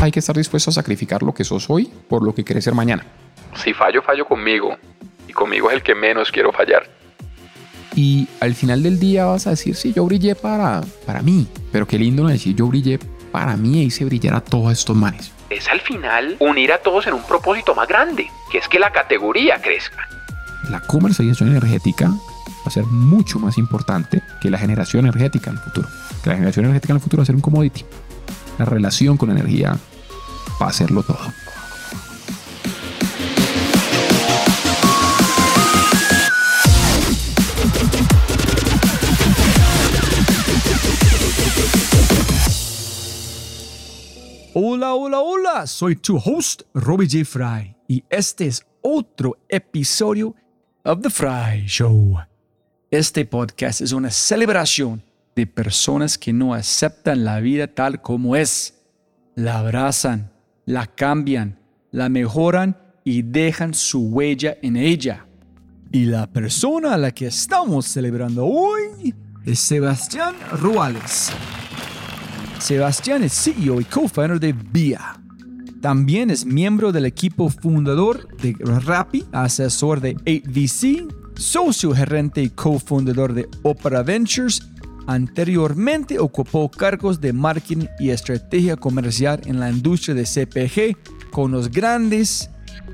Hay que estar dispuesto a sacrificar lo que sos hoy por lo que querés ser mañana. Si fallo, fallo conmigo. Y conmigo es el que menos quiero fallar. Y al final del día vas a decir, sí, yo brillé para, para mí. Pero qué lindo no decir, yo brillé para mí e hice brillar a todos estos manes. Es al final unir a todos en un propósito más grande, que es que la categoría crezca. La comercialización energética va a ser mucho más importante que la generación energética en el futuro. Que la generación energética en el futuro va a ser un commodity. La relación con la energía va a hacerlo todo. Hola, hola, hola, soy tu host, Robbie J. Fry, y este es otro episodio of The Fry Show. Este podcast es una celebración de personas que no aceptan la vida tal como es. La abrazan, la cambian, la mejoran y dejan su huella en ella. Y la persona a la que estamos celebrando hoy es Sebastián Ruales. Sebastián es CEO y co-founder de VIA. También es miembro del equipo fundador de Rappi, asesor de 8VC, socio gerente y cofundador de Opera Ventures. Anteriormente ocupó cargos de marketing y estrategia comercial en la industria de CPG con los grandes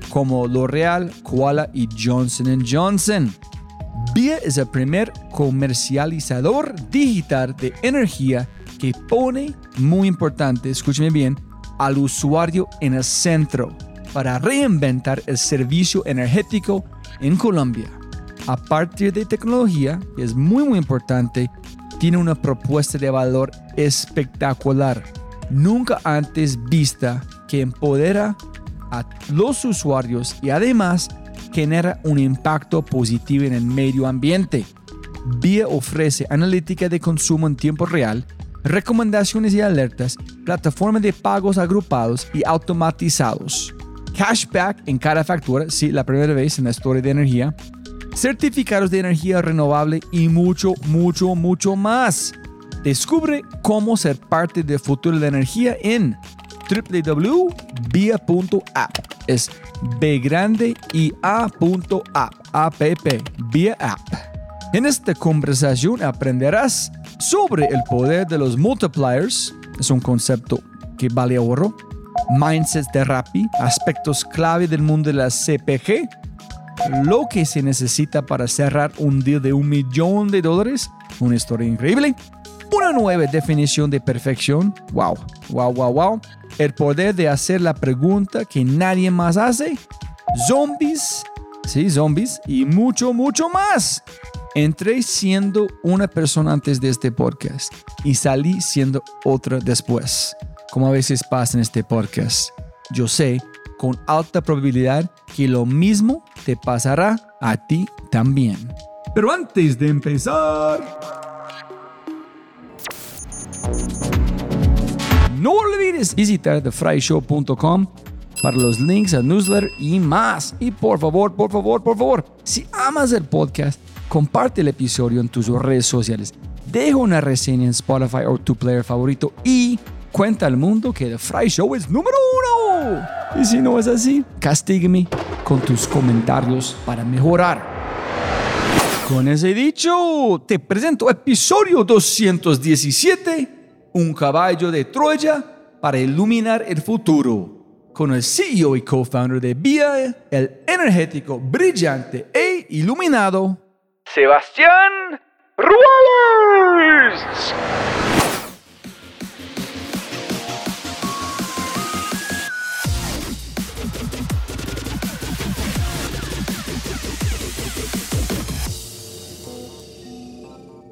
como L'Oreal, Koala y Johnson Johnson. VIA es el primer comercializador digital de energía que pone, muy importante, escúcheme bien, al usuario en el centro para reinventar el servicio energético en Colombia. A partir de tecnología, que es muy muy importante, tiene una propuesta de valor espectacular, nunca antes vista, que empodera a los usuarios y además genera un impacto positivo en el medio ambiente. VIA ofrece analítica de consumo en tiempo real recomendaciones y alertas, plataforma de pagos agrupados y automatizados, cashback en cada factura, sí, la primera vez en la historia de energía, certificados de energía renovable y mucho, mucho, mucho más. Descubre cómo ser parte del futuro de la energía en www.via.app. Es B grande y A.app. App. Via app. En esta conversación aprenderás sobre el poder de los multipliers, es un concepto que vale oro, mindsets de Rappi, aspectos clave del mundo de la CPG, lo que se necesita para cerrar un deal de un millón de dólares, una historia increíble, una nueva definición de perfección, wow, wow, wow, wow, el poder de hacer la pregunta que nadie más hace, zombies, sí, zombies, y mucho, mucho más. Entré siendo una persona antes de este podcast y salí siendo otra después, como a veces pasa en este podcast. Yo sé con alta probabilidad que lo mismo te pasará a ti también. Pero antes de empezar... No olvides visitar thefryshow.com para los links al newsletter y más. Y por favor, por favor, por favor, si amas el podcast, comparte el episodio en tus redes sociales, deja una reseña en Spotify o tu player favorito y cuenta al mundo que The Fry Show es número uno. Y si no es así, castígame con tus comentarios para mejorar. Con ese dicho, te presento episodio 217, un caballo de Troya para iluminar el futuro, con el CEO y co-founder de VIA, el energético, brillante e iluminado Sebastián Ruales.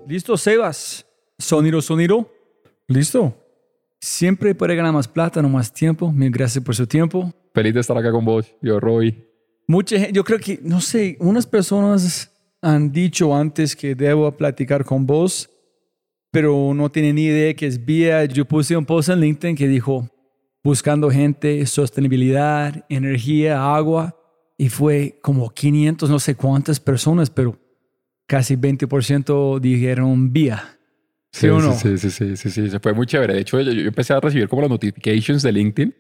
Listo, Sebas. Sonido, sonido. Listo. Siempre puede ganar más plata, no más tiempo. Mil gracias por su tiempo. Feliz de estar acá con vos, yo, Roy. Mucha gente, yo creo que, no sé, unas personas han dicho antes que debo platicar con vos, pero no tienen ni idea que es vía. Yo puse un post en LinkedIn que dijo, buscando gente, sostenibilidad, energía, agua, y fue como 500, no sé cuántas personas, pero casi 20% dijeron vía. ¿Sí o no? Sí, sí, sí, sí, sí, se fue muy chévere. De hecho, yo, yo empecé a recibir como las notifications de LinkedIn,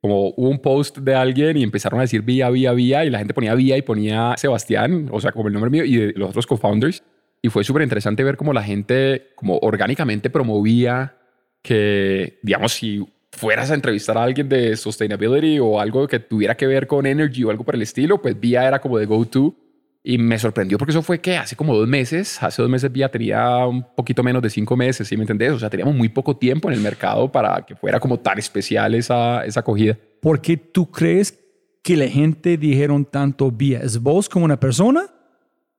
como hubo un post de alguien y empezaron a decir vía, vía, vía, y la gente ponía vía y ponía Sebastián, o sea, como el nombre mío y de los otros co-founders. Y fue súper interesante ver cómo la gente, como orgánicamente promovía que, digamos, si fueras a entrevistar a alguien de sustainability o algo que tuviera que ver con energy o algo por el estilo, pues vía era como de go-to. Y me sorprendió porque eso fue que hace como dos meses, hace dos meses Vía tenía un poquito menos de cinco meses, ¿sí me entendés? O sea, teníamos muy poco tiempo en el mercado para que fuera como tan especial esa, esa acogida. ¿Por qué tú crees que la gente dijeron tanto Vía? ¿Es vos como una persona?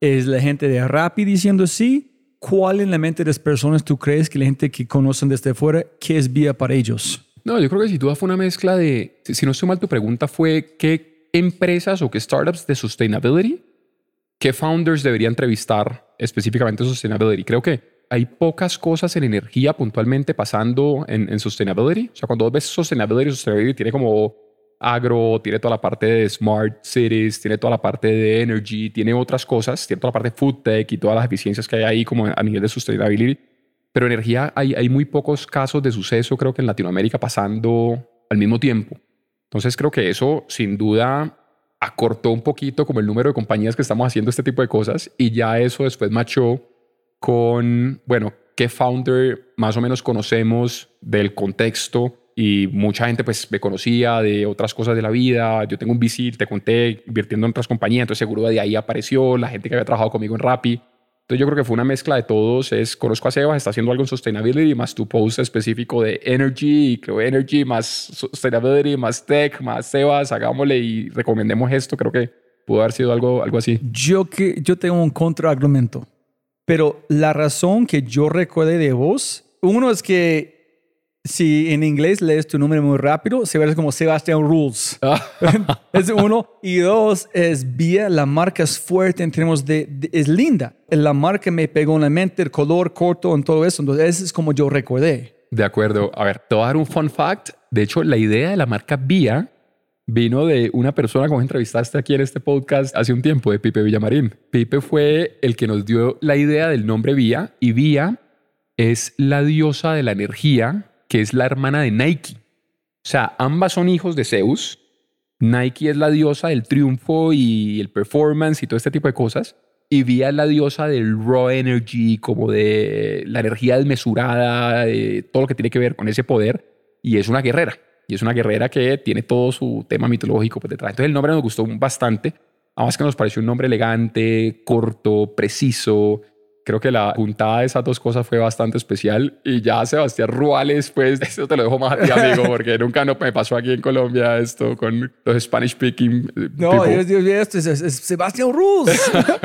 ¿Es la gente de Rappi diciendo sí? ¿Cuál en la mente de las personas tú crees que la gente que conocen desde fuera, qué es Vía para ellos? No, yo creo que sin duda fue una mezcla de, si no estoy mal, tu pregunta fue qué empresas o qué startups de sustainability ¿Qué founders debería entrevistar específicamente Sustainability? Creo que hay pocas cosas en energía puntualmente pasando en, en Sustainability. O sea, cuando ves Sustainability, Sustainability tiene como agro, tiene toda la parte de smart cities, tiene toda la parte de energy, tiene otras cosas, tiene toda la parte de food tech y todas las eficiencias que hay ahí como a nivel de sustainability. Pero energía hay muy pocos casos de suceso, creo que en Latinoamérica pasando al mismo tiempo. Entonces creo que eso sin duda acortó un poquito como el número de compañías que estamos haciendo este tipo de cosas y ya eso después machó con, bueno, qué founder más o menos conocemos del contexto y mucha gente pues me conocía de otras cosas de la vida. Yo tengo un VC, te conté, invirtiendo en otras compañías, entonces seguro de ahí apareció la gente que había trabajado conmigo en Rappi. Entonces yo creo que fue una mezcla de todos. Es, conozco a Sebas, está haciendo algo en sustainability, más tu post específico de energy, creo energy, más sustainability, más tech, más Sebas, hagámosle y recomendemos esto. Creo que pudo haber sido algo, algo así. Yo, que, yo tengo un contraargumento, pero la razón que yo recuerde de vos, uno es que si en inglés lees tu nombre muy rápido, se ve como Sebastian Rules. es uno. Y dos, es vía, la marca es fuerte en términos de, es linda. La marca me pegó en la mente, el color corto, en todo eso. Entonces, ese es como yo recordé. De acuerdo. A ver, te voy a dar un fun fact. De hecho, la idea de la marca Vía vino de una persona como entrevistaste aquí en este podcast hace un tiempo, de Pipe Villamarín. Pipe fue el que nos dio la idea del nombre Vía y Vía es la diosa de la energía que es la hermana de Nike. O sea, ambas son hijos de Zeus. Nike es la diosa del triunfo y el performance y todo este tipo de cosas. Y Vía es la diosa del raw energy, como de la energía desmesurada, de todo lo que tiene que ver con ese poder. Y es una guerrera. Y es una guerrera que tiene todo su tema mitológico por detrás. Entonces el nombre nos gustó bastante. Además que nos pareció un nombre elegante, corto, preciso creo que la juntada de esas dos cosas fue bastante especial. Y ya Sebastián Ruales, pues, eso te lo dejo más a ti, amigo, porque nunca no me pasó aquí en Colombia esto con los Spanish speaking. Eh, no, Dios, Dios mío, esto es, Sebastián Rules.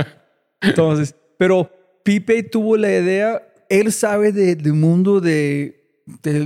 Entonces, pero Pipe tuvo la idea, él sabe del mundo de,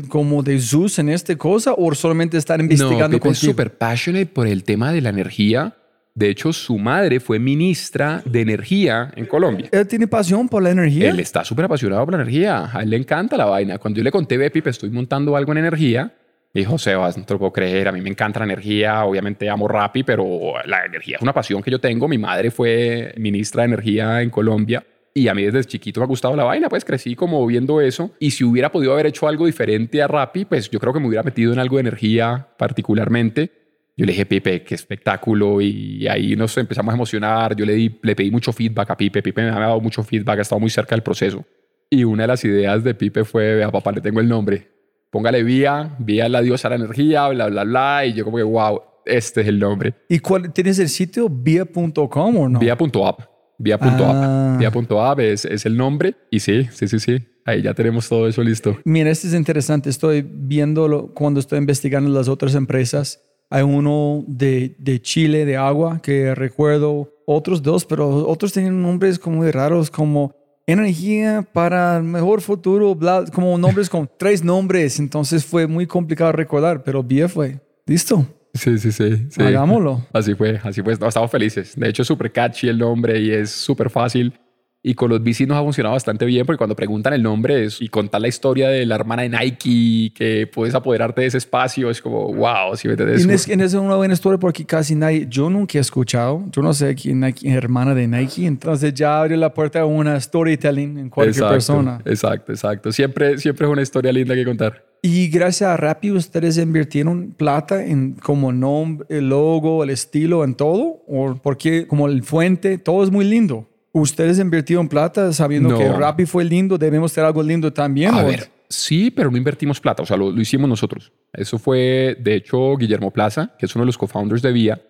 como de Zeus en esta cosa o solamente estar investigando no, Pipe es súper passionate por el tema de la energía de hecho, su madre fue ministra de Energía en Colombia. Él tiene pasión por la energía. Él está súper apasionado por la energía. A él le encanta la vaina. Cuando yo le conté, ve, Pipe, estoy montando algo en energía, dijo, Sebas, no te lo puedo creer. A mí me encanta la energía. Obviamente amo Rappi, pero la energía es una pasión que yo tengo. Mi madre fue ministra de Energía en Colombia. Y a mí desde chiquito me ha gustado la vaina, pues crecí como viendo eso. Y si hubiera podido haber hecho algo diferente a Rappi, pues yo creo que me hubiera metido en algo de energía particularmente. Yo le dije, Pipe, qué espectáculo. Y ahí nos empezamos a emocionar. Yo le, di, le pedí mucho feedback a Pipe. Pipe me ha dado mucho feedback, ha estado muy cerca del proceso. Y una de las ideas de Pipe fue, vea, papá, le tengo el nombre. Póngale Vía, Vía la diosa de la energía, bla, bla, bla. Y yo como que, wow, este es el nombre. ¿Y cuál, tienes el sitio vía.com o no? Vía.app. Vía.app. Ah. Vía.app es, es el nombre. Y sí, sí, sí, sí. Ahí ya tenemos todo eso listo. Mira, este es interesante. Estoy viéndolo cuando estoy investigando las otras empresas hay uno de, de Chile, de agua, que recuerdo otros dos, pero otros tenían nombres como muy raros, como energía para el mejor futuro, como nombres con tres nombres. Entonces fue muy complicado recordar, pero bien fue. ¿Listo? Sí, sí, sí, Hagámoslo. Así fue, así fue. estamos felices. De hecho, es súper catchy el nombre y es súper fácil. Y con los bicis nos ha funcionado bastante bien porque cuando preguntan el nombre es, y contar la historia de la hermana de Nike, que puedes apoderarte de ese espacio, es como, wow, si me entiendes. Y es, y es una buena historia porque casi nadie, yo nunca he escuchado, yo no sé quién es hermana de Nike, entonces ya abre la puerta a una storytelling en cualquier exacto, persona. Exacto, exacto. Siempre, siempre es una historia linda que contar. Y gracias a Rappi ustedes invirtieron plata en como nombre, el logo, el estilo, en todo, o porque como el fuente, todo es muy lindo. ¿Ustedes invirtieron plata sabiendo No. que Rappi fue lindo? ¿Debemos tener algo lindo también? A ver, sí, pero no invertimos plata, o sea, lo, lo hicimos nosotros. Eso fue, de hecho, Guillermo Plaza, que es uno de los co-founders de Vía.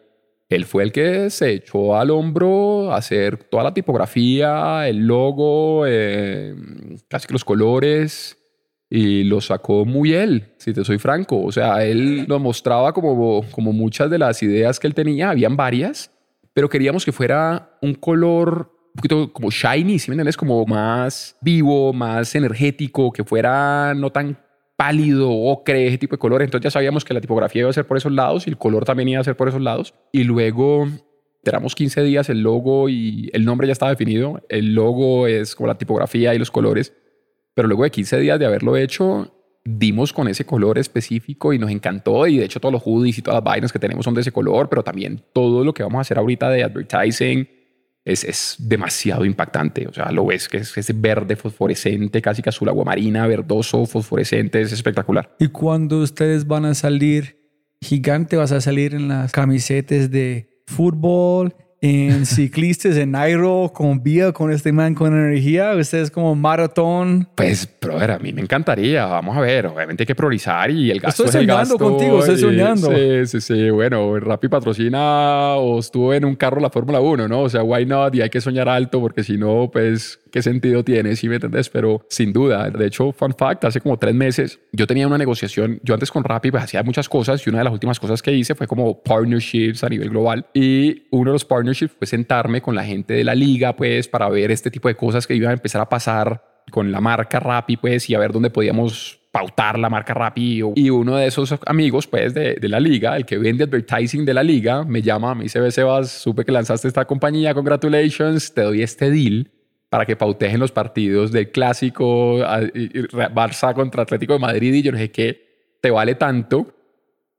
Él fue el que se echó al hombro a hacer toda la tipografía, el logo, eh, casi que los colores, y lo sacó muy él, si te soy franco. O sea, él nos mostraba como, como muchas de las ideas que él tenía, habían varias, pero queríamos que fuera un color poquito como shiny, ¿sí me entiendes? Como más vivo, más energético, que fuera no tan pálido, ocre, ese tipo de color. Entonces ya sabíamos que la tipografía iba a ser por esos lados y el color también iba a ser por esos lados. Y luego esperamos 15 días, el logo y el nombre ya estaba definido. El logo es como la tipografía y los colores. Pero luego de 15 días de haberlo hecho, dimos con ese color específico y nos encantó. Y de hecho todos los hoodies y todas las vainas que tenemos son de ese color, pero también todo lo que vamos a hacer ahorita de advertising es, es demasiado impactante. O sea, lo ves que es verde fosforescente, casi que azul agua marina, verdoso, fosforescente, es espectacular. Y cuando ustedes van a salir, gigante vas a salir en las camisetas de fútbol, en ciclistas, en Nairo, con vía, con este man con energía. Ustedes como maratón. Pues, brother, a mí me encantaría. Vamos a ver, obviamente hay que priorizar y el gasto Estoy es el soñando gasto, contigo, estoy soñando. Sí, sí, sí. Bueno, Rappi patrocina o estuvo en un carro la Fórmula 1, ¿no? O sea, why not? Y hay que soñar alto porque si no, pues, ¿qué sentido tiene? ¿Sí me entendés? Pero sin duda. De hecho, fun fact, hace como tres meses yo tenía una negociación. Yo antes con Rappi pues hacía muchas cosas y una de las últimas cosas que hice fue como partnerships a nivel global. Y uno de los partnerships fue sentarme con la gente de la liga, pues, para ver este tipo de cosas que iban a empezar a pasar con la marca Rappi, pues, y a ver dónde podíamos pautar la marca Rappi. Y uno de esos amigos, pues, de, de la liga, el que vende advertising de la liga, me llama, me dice, "Ve, Sebas, supe que lanzaste esta compañía, congratulations, te doy este deal para que pautes en los partidos del clásico Barça contra Atlético de Madrid y yo no sé qué, te vale tanto.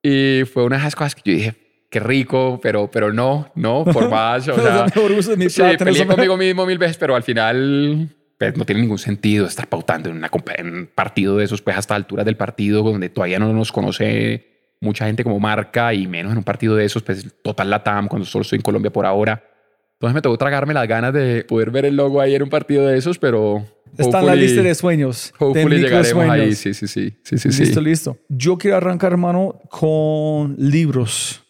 Y fue una de esas cosas que yo dije, qué rico, pero, pero no, no, por más. O sea, Sí, peleé conmigo mismo mil veces, pero al final pues, no tiene ningún sentido estar pautando en, una, en un partido de esos, pues hasta alturas del partido, donde todavía no nos conoce mucha gente como marca y menos en un partido de esos, pues total la TAM, cuando solo estoy en Colombia por ahora. Entonces me tocó tragarme las ganas de poder ver el logo ahí en un partido de esos, pero... Está en la lista de sueños. de Hopefully llegaremos ahí, microsueños. sí, sí, sí, sí, sí, sí. Listo, listo. Yo quiero arrancar, hermano, con libros.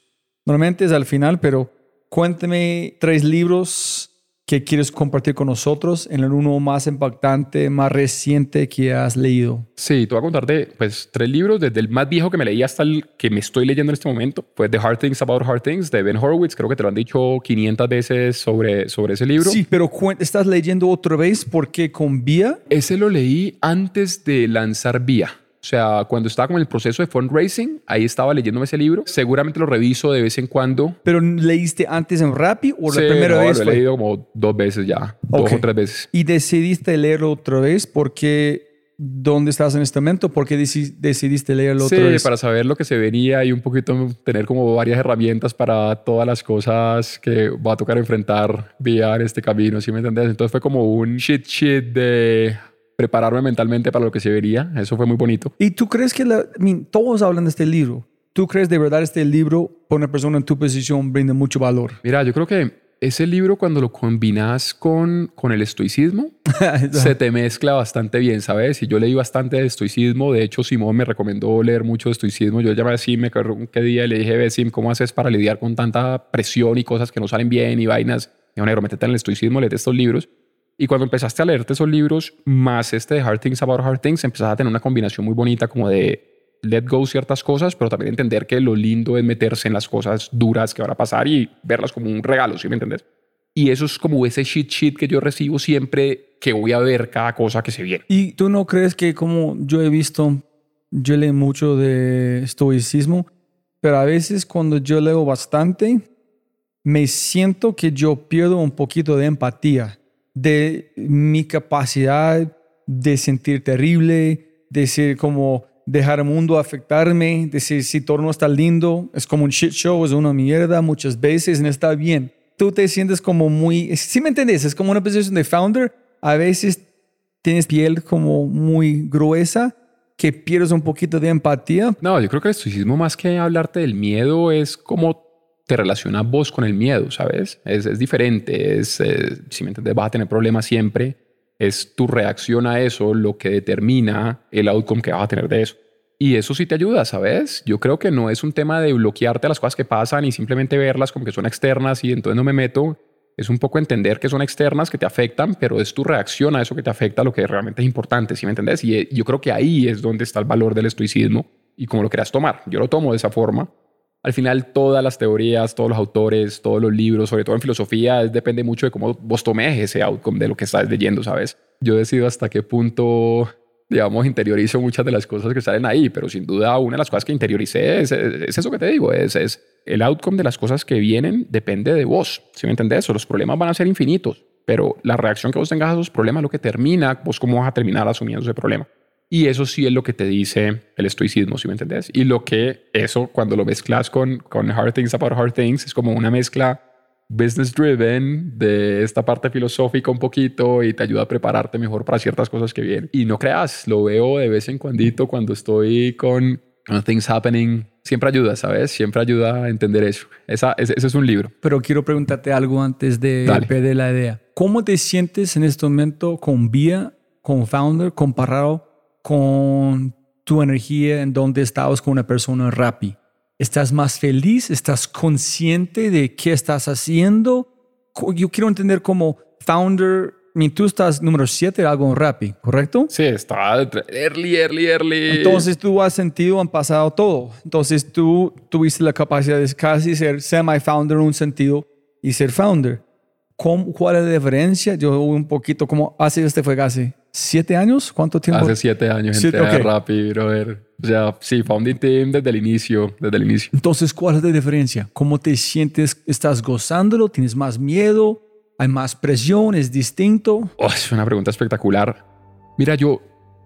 Normalmente es al final, pero cuéntame tres libros que quieres compartir con nosotros en el uno más impactante, más reciente que has leído. Sí, te voy a contar de pues, tres libros, desde el más viejo que me leí hasta el que me estoy leyendo en este momento. Fue The Hard Things About Hard Things de Ben Horowitz. Creo que te lo han dicho 500 veces sobre, sobre ese libro. Sí, pero estás leyendo otra vez porque con Vía. Ese lo leí antes de lanzar Vía. O sea, cuando estaba con el proceso de fundraising, ahí estaba leyéndome ese libro. Seguramente lo reviso de vez en cuando. ¿Pero leíste antes en Rappi o la Sí, primera no, vez? Lo he fue? leído como dos veces ya. Dos Ok. o tres veces. Y decidiste leerlo otra vez porque ¿dónde estás en este momento? ¿Por qué deci- decidiste leerlo Sí, otra vez? para saber lo que se venía y un poquito tener como varias herramientas para todas las cosas que va a tocar enfrentar vía en este camino, ¿sí me entendés? Entonces fue como un shit shit de prepararme mentalmente para lo que se vería. Eso fue muy bonito. ¿Y tú crees que la, todos hablan de este libro? ¿Tú crees de verdad este libro, por una persona en tu posición, brinda mucho valor? Mira, yo creo que ese libro cuando lo combinas con, con el estoicismo, se te mezcla bastante bien, ¿sabes? Y yo leí bastante de estoicismo. De hecho, Simón me recomendó leer mucho de estoicismo. Yo llamé a Sim, me qué día y le dije, Sim, ¿cómo haces para lidiar con tanta presión y cosas que no salen bien y vainas? Y negro, métete en el estoicismo, léete estos libros. Y cuando empezaste a leerte esos libros, más este de Hard Things About Hard Things, empezaste a tener una combinación muy bonita como de let go ciertas cosas, pero también entender que lo lindo es meterse en las cosas duras que van a pasar y verlas como un regalo, ¿sí me entiendes? Y eso es como ese shit shit que yo recibo siempre que voy a ver cada cosa que se viene. ¿Y tú no crees que como yo he visto, yo leo mucho de estoicismo, pero a veces cuando yo leo bastante, me siento que yo pierdo un poquito de empatía. De mi capacidad de sentir terrible, de ser como dejar el mundo afectarme, de decir si todo no está lindo, es como un shit show, es una mierda muchas veces, no está bien. Tú te sientes como muy, si me entiendes, es como una posición de founder, a veces tienes piel como muy gruesa, que pierdes un poquito de empatía. No, yo creo que el estoicismo más que hablarte del miedo es como te relacionas vos con el miedo, ¿sabes? Es, es diferente, es, eh, si me entiendes, vas a tener problemas siempre, es tu reacción a eso lo que determina el outcome que vas a tener de eso. Y eso sí te ayuda, ¿sabes? Yo creo que no es un tema de bloquearte a las cosas que pasan y simplemente verlas como que son externas y entonces no me meto. Es un poco entender que son externas, que te afectan, pero es tu reacción a eso que te afecta lo que realmente es importante, ¿sí me entendés? Y eh, yo creo que ahí es donde está el valor del estoicismo y cómo lo quieras tomar. Yo lo tomo de esa forma al final todas las teorías, todos los autores, todos los libros, sobre todo en filosofía, depende mucho de cómo vos tomes ese outcome de lo que estás leyendo, ¿sabes? Yo decido hasta qué punto, digamos, interiorizo muchas de las cosas que salen ahí, pero sin duda una de las cosas que interioricé es, eso que te digo, es, el outcome de las cosas que vienen depende de vos, ¿sí me entendés? O los problemas van a ser infinitos, pero la reacción que vos tengas a esos problemas lo que termina, vos cómo vas a terminar asumiendo ese problema. Y eso sí es lo que te dice el estoicismo, si me entendés? Y lo que eso, cuando lo mezclas con, con Hard Things About Hard Things, es como una mezcla business driven de esta parte filosófica un poquito y te ayuda a prepararte mejor para ciertas cosas que vienen. Y no creas, lo veo de vez en cuando cuando estoy con, Things Happening. Siempre ayuda, ¿sabes? Siempre ayuda a entender eso. Esa, ese, es un libro. Pero quiero preguntarte algo antes de perder la idea. ¿Cómo te sientes en este momento con Vía, con Founder, comparado con tu energía en donde estabas con una persona Rappi? ¿Estás más feliz? ¿Estás consciente de qué estás haciendo? Yo quiero entender como founder, tú estás número 7 algo en Rappi, ¿correcto? Sí, está early, early, early. Entonces tú has sentido, han pasado todo. Entonces tú tuviste la capacidad de casi ser semi-founder en un sentido y ser founder. ¿Cuál es la diferencia? Yo un poquito como hace este fue casi siete años. ¿Cuánto tiempo? Hace siete años entré okay. a Rappi, brother. O sea, sí, founding team desde el inicio, desde el inicio. Entonces, ¿cuál es la diferencia? ¿Cómo te sientes? ¿Estás gozándolo? ¿Tienes más miedo? ¿Hay más presión? ¿Es distinto? Oh, es una pregunta espectacular. Mira, yo,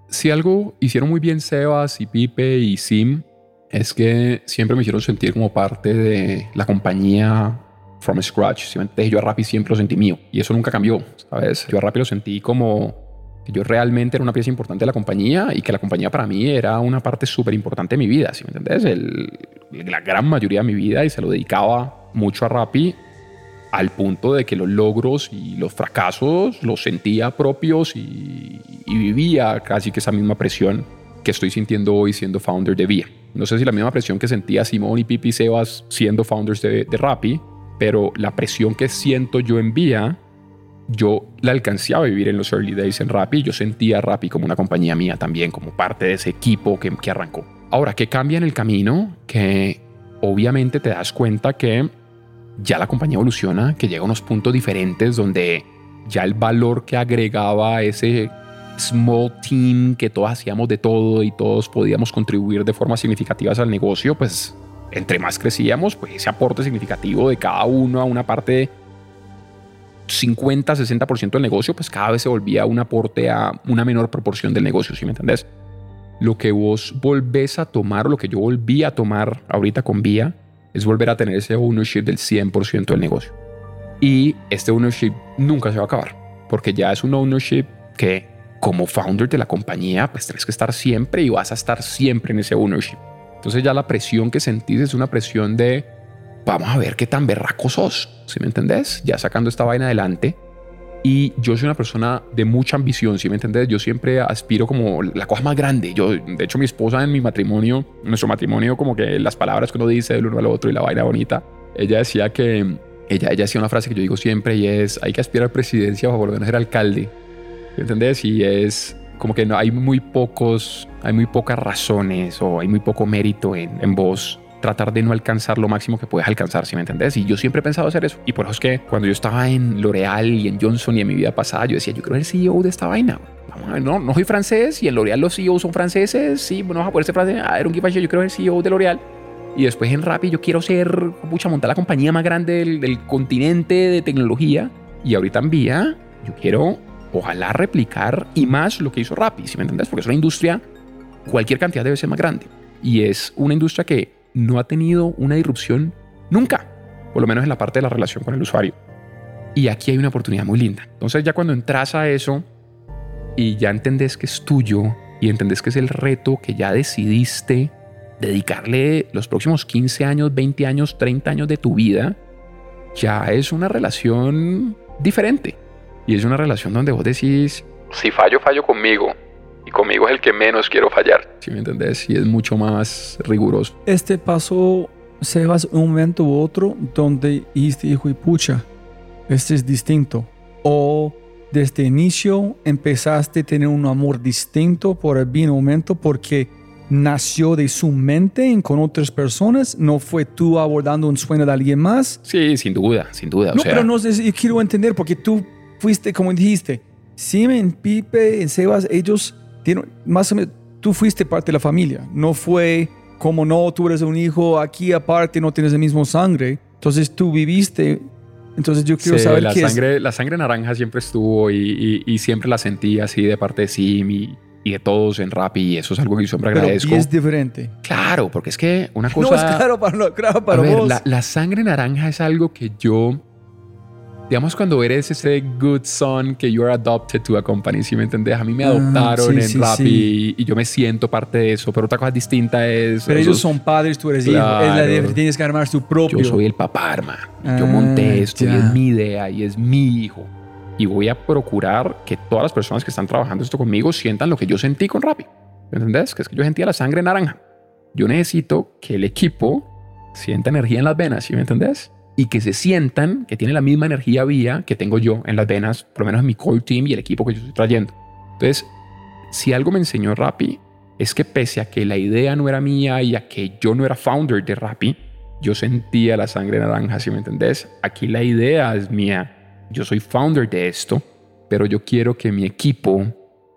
si algo hicieron muy bien Sebas y Pipe y Sim, es que siempre me hicieron sentir como parte de la compañía from scratch. Yo a Rappi siempre lo sentí mío y eso nunca cambió, ¿sabes? Yo a Rappi lo sentí como que yo realmente era una pieza importante de la compañía y que la compañía para mí era una parte súper importante de mi vida, ¿sí me entendés? la gran mayoría de mi vida y se lo dedicaba mucho a Rappi al punto de que los logros y los fracasos los sentía propios y, vivía casi que esa misma presión que estoy sintiendo hoy siendo founder de Vía. No sé si la misma presión que sentía Simón y Pipi Sebas siendo founders de, de Rappi, pero la presión que siento yo en Vía, yo la alcancé a vivir en los early days en Rappi. Yo sentía a Rappi como una compañía mía también, como parte de ese equipo que, que arrancó. Ahora, ¿qué cambia en el camino? Que obviamente te das cuenta que ya la compañía evoluciona, que llega a unos puntos diferentes donde ya el valor que agregaba ese small team, que todos hacíamos de todo y todos podíamos contribuir de forma significativa al negocio, pues entre más crecíamos, pues ese aporte significativo de cada uno a una parte 50, 60% del negocio, pues cada vez se volvía un aporte a una menor proporción del negocio, ¿sí me entendés? Lo que vos volvés a tomar, o lo que yo volví a tomar ahorita con Vía, es volver a tener ese ownership del 100% del negocio. Y este ownership nunca se va a acabar, porque ya es un ownership que como founder de la compañía, pues tienes que estar siempre y vas a estar siempre en ese ownership. Entonces ya la presión que sentís es una presión de vamos a ver qué tan berraco sos, ¿sí me entendés? Ya sacando esta vaina adelante. Y yo soy una persona de mucha ambición, ¿sí me entendés? Yo siempre aspiro como la cosa más grande. Yo, de hecho, mi esposa en mi matrimonio, nuestro matrimonio, como que las palabras que uno dice del uno al otro y la vaina bonita, ella decía que, ella, ella hacía una frase que yo digo siempre y es, hay que aspirar a presidencia o volver a ser alcalde. ¿Sí entendés? Y es como que no, hay muy pocos, hay muy pocas razones o hay muy poco mérito en, en vos tratar de no alcanzar lo máximo que puedes alcanzar, si me entendés? Y yo siempre he pensado hacer eso. Y por eso es que cuando yo estaba en L'Oreal y en Johnson y en mi vida pasada, yo decía, yo quiero ser CEO de esta vaina. Vamos a ver, no, no soy francés y en L'Oreal los CEOs son franceses. Sí, bueno, vamos a poder ser francés. A ver, un yo quiero ser CEO de L'Oreal. Y después en Rappi yo quiero ser, mucha montar la compañía más grande del, del continente de tecnología. Y ahorita en Vía yo quiero, ojalá, replicar y más lo que hizo Rappi, si me entendés, porque es una industria, cualquier cantidad debe ser más grande. Y es una industria que no ha tenido una disrupción nunca, por lo menos en la parte de la relación con el usuario. Y aquí hay una oportunidad muy linda. Entonces ya cuando entras a eso y ya entendés que es tuyo y entendés que es el reto que ya decidiste dedicarle los próximos 15 años, 20 años, 30 años de tu vida, ya es una relación diferente. Y es una relación donde vos decís, Si fallo, fallo conmigo. Y conmigo es el que menos quiero fallar. si me entendés, y es mucho más riguroso. Este pasó, Sebas, un momento u otro donde dijiste, hijo y pucha, este es distinto. O desde el inicio empezaste a tener un amor distinto por el bien momento porque nació de su mente en- con otras personas, no fue tú abordando un sueño de alguien más. Sí, sin duda, sin duda. No, o sea, pero no yo quiero entender porque tú fuiste, como dijiste, Simen, Pipe, Sebas, ellos dieron, más o menos, tú fuiste parte de la familia. No fue como no, tú eres un hijo aquí aparte, no tienes el mismo sangre. Entonces tú viviste. Entonces yo quiero Sí, saber la qué es. sangre, la sangre naranja siempre estuvo y, y- y siempre la sentí así de parte de Sim y, y de todos en Rappi y eso es algo que yo siempre agradezco. es diferente. Claro, porque es que una cosa... no es claro para, claro para a ver, vos. la, la sangre naranja es algo que yo... Digamos, cuando eres ese good son que you are adopted to a company, si me entendés? A mí me Ah, adoptaron sí, en sí, Rappi sí. y, y yo me siento parte de eso, pero otra cosa distinta es... pero ellos son padres, tú eres hijo. Es la Claro. tienes que armar tu propio. Yo soy el papá, hermano. Yo Ah, monté esto y es mi idea y es mi hijo. Y voy a procurar que todas las personas que están trabajando esto conmigo sientan lo que yo sentí con Rappi. ¿Me entendés? Que es que yo sentía la sangre naranja. Yo necesito que el equipo sienta energía en las venas, ¿sí me entendés? Y que se sientan que tiene la misma energía vía que tengo yo en las venas, por lo menos en mi core team y el equipo que yo estoy trayendo. Entonces, si algo me enseñó Rappi es que pese a que la idea no era mía y a que yo no era founder de Rappi, yo sentía la sangre naranja, si me entendés. Aquí la idea es mía. Yo soy founder de esto, pero yo quiero que mi equipo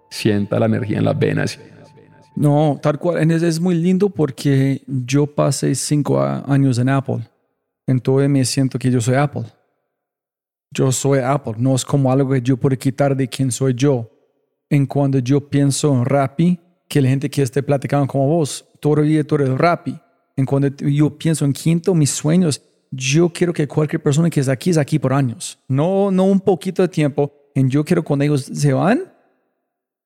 sienta la energía en las venas. No, tal cual. Es, muy lindo porque yo pasé cinco años en Apple. Entonces me siento que yo soy Apple. Yo soy Apple. No es como algo que yo puedo quitar de quién soy yo. En cuando yo pienso en Rappi, que la gente que esté platicando como vos, todavía tú eres Rappi. En cuando yo pienso en quinto, mis sueños, yo quiero que cualquier persona que es aquí es aquí por años. No, no un poquito de tiempo. En yo quiero cuando ellos se van,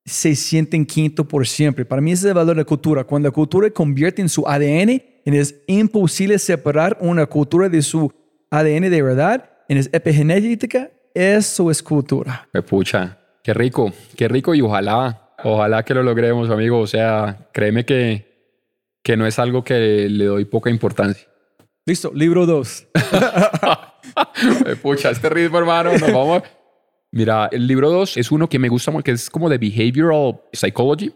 se sienten quinto por siempre. Para mí ese es el valor de la cultura. Cuando la cultura convierte en su ADN, es imposible separar una cultura de su ADN de verdad, en es epigenética, eso es cultura. Me pucha, qué rico, qué rico y ojalá, ojalá que lo logremos, amigo. O sea, créeme que, que no es algo que le doy poca importancia. Listo, libro 2. Me pucha, este ritmo, hermano, nos vamos. Mira, el libro 2 es uno que me gusta mucho, que es como de behavioral psychology,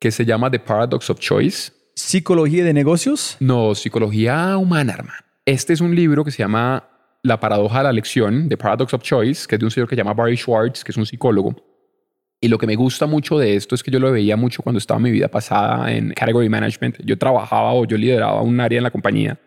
que se llama The Paradox of Choice. Psicología de negocios. No, psicología humana, hermano. Este es un libro que se llama La paradoja de la elección, The Paradox of Choice, que es de un señor que se llama Barry Schwartz, que es un psicólogo. Y lo que me gusta mucho de esto es que yo lo veía mucho cuando estaba en mi vida pasada en Category Management. Yo trabajaba o yo lideraba un área en la compañía,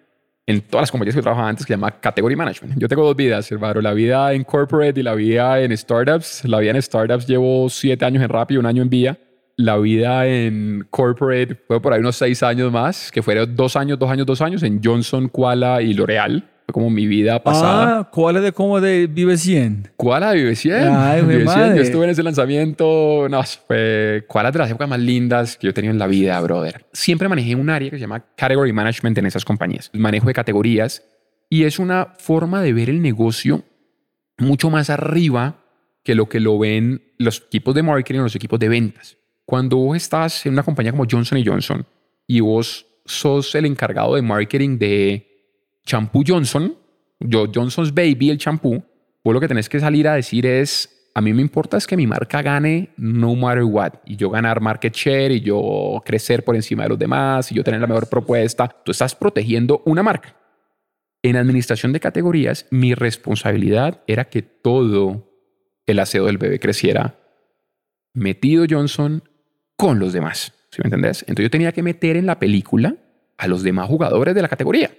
en todas las compañías que trabajaba antes, que se llama Category Management. Yo tengo dos vidas, hermano. La vida en corporate y la vida en startups. La vida en startups llevo siete años en Rappi un año en Vía. La vida en corporate fue por ahí unos seis años más, que fueron dos años, dos años, dos años en Johnson, Koala y L'Oreal. Como mi vida pasada. Ah, ¿cuál es de cómo de Vive 100? Koala Vive 100. Ay, Vive 100. madre. Yo estuve en ese lanzamiento. No, fue es de las épocas más lindas que yo he tenido en la vida, brother. Siempre manejé un área que se llama Category Management en esas compañías. El manejo de categorías. Y es una forma de ver el negocio mucho más arriba que lo que lo ven los equipos de marketing o los equipos de ventas. Cuando vos estás en una compañía como Johnson Johnson y vos sos el encargado de marketing de champú Johnson, yo Johnson's Baby, el champú, vos lo que tenés que salir a decir es, a mí me importa es que mi marca gane no matter what, y yo ganar market share, y yo crecer por encima de los demás, y yo tener la mejor propuesta. Tú estás protegiendo una marca. En administración de categorías, mi responsabilidad era que todo el aseo del bebé creciera metido Johnson con los demás. ¿Sí me entendés? Entonces yo tenía que meter en la película a los demás jugadores de la categoría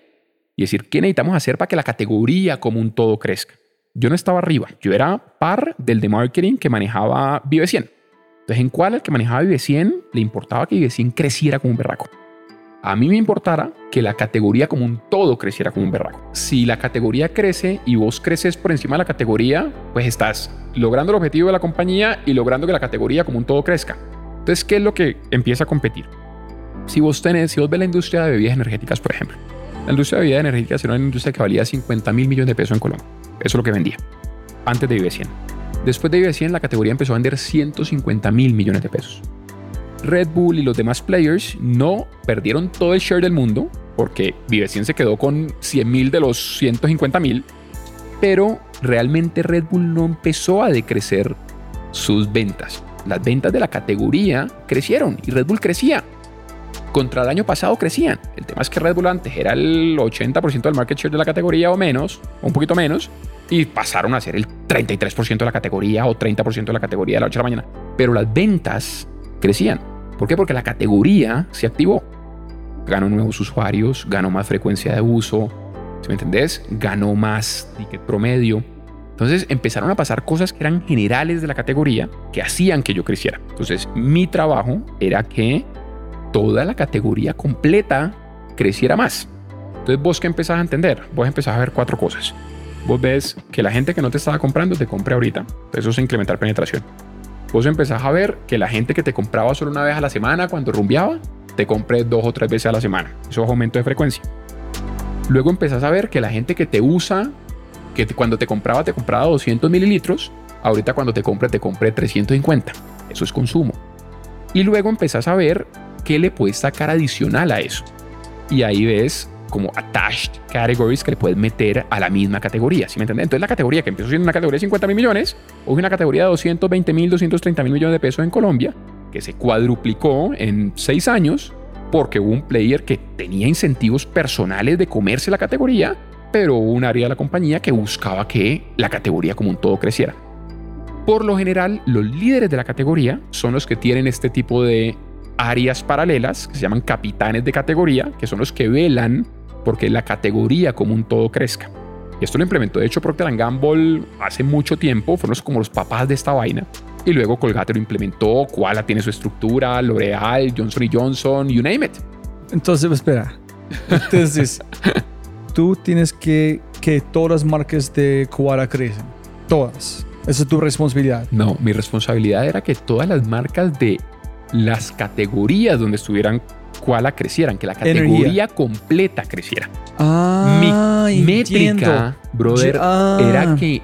y decir qué necesitamos hacer para que la categoría como un todo crezca. yo no estaba arriba, yo era par del de marketing que manejaba Vive 100. Entonces, en cuál el que manejaba Vive 100 le importaba que Vive 100 creciera como un berraco. A mí me importara que la categoría como un todo creciera como un berraco. Si la categoría crece y vos creces por encima de la categoría, pues estás logrando el objetivo de la compañía y logrando que la categoría como un todo crezca. Entonces, ¿qué es lo que empieza a competir? Si vos tenés, si vos ves la industria de bebidas energéticas, por ejemplo, la industria de bebidas energéticas era una industria que valía 50 mil millones de pesos en Colombia. Eso es lo que vendía. Antes de Vive 100. Después de Vive 100, la categoría empezó a vender 150 mil millones de pesos. Red Bull y los demás players no perdieron todo el share del mundo, porque Vive 100 se quedó con 100 mil de los 150 mil, pero realmente Red Bull no empezó a decrecer sus ventas. Las ventas de la categoría crecieron y Red Bull crecía. Contra el año pasado crecían. El tema es que Red Bull antes era el 80% del market share de la categoría o menos, o un poquito menos, y pasaron a ser el 33% de la categoría o 30% de la categoría de la noche a la mañana. Pero las ventas crecían. ¿Por qué? Porque la categoría se activó. Ganó nuevos usuarios, ganó más frecuencia de uso, ¿sí me entendés? Ganó más ticket promedio. Entonces empezaron a pasar cosas que eran generales de la categoría que hacían que yo creciera. Entonces mi trabajo era que toda la categoría completa creciera más. Entonces vos que empezás a entender, vos empezás a ver cuatro cosas. Vos ves que la gente que no te estaba comprando te compre ahorita. Eso es incrementar penetración vos empezás a ver que la gente que te compraba solo una vez a la semana cuando rumbeaba, te compre dos o tres veces a la semana. Eso es aumento de frecuencia. Luego empezás a ver que la gente que te usa, que cuando te compraba te compraba 200 mililitros, ahorita cuando te compre te compre 350. Eso es consumo. Y luego empezás a ver qué le puedes sacar adicional a eso. Y ahí ves como attached categories que le puedes meter a la misma categoría. ¿Sí me entiendes? Entonces la categoría que empezó siendo una categoría de 50 mil millones, hoy una categoría de 220 mil, 230 mil millones de pesos en Colombia, que se cuadruplicó en seis años porque hubo un player que tenía incentivos personales de comerse la categoría, pero hubo un área de la compañía que buscaba que la categoría como un todo creciera. Por lo general, los líderes de la categoría son los que tienen este tipo de áreas paralelas que se llaman capitanes de categoría, que son los que velan porque la categoría como un todo crezca. Y esto lo implementó, de hecho, Procter Gamble hace mucho tiempo, fueron como los papás de esta vaina. Y luego Colgate lo implementó, Koala tiene su estructura, L'Oreal, Johnson Johnson, you name it. Entonces, espera. Entonces, tú tienes que que todas las marcas de Koala crecen. Todas. Esa es tu responsabilidad. No, mi responsabilidad era que todas las marcas de las categorías donde estuvieran Koala crecieran, que la categoría completa creciera. Ah, Mi métrica, brother, Ah. era que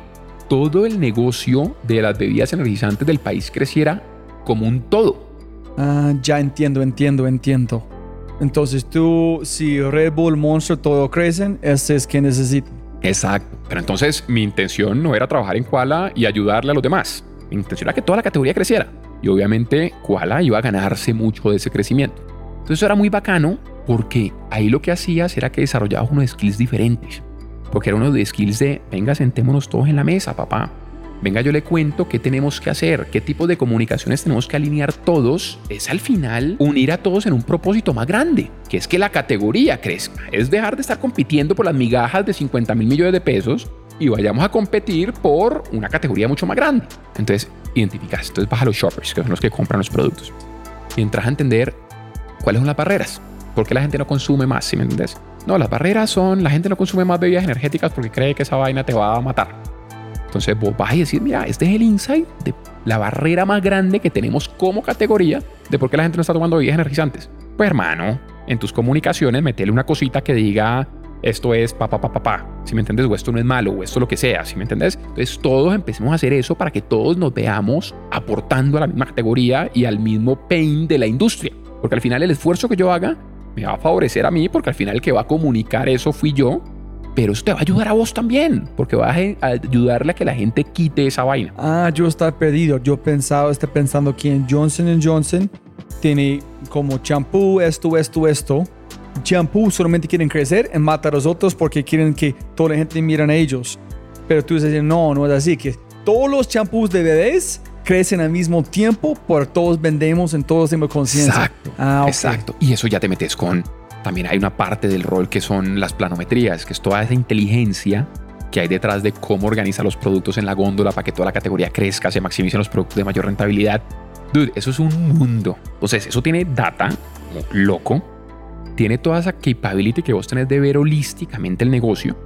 todo el negocio de las bebidas energizantes del país creciera como un todo. Ah, ya entiendo, entiendo, entiendo. Entonces tú, si Red Bull, Monster, todo crecen, ese es que necesitan. Exacto. Pero entonces mi intención no era trabajar en Koala y ayudarle a los demás. Mi intención era que toda la categoría creciera. Y obviamente Koala iba a ganarse mucho de ese crecimiento. Entonces era muy bacano porque ahí lo que hacías era que desarrollabas unos skills diferentes. Porque era uno de skills de, venga, sentémonos todos en la mesa, papá. Venga, yo le cuento qué tenemos que hacer, qué tipo de comunicaciones tenemos que alinear todos. Es al final unir a todos en un propósito más grande, que es que la categoría crezca. Es dejar de estar compitiendo por las migajas de 50 mil millones de pesos y vayamos a competir por una categoría mucho más grande. Entonces, identificas. Entonces, vas a los shoppers, que son los que compran los productos. Y entras a entender cuáles son las barreras. ¿Por qué la gente no consume más? ¿Sí me entiendes? No, las barreras son la gente no consume más bebidas energéticas porque cree que esa vaina te va a matar. Entonces vos vas a decir, mira, este es el insight de la barrera más grande que tenemos como categoría de por qué la gente no está tomando bebidas energizantes. Pues hermano, en tus comunicaciones metele una cosita que diga esto es papá, papá, papá, si me entiendes, o esto no es malo, o esto lo que sea, si me entiendes. Entonces todos empecemos a hacer eso para que todos nos veamos aportando a la misma categoría y al mismo pain de la industria. Porque al final el esfuerzo que yo haga me va a favorecer a mí, porque al final el que va a comunicar eso fui yo, pero eso te va a ayudar a vos también, porque vas a ayudarle a que la gente quite esa vaina. Ah, yo estaba perdido. Yo pensaba, estoy pensando que en Johnson Johnson tiene como champú, esto, esto, esto. Champú solamente quieren crecer y matar a los otros porque quieren que toda la gente miren a ellos. Pero tú dices, no, no es así, que todos los champús de bebés crecen al mismo tiempo, por todos vendemos en todos tenemos conciencia. Exacto, Ah, exacto. Y eso ya te metes con... También hay una parte del rol que son las planometrías, que es toda esa inteligencia que hay detrás de cómo organiza los productos en la góndola para que toda la categoría crezca, se maximicen los productos de mayor rentabilidad. Dude, eso es un mundo. Entonces, eso tiene data loco. Tiene toda esa capability que vos tenés de ver holísticamente el negocio.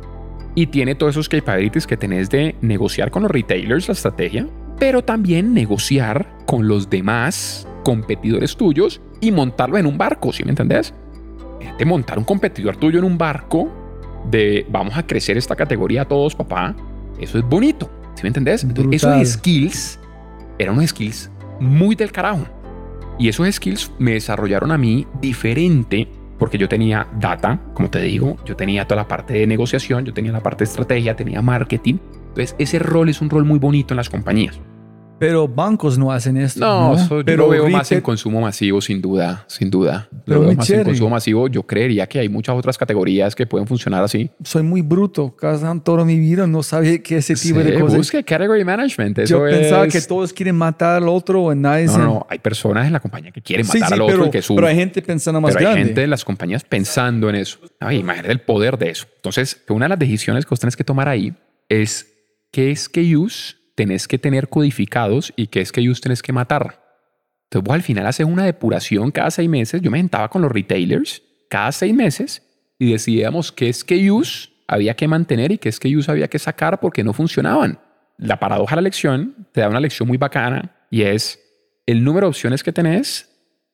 Y tiene todos esos capabilities que tenés de negociar con los retailers la estrategia, pero también negociar con los demás competidores tuyos y montarlo en un barco, ¿sí me entendés? De montar un competidor tuyo en un barco de vamos a crecer esta categoría todos, papá. Eso es bonito, ¿sí me entendés? Entonces, esos skills eran unos skills muy del carajo. Y esos skills me desarrollaron a mí diferente porque yo tenía data, como te digo, yo tenía toda la parte de negociación, yo tenía la parte de estrategia, tenía marketing. Entonces, ese rol es un rol muy bonito en las compañías. Pero bancos no hacen esto. No, No, eso yo pero lo veo más en consumo masivo, sin duda, sin duda. Pero lo veo más en chévere. consumo masivo. Yo creería que hay muchas otras categorías que pueden funcionar así. soy muy bruto. Casi toda mi vida no sabía que ese tipo de Sí, cosas. Busque category management. Eso Yo pensaba es- que todos quieren matar al otro y nadie No, no, no. Hay personas en la compañía que quieren Sí, matar sí, al otro pero, y que pero hay gente pensando más pero hay grande. gente en las compañías pensando en eso. Ay, imagínate el poder de eso. Entonces, una de las decisiones que vos tenés que tomar ahí es qué SKUs tenés que tener codificados y qué SKUs tenés que matar. Entonces, vos al final haces una depuración cada seis meses. Yo me sentaba con los retailers cada seis meses y decidíamos qué SKUs había que mantener y qué SKUs había que sacar porque no funcionaban. La paradoja de la lección te da una lección muy bacana y es el número de opciones que tenés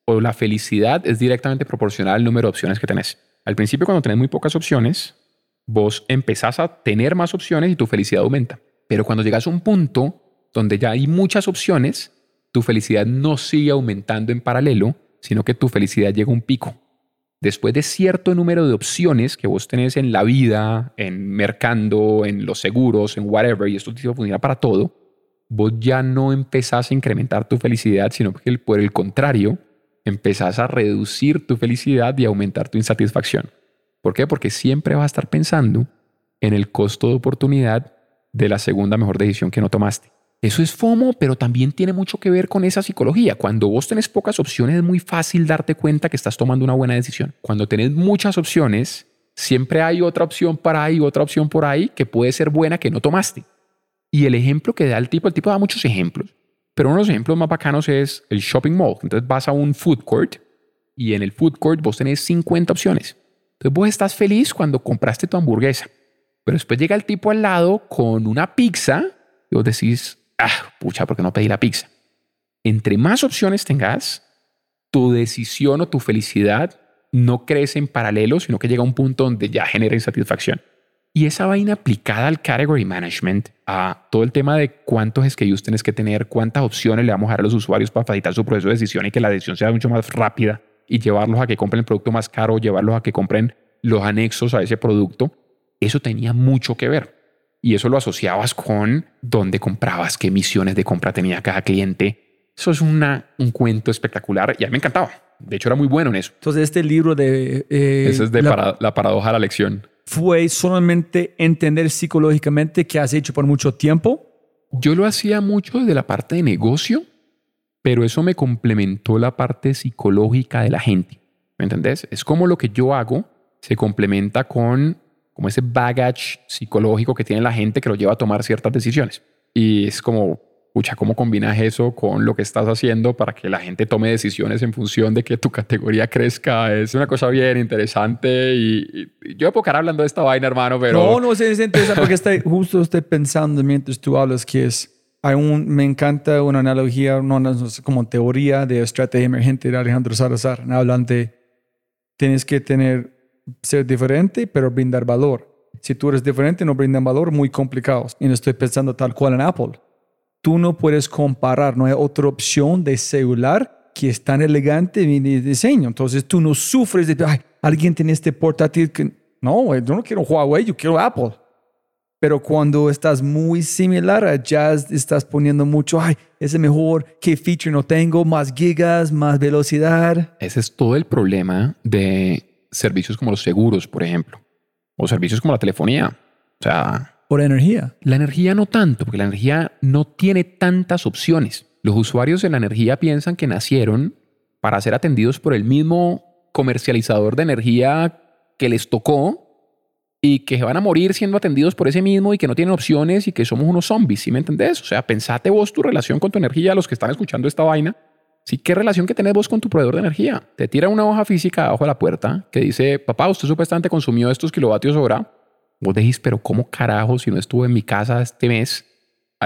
o la felicidad es directamente proporcional al número de opciones que tenés. Al principio, cuando tenés muy pocas opciones, vos empezás a tener más opciones y tu felicidad aumenta. Pero cuando llegas a un punto donde ya hay muchas opciones, tu felicidad no sigue aumentando en paralelo, sino que tu felicidad llega a un pico. Después de cierto número de opciones que vos tenés en la vida, en mercando, en los seguros, en whatever, y esto te funciona para todo, vos ya no empezás a incrementar tu felicidad, sino que por el contrario, empezás a reducir tu felicidad y aumentar tu insatisfacción. ¿Por qué? Porque siempre vas a estar pensando en el costo de oportunidad de la segunda mejor decisión que no tomaste. Eso es FOMO, pero también tiene mucho que ver con esa psicología. Cuando vos tenés pocas opciones es muy fácil darte cuenta que estás tomando una buena decisión. Cuando tenés muchas opciones, siempre hay otra opción para ahí, otra opción por ahí que puede ser buena que no tomaste. Y el ejemplo que da el tipo, el tipo da muchos ejemplos, pero uno de los ejemplos más bacanos es el shopping mall. Entonces vas a un food court y en el food court vos tenés 50 opciones. Entonces vos estás feliz cuando compraste tu hamburguesa, pero después llega el tipo al lado con una pizza y vos decís, ah, pucha, ¿por qué no pedí la pizza? Entre más opciones tengas, tu decisión o tu felicidad no crece en paralelo, sino que llega a un punto donde ya genera insatisfacción. Y esa vaina aplicada al category management, a todo el tema de cuántos SKUs tienes que tener, cuántas opciones le vamos a dar a los usuarios para facilitar su proceso de decisión y que la decisión sea mucho más rápida y llevarlos a que compren el producto más caro, llevarlos a que compren los anexos a ese producto, eso tenía mucho que ver. Y eso lo asociabas con dónde comprabas, qué misiones de compra tenía cada cliente. Eso es una, un cuento espectacular y a mí me encantaba. De hecho, era muy bueno en eso. Entonces, este libro de... eh, Esa es de la- para- la paradoja de la lección. fue solamente entender psicológicamente qué has hecho por mucho tiempo. Yo lo hacía mucho desde la parte de negocio, pero eso me complementó la parte psicológica de la gente. ¿Me entendés? Es como lo que yo hago se complementa con como ese baggage psicológico que tiene la gente que lo lleva a tomar ciertas decisiones. Y es como, pucha, ¿cómo combinas eso con lo que estás haciendo para que la gente tome decisiones en función de que tu categoría crezca? Es una cosa bien interesante y, y yo puedo quedar hablando de esta vaina, hermano, pero... No, no, es es interesante porque estoy, justo estoy pensando mientras tú hablas que es, hay un, me encanta una analogía, no, no, como teoría de estrategia emergente de Alejandro Salazar. Hablan de, tienes que tener, ser diferente, pero brindar valor. Si tú eres diferente, no brindan valor, muy complicados. Y no estoy pensando tal cual en Apple. Tú no puedes comparar, no hay otra opción de celular que es tan elegante en de diseño. Entonces tú no sufres de, ay, alguien tiene este portátil que... No, yo no quiero Huawei, yo quiero Apple. Pero cuando estás muy similar a Jazz, estás poniendo mucho, ay, ese mejor, qué feature no tengo, más gigas, más velocidad. Ese es todo el problema de servicios como los seguros, por ejemplo, o servicios como la telefonía. O sea, Por energía. la energía no tanto, porque la energía no tiene tantas opciones. Los usuarios de la energía piensan que nacieron para ser atendidos por el mismo comercializador de energía que les tocó y que van a morir siendo atendidos por ese mismo y que no tienen opciones y que somos unos zombies, ¿sí me entendés? O sea, pensate vos tu relación con tu energía, los que están escuchando esta vaina. Sí, ¿qué relación que tenés vos con tu proveedor de energía? Te tira una hoja física abajo de la puerta que dice, papá, usted supuestamente consumió estos kilovatios hora. Vos decís, pero ¿cómo carajo si no estuve en mi casa este mes?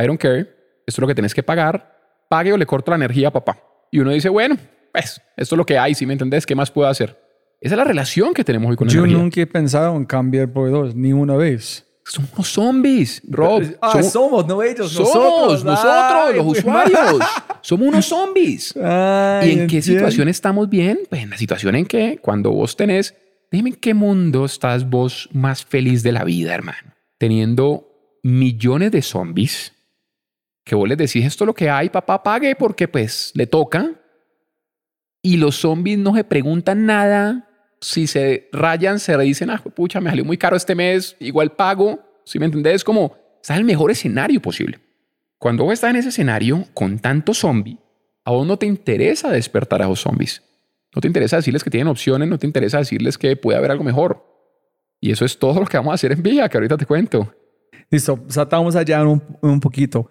I don't care. Esto es lo que tenés que pagar. Pague o le corto la energía a papá. Y uno dice, bueno, pues esto es lo que hay, ¿sí me entendés? ¿Qué más puedo hacer? Esa es la relación que tenemos hoy con la Yo energía. nunca he pensado en cambiar proveedor, ni una vez. Somos unos zombies, Rob. Ah, Somos- somos, no ellos, somos nosotros, Ay, los usuarios. Somos unos zombies. Ay, ¿Y en qué situación estamos bien? Pues en la situación en que cuando vos tenés, dime en qué mundo estás vos más feliz de la vida, hermano. Teniendo millones de zombies que vos les decís esto es lo que hay, papá pague porque pues le toca. Y los zombies no se preguntan nada. Si se rayan, se dicen, ah, pucha, me salió muy caro este mes, igual pago. Si me entendés, como está en el mejor escenario posible. Cuando vos estás en ese escenario con tanto zombie, a vos no te interesa despertar a esos zombies. No te interesa decirles que tienen opciones, no te interesa decirles que puede haber algo mejor. Y eso es todo lo que vamos a hacer en Villa, que ahorita te cuento. Listo, saltamos allá un, un poquito.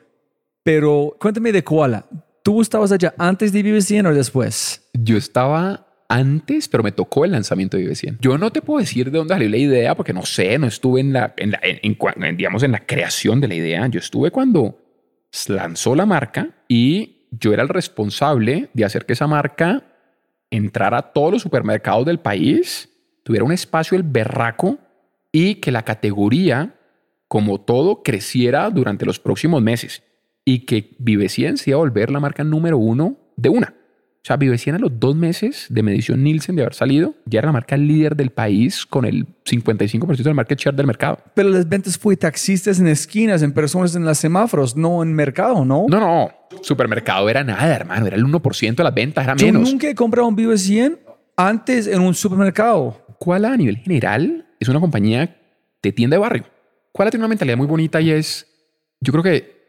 Pero cuéntame de Koala. ¿Tú estabas allá antes de 100 o después? Yo estaba antes, pero me tocó el lanzamiento de Vive 100. Yo no te puedo decir de dónde salió la idea, porque no sé, no estuve en la, en la- en- en digamos, en la creación de la idea. Yo estuve cuando lanzó la marca y yo era el responsable de hacer que esa marca entrara a todos los supermercados del país, tuviera un espacio el berraco y que la categoría, como todo, creciera durante los próximos meses y que Vive 100 se iba a volver la marca número uno de una. O sea, Vive 100 a los dos meses de medición Nielsen de haber salido, ya era la marca líder del país con el 55% del market share del mercado. Pero las ventas fue taxistas en esquinas, en personas en los semáforos, no en mercado, ¿no? No, no, supermercado era nada, hermano, era el 1% de las ventas, era Yo menos. nunca he comprado un Vive 100 antes en un supermercado. Koala a nivel general es una compañía de tienda de barrio. Koala tiene una mentalidad muy bonita y es, yo creo que,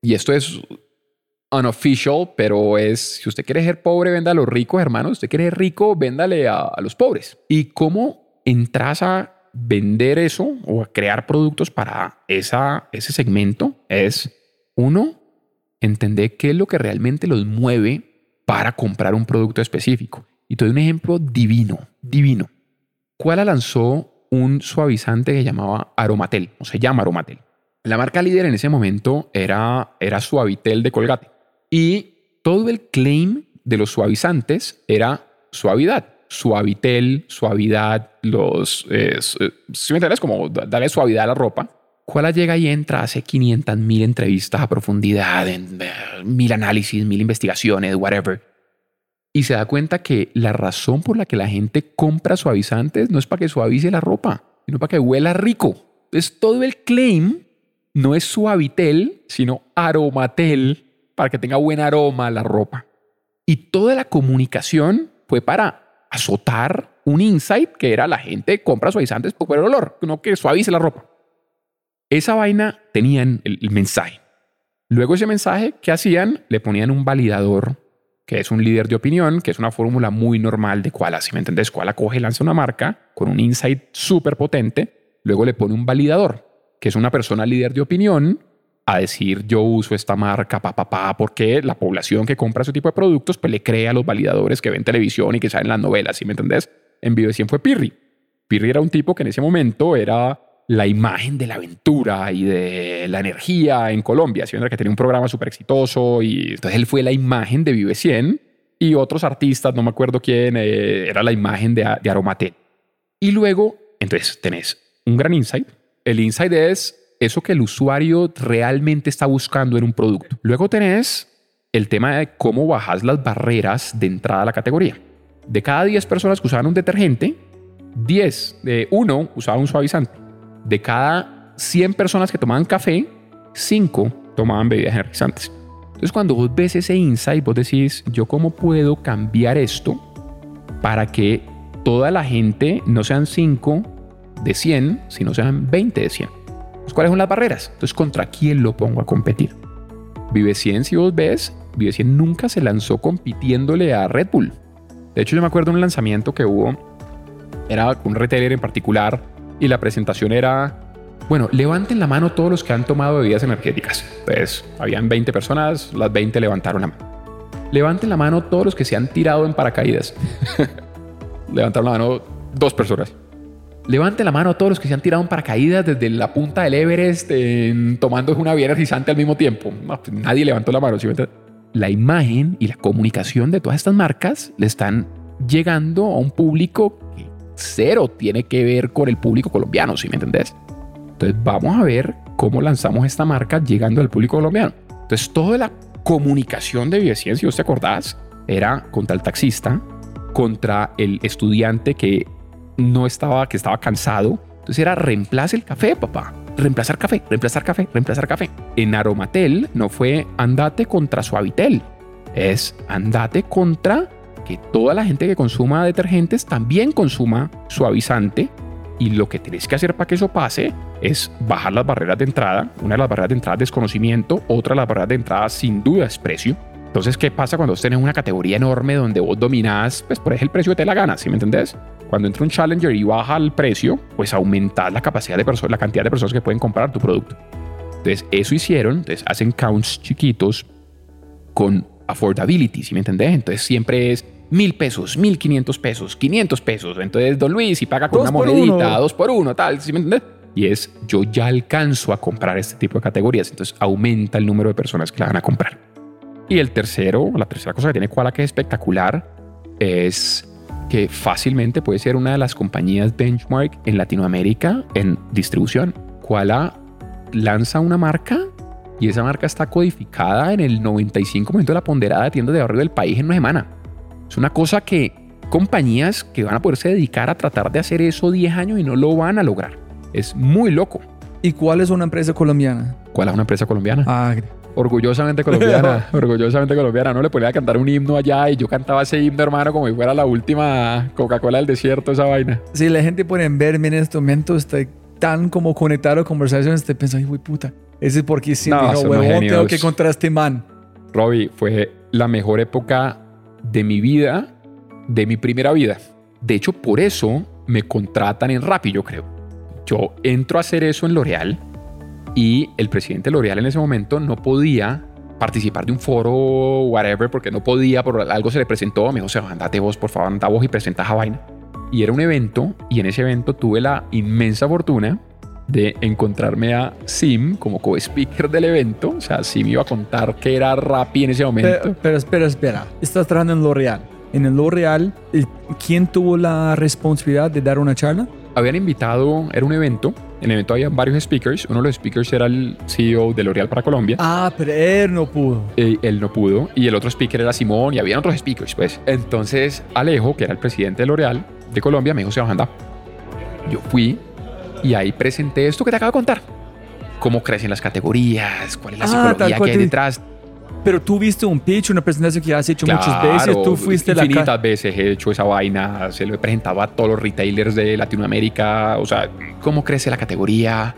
y esto es unofficial, pero es, si usted quiere ser pobre, venda a los ricos, hermanos. Si usted quiere ser rico, véndale a, a los pobres. ¿Y cómo entras a vender eso o a crear productos para esa, ese segmento? Es, uno, entender qué es lo que realmente los mueve para comprar un producto específico. Y te doy un ejemplo divino, divino. Koala lanzó un suavizante que llamaba Aromatel, o se llama Aromatel. La marca líder en ese momento era, era Suavitel de Colgate. Y todo el claim de los suavizantes era suavidad. Suavitel, suavidad, los... Eh, si me entiendes, como da- darle suavidad a la ropa. Koala llega y entra, hace 500 mil entrevistas a profundidad, en, eh, mil análisis, mil investigaciones, whatever. Y se da cuenta que la razón por la que la gente compra suavizantes no es para que suavice la ropa, sino para que huela rico. Es todo el claim no es suavitel, sino aromatel, para que tenga buen aroma la ropa. Y toda la comunicación fue para azotar un insight que era la gente compra suavizantes por el olor, no que suavice la ropa. Esa vaina tenían el, el mensaje. Luego ese mensaje, ¿qué hacían? Le ponían un validador, que es un líder de opinión, que es una fórmula muy normal de Koala. Si me entendés, Koala coge y lanza una marca con un insight súper potente, luego le pone un validador, que es una persona líder de opinión, a decir yo uso esta marca, pa, pa, pa, porque la población que compra ese tipo de productos, pues le cree a los validadores que ven televisión y que saben las novelas, ¿sí me entendés? En Vive 100 fue Pirri. Pirri era un tipo que en ese momento era la imagen de la aventura y de la energía en Colombia, ¿sí? que tenía un programa súper exitoso y entonces él fue la imagen de Vive 100 y otros artistas, no me acuerdo quién, eh, era la imagen de, de. Y luego, entonces tenés un gran insight. El insight es eso que el usuario realmente está buscando en un producto. Luego tenés el tema de cómo bajas las barreras de entrada a la categoría. De cada 10 personas que usaban un detergente, 10 de uno usaba un suavizante. De cada 100 personas que tomaban café, 5 tomaban bebidas energizantes. Entonces, cuando vos ves ese insight, vos decís, ¿yo cómo puedo cambiar esto para que toda la gente no sean 5 de 100, sino sean 20 de 100? Entonces, ¿cuáles son las barreras? Entonces, ¿contra quién lo pongo a competir? Vive 100, si vos ves, Vive 100 nunca se lanzó compitiéndole a Red Bull. De hecho, yo me acuerdo de un lanzamiento que hubo, era un retailer en particular, y la presentación era, bueno, levanten la mano todos los que han tomado bebidas energéticas. Entonces, habían 20 personas, las 20 levantaron la mano. Levanten la mano todos los que se han tirado en paracaídas. Levantaron la mano dos personas. Levanten la mano todos los que se han tirado en paracaídas desde la punta del Everest tomando una bebida energizante al mismo tiempo. Pues, nadie levantó la mano. la imagen y la comunicación de todas estas marcas le están llegando a un público que cero tiene que ver con el público colombiano, si me entendés. Entonces vamos a ver cómo lanzamos esta marca llegando al público colombiano. Entonces toda la comunicación de Vive si vos te acordás, era contra el taxista, contra el estudiante que no estaba, que estaba cansado. Entonces era reemplace el café, papá. Reemplazar café, reemplazar café, reemplazar café. En Aromatel no fue andate contra Suavitel. Es andate contra que toda la gente que consuma detergentes también consuma suavizante y lo que tienes que hacer para que eso pase es bajar las barreras de entrada. Una de las barreras de entrada es desconocimiento, otra de las barreras de entrada sin duda es precio. Entonces, ¿qué pasa cuando vos tenés una categoría enorme donde vos dominás, pues por ejemplo, el precio que te la gana, ¿sí me entendés? Cuando entra un challenger y baja el precio, pues aumentás la capacidad de personas, la cantidad de personas que pueden comprar tu producto. Entonces, eso hicieron, entonces hacen counts chiquitos con affordability, ¿sí me entendés? Entonces, siempre es mil pesos, mil quinientos pesos, quinientos pesos. Entonces, don Luis, y paga con una monedita, dos por uno, tal, ¿sí me entiendes? Y es, yo ya alcanzo a comprar este tipo de categorías. Entonces, aumenta el número de personas que la van a comprar. Y el tercero, la tercera cosa que tiene Koala que es espectacular, es que fácilmente puede ser una de las compañías benchmark en Latinoamérica en distribución. Koala lanza una marca y esa marca está codificada en el 95% de la ponderada de tiendas de barrio del país en una semana. Es una cosa que compañías que van a poderse dedicar a tratar de hacer eso 10 años y no lo van a lograr. Es muy loco. ¿Y cuál es una empresa colombiana? ¿Cuál es una empresa colombiana? Ah, orgullosamente colombiana, orgullosamente colombiana. No le ponía a cantar un himno allá y yo cantaba ese himno, hermano, como si fuera la última Coca-Cola del desierto, esa vaina. Si la gente puede verme en este momento, tan como conectado a conversaciones, te ay, güey, puta. Ese es porque si no, dijo, huevón, tengo que encontrar a este man. Robbie, fue la mejor época de mi vida, de mi primera vida. De hecho, por eso me contratan en Rappi, yo creo. Yo entro a hacer eso en L'Oreal y el presidente de L'Oreal en ese momento no podía participar de un foro, whatever, porque no podía, por algo se le presentó. Me dijo, andate vos, por favor, anda vos y presenta a vaina. Y era un evento, y en ese evento tuve la inmensa fortuna de encontrarme a Sim como co-speaker del evento. O sea, Sim iba a contar que era Rappi en ese momento. Pero, espera, espera. Estás trabajando en L'Oreal. En el L'Oreal, ¿quién tuvo la responsabilidad de dar una charla? Habían invitado, era un evento. En el evento había varios speakers. Uno de los speakers era el CEO de L'Oreal para Colombia. Ah, pero él no pudo. Eh, él no pudo. Y el otro speaker era Simón y había otros speakers, pues. Entonces, Alejo, que era el presidente de L'Oreal de Colombia, me dijo, se anda. Yo fui y ahí presenté esto que te acabo de contar. Cómo crecen las categorías, cuál es la ah, psicología que hay detrás. Pero tú viste un pitch, una presentación que has hecho muchas veces, tú fuiste la infinitas veces he hecho esa vaina, se lo he presentado a todos los retailers de Latinoamérica, o sea, cómo crece la categoría,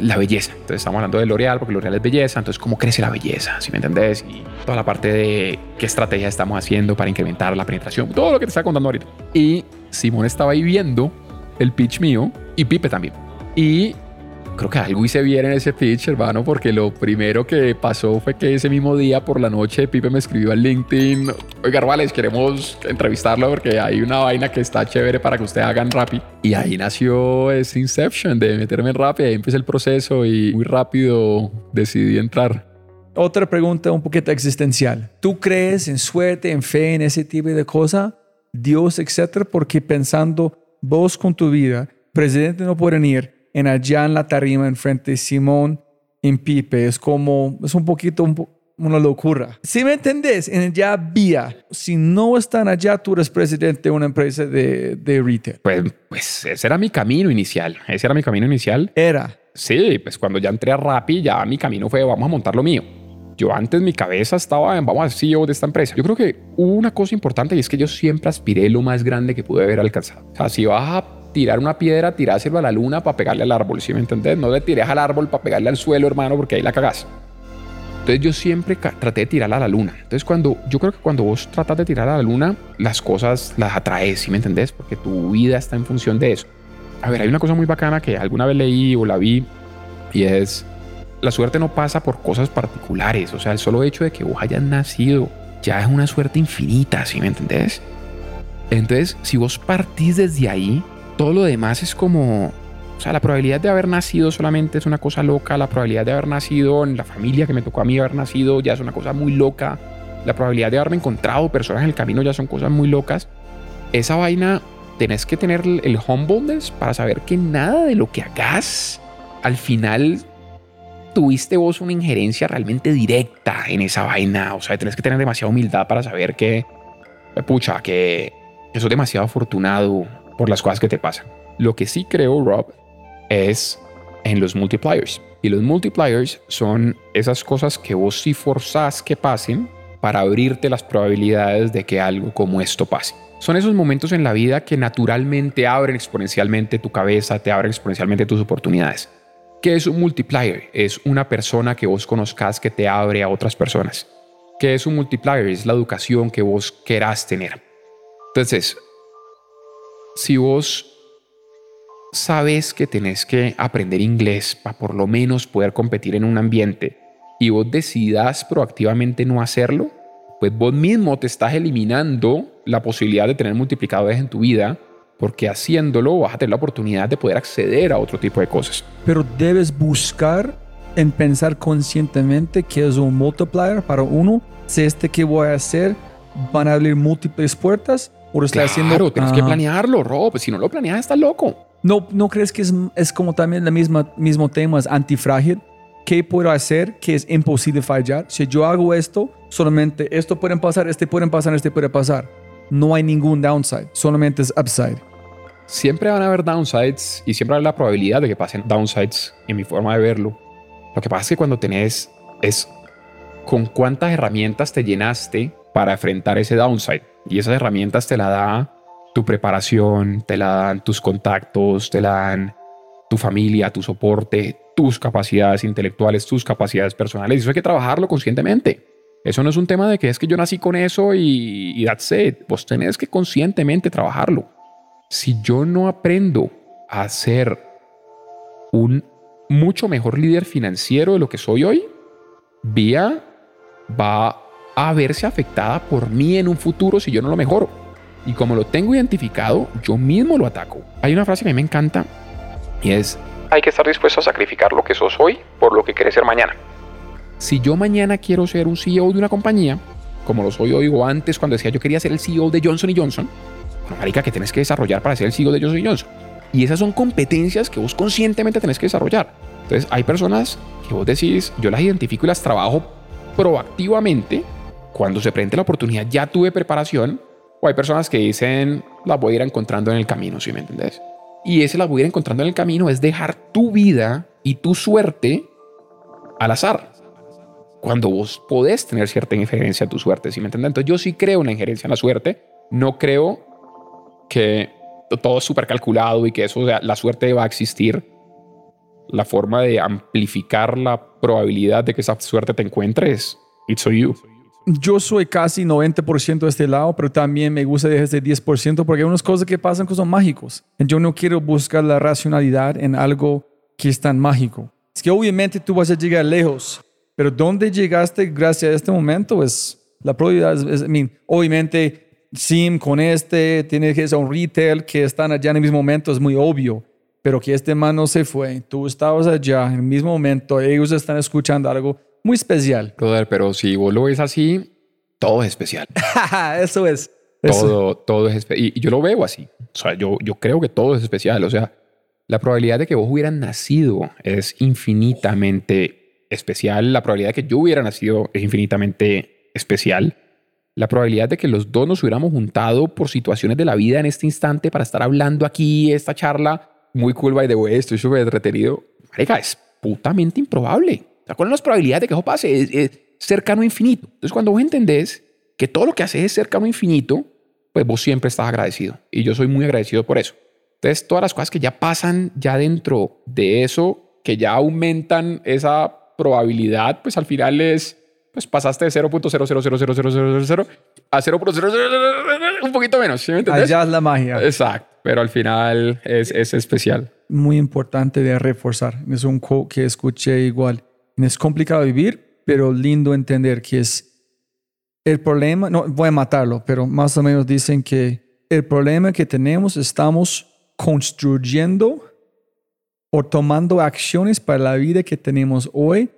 la belleza. Entonces estamos hablando de L'Oreal porque L'Oreal es belleza, entonces cómo crece la belleza, si me entendés, y toda la parte de qué estrategia estamos haciendo para incrementar la penetración, todo lo que te estaba contando ahorita. Y Simón estaba ahí viendo el pitch mío y Pipe también. Y creo que algo hice bien en ese pitch, hermano, porque lo primero que pasó fue que ese mismo día por la noche Pipe me escribió al LinkedIn, oiga, Vales, queremos entrevistarlo porque hay una vaina que está chévere para que ustedes hagan Rappi. Y ahí nació ese Inception de meterme en Rappi, ahí empecé el proceso y muy rápido decidí entrar. Otra pregunta un poquito existencial. ¿Tú crees en suerte, en fe, en ese tipo de cosas? Dios, etcétera, porque pensando vos con tu vida, presidente no pueden ir en allá en la tarima enfrente de Simón en Pipe. Es como, es un poquito una locura. Si me entendés, en allá vía, si no están allá, tú eres presidente de una empresa de, de retail. Pues, pues ese era mi camino inicial. Ese era mi camino inicial. Era. Sí, pues cuando ya entré a Rappi, ya mi camino fue, vamos a montar lo mío. Yo antes mi cabeza estaba en, vamos a ser CEO de esta empresa. Yo creo que hubo una cosa importante y es que yo siempre aspiré lo más grande que pude haber alcanzado. O sea, si vas a tirar una piedra, tirárselo a la luna para pegarle al árbol, ¿sí me entendés? No le tires al árbol para pegarle al suelo, hermano, porque ahí la cagás. Entonces yo siempre traté de tirarla a la luna. Entonces cuando yo creo que cuando vos tratas de tirar a la luna, las cosas las atraes, ¿sí me entendés? Porque tu vida está en función de eso. a ver, hay una cosa muy bacana que alguna vez leí o la vi y es, la suerte no pasa por cosas particulares, o sea, el solo hecho de que vos hayas nacido ya es una suerte infinita, ¿sí me entendés? Entonces, si vos partís desde ahí, todo lo demás es como, o sea, la probabilidad de haber nacido solamente es una cosa loca, la probabilidad de haber nacido en la familia que me tocó a mí haber nacido ya es una cosa muy loca, la probabilidad de haberme encontrado personas en el camino ya son cosas muy locas. Esa vaina tenés que tener el humbleness para saber que nada de lo que hagas al final tuviste vos una injerencia realmente directa en esa vaina. O sea, tenés que tener demasiada humildad para saber que, pucha, que, que sos demasiado afortunado por las cosas que te pasan. Lo que sí creo, Rob, es en los multipliers. Y los multipliers son esas cosas que vos sí forzás que pasen para abrirte las probabilidades de que algo como esto pase. Son esos momentos en la vida que naturalmente abren exponencialmente tu cabeza, te abren exponencialmente tus oportunidades. ¿Qué es un multiplier? Es una persona que vos conozcas que te abre a otras personas. ¿Qué es un multiplier? Es la educación que vos querás tener. Entonces, si vos sabes que tenés que aprender inglés para por lo menos poder competir en un ambiente y vos decidas proactivamente no hacerlo, pues vos mismo te estás eliminando la posibilidad de tener multiplicadores en tu vida porque haciéndolo vas a tener la oportunidad de poder acceder a otro tipo de cosas. Pero debes buscar en pensar conscientemente que es un multiplier para uno. Si este que voy a hacer van a abrir múltiples puertas o está claro, haciendo. tienes que Ah. planearlo, Rob. Si no lo planeas, estás loco. No, ¿No crees que es, es como también el mismo, mismo tema, es antifrágil? ¿Qué puedo hacer que es imposible fallar? Si yo hago esto, solamente esto puede pasar, este puede pasar, este puede pasar. No hay ningún downside, solamente es upside. Siempre van a haber downsides y siempre hay la probabilidad de que pasen downsides en mi forma de verlo. Lo que pasa es que cuando tenés es con cuántas herramientas te llenaste para enfrentar ese downside. Y esas herramientas te la da tu preparación, te la dan tus contactos, te la dan tu familia, tu soporte, tus capacidades intelectuales, tus capacidades personales. Y eso hay que trabajarlo conscientemente. Eso no es un tema de que es que yo nací con eso y, y that's it. Vos tenés que conscientemente trabajarlo. Si yo no aprendo a ser un mucho mejor líder financiero de lo que soy hoy, Vía va a verse afectada por mí en un futuro si yo no lo mejoro. Y como lo tengo identificado, yo mismo lo ataco. Hay una frase que a mí me encanta y es, Hay que estar dispuesto a sacrificar lo que sos hoy por lo que querés ser mañana. si yo mañana quiero ser un CEO de una compañía, como lo soy hoy o antes cuando decía yo quería ser el CEO de Johnson Johnson, bueno, marica, que tenés que desarrollar para ser el CEO de Johnson Johnson. Y esas son competencias que vos conscientemente tenés que desarrollar. Entonces, hay personas que vos decís, yo las identifico y las trabajo proactivamente. Cuando se presente la oportunidad, ya tuve preparación. O hay personas que dicen, las voy a ir encontrando en el camino, ¿sí me entendés? Y ese las voy a ir encontrando en el camino es dejar tu vida y tu suerte al azar. Cuando vos podés tener cierta injerencia en tu suerte, ¿sí me entiendes? Entonces yo sí creo una injerencia en la suerte. No creo que todo es súper calculado y que eso, o sea, la suerte va a existir. La forma de amplificar la probabilidad de que esa suerte te encuentre es it's on you. Yo soy casi 90% de este lado, pero también me gusta de ese 10% porque hay unas cosas que pasan que son mágicos. Yo no quiero buscar la racionalidad en algo que es tan mágico. Es que obviamente tú vas a llegar lejos, pero ¿dónde llegaste gracias a este momento? Es la probabilidad, es, I mean, obviamente Sim con este, tiene que ser un retail que están allá en el mismo momento, es muy obvio. Pero que este man se fue, tú estabas allá en el mismo momento, ellos están escuchando algo muy especial. Brother, pero si vos lo ves así, todo es especial. Eso es. Eso. todo, todo es espe- y, y yo lo veo así. O sea, yo, yo creo que todo es especial. O sea, la probabilidad de que vos hubieras nacido es infinitamente especial. La probabilidad de que yo hubiera nacido es infinitamente especial. La probabilidad de que los dos nos hubiéramos juntado por situaciones de la vida en este instante para estar hablando aquí esta charla, muy cool by the way, estoy súper entretenido. Marica, es putamente improbable. Sea, ¿cuáles son las probabilidades de que eso pase? Es, es cercano a infinito. Entonces, cuando vos entendés que todo lo que haces es cercano a infinito, pues vos siempre estás agradecido. Y yo soy muy agradecido por eso. Entonces, todas las cosas que ya pasan ya dentro de eso, que ya aumentan esa probabilidad, pues al final es, pues pasaste de 0.00000000 a 0.000 un poquito menos, ¿sí me entendés? Allá es la magia. Exacto. pero al final es, es especial. Muy importante de reforzar. Es un quote que escuché igual. Es complicado vivir, pero lindo entender que es el problema, no voy a matarlo, pero más o menos dicen que el problema que tenemos estamos construyendo o tomando acciones para la vida que tenemos hoy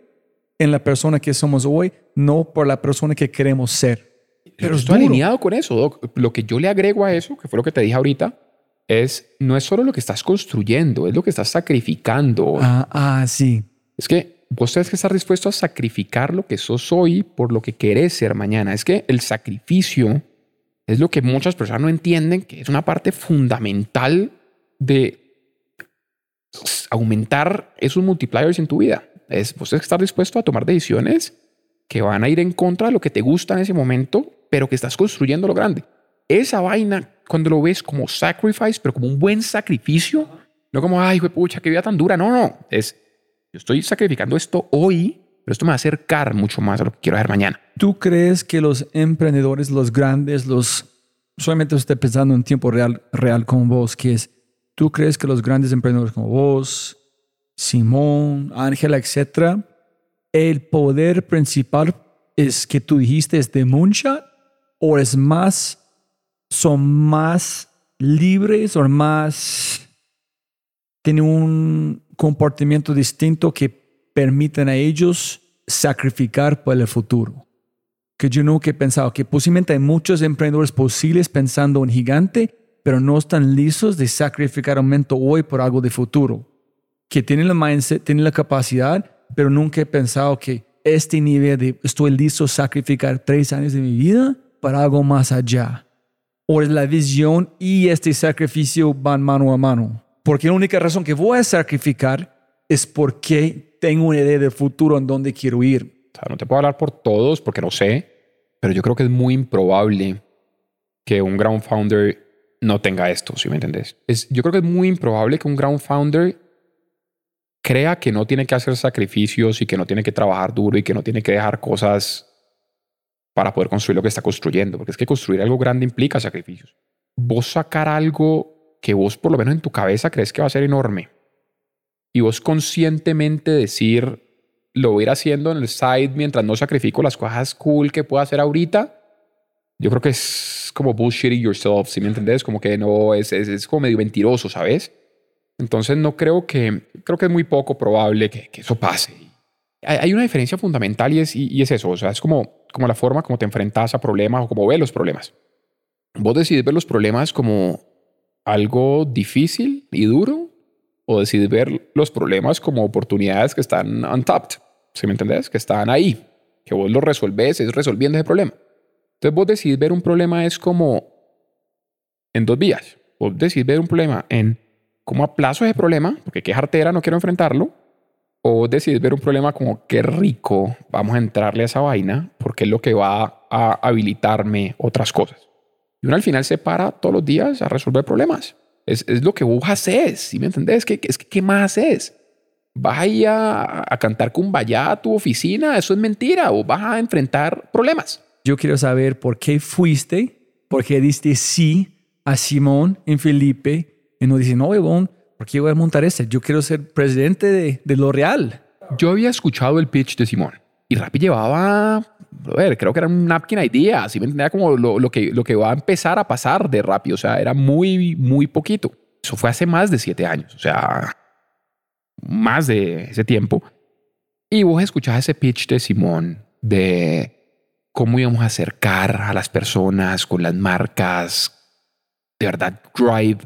en la persona que somos hoy, no por la persona que queremos ser. Pero estoy alineado con eso, Doc. Lo que yo le agrego a eso, que fue lo que te dije ahorita, es no es solo lo que estás construyendo, es lo que estás sacrificando. Ah, ah sí. Es que vos tenés que estar dispuesto a sacrificar lo que sos hoy por lo que querés ser mañana. Es que el sacrificio es lo que muchas personas no entienden, que es una parte fundamental de aumentar esos multipliers en tu vida. Es, vos tenés que estar dispuesto a tomar decisiones que van a ir en contra de lo que te gusta en ese momento, pero que estás construyendo lo grande. Esa vaina, cuando lo ves como sacrifice, pero como un buen sacrificio, no como, ay, pucha, qué vida tan dura. No, no, es, yo estoy sacrificando esto hoy, pero esto me va a acercar mucho más a lo que quiero hacer mañana. ¿Tú crees que los emprendedores, los grandes, los, solamente estoy pensando en tiempo real, real con vos, que es, ¿tú crees que los grandes emprendedores como vos, Simón, Ángela, etcétera, el poder principal es que tú dijiste es de Moonshot o es más, son más libres o más, tienen un comportamiento distinto que permiten a ellos sacrificar por el futuro. Que yo nunca he pensado que posiblemente hay muchos emprendedores posibles pensando en gigante, pero no están listos de sacrificar aumento hoy por algo de futuro. Que tienen la mindset, tienen la capacidad, pero nunca he pensado que este nivel de estoy listo a sacrificar tres años de mi vida para algo más allá. O la visión y este sacrificio van mano a mano. Porque la única razón que voy a sacrificar es porque tengo una idea del futuro en donde quiero ir. O sea, no te puedo hablar por todos porque no sé, pero yo creo que es muy improbable que un ground founder no tenga esto, si me entendés. Es, yo creo que es muy improbable que un ground founder crea que no tiene que hacer sacrificios y que no tiene que trabajar duro y que no tiene que dejar cosas para poder construir lo que está construyendo, porque es que construir algo grande implica sacrificios. Vos sacar algo que vos por lo menos en tu cabeza crees que va a ser enorme y vos conscientemente decir, lo voy a ir haciendo en el side mientras no sacrifico las cosas cool que puedo hacer ahorita, yo creo que es como bullshitting yourself, si me entendés? Como que no, es, es, es como medio mentiroso, ¿sabes? Entonces no creo que, creo que es muy poco probable que, eso pase. Hay una diferencia fundamental y es, y, es eso, o sea, es como, como la forma como te enfrentas a problemas o como ves los problemas. Vos decides ver los problemas como algo difícil y duro o decides ver los problemas como oportunidades que están untapped, ¿sí me entendés? Que están ahí, que vos los resolves, es resolviendo ese problema. Entonces vos decides ver un problema es como en dos vías. Vos decides ver un problema en cómo aplazo ese problema, porque qué jartera, no quiero enfrentarlo, o decides ver un problema como qué rico, vamos a entrarle a esa vaina, porque es lo que va a habilitarme otras cosas. Y uno al final se para todos los días a resolver problemas. Es, es lo que vos haces, ¿sí me entendés? ¿Qué, es que, ¿Qué más haces? ¿Vas a ir a, a cantar cumbaya a tu oficina? Eso es mentira. ¿O vas a enfrentar problemas? Yo quiero saber por qué fuiste, por qué diste sí a Simón en Felipe y no dice, no, ¿por qué voy a montar este? Yo quiero ser presidente de, de L'Oreal. Yo había escuchado el pitch de Simón y Rappi llevaba, creo que era un napkin idea, así me entendía como lo, lo, que, lo que va a empezar a pasar de Rappi, o sea, era muy, muy poquito. Eso fue hace más de siete años, o sea, más de ese tiempo. Y vos escuchás ese pitch de Simón de cómo íbamos a acercar a las personas con las marcas, de verdad, drive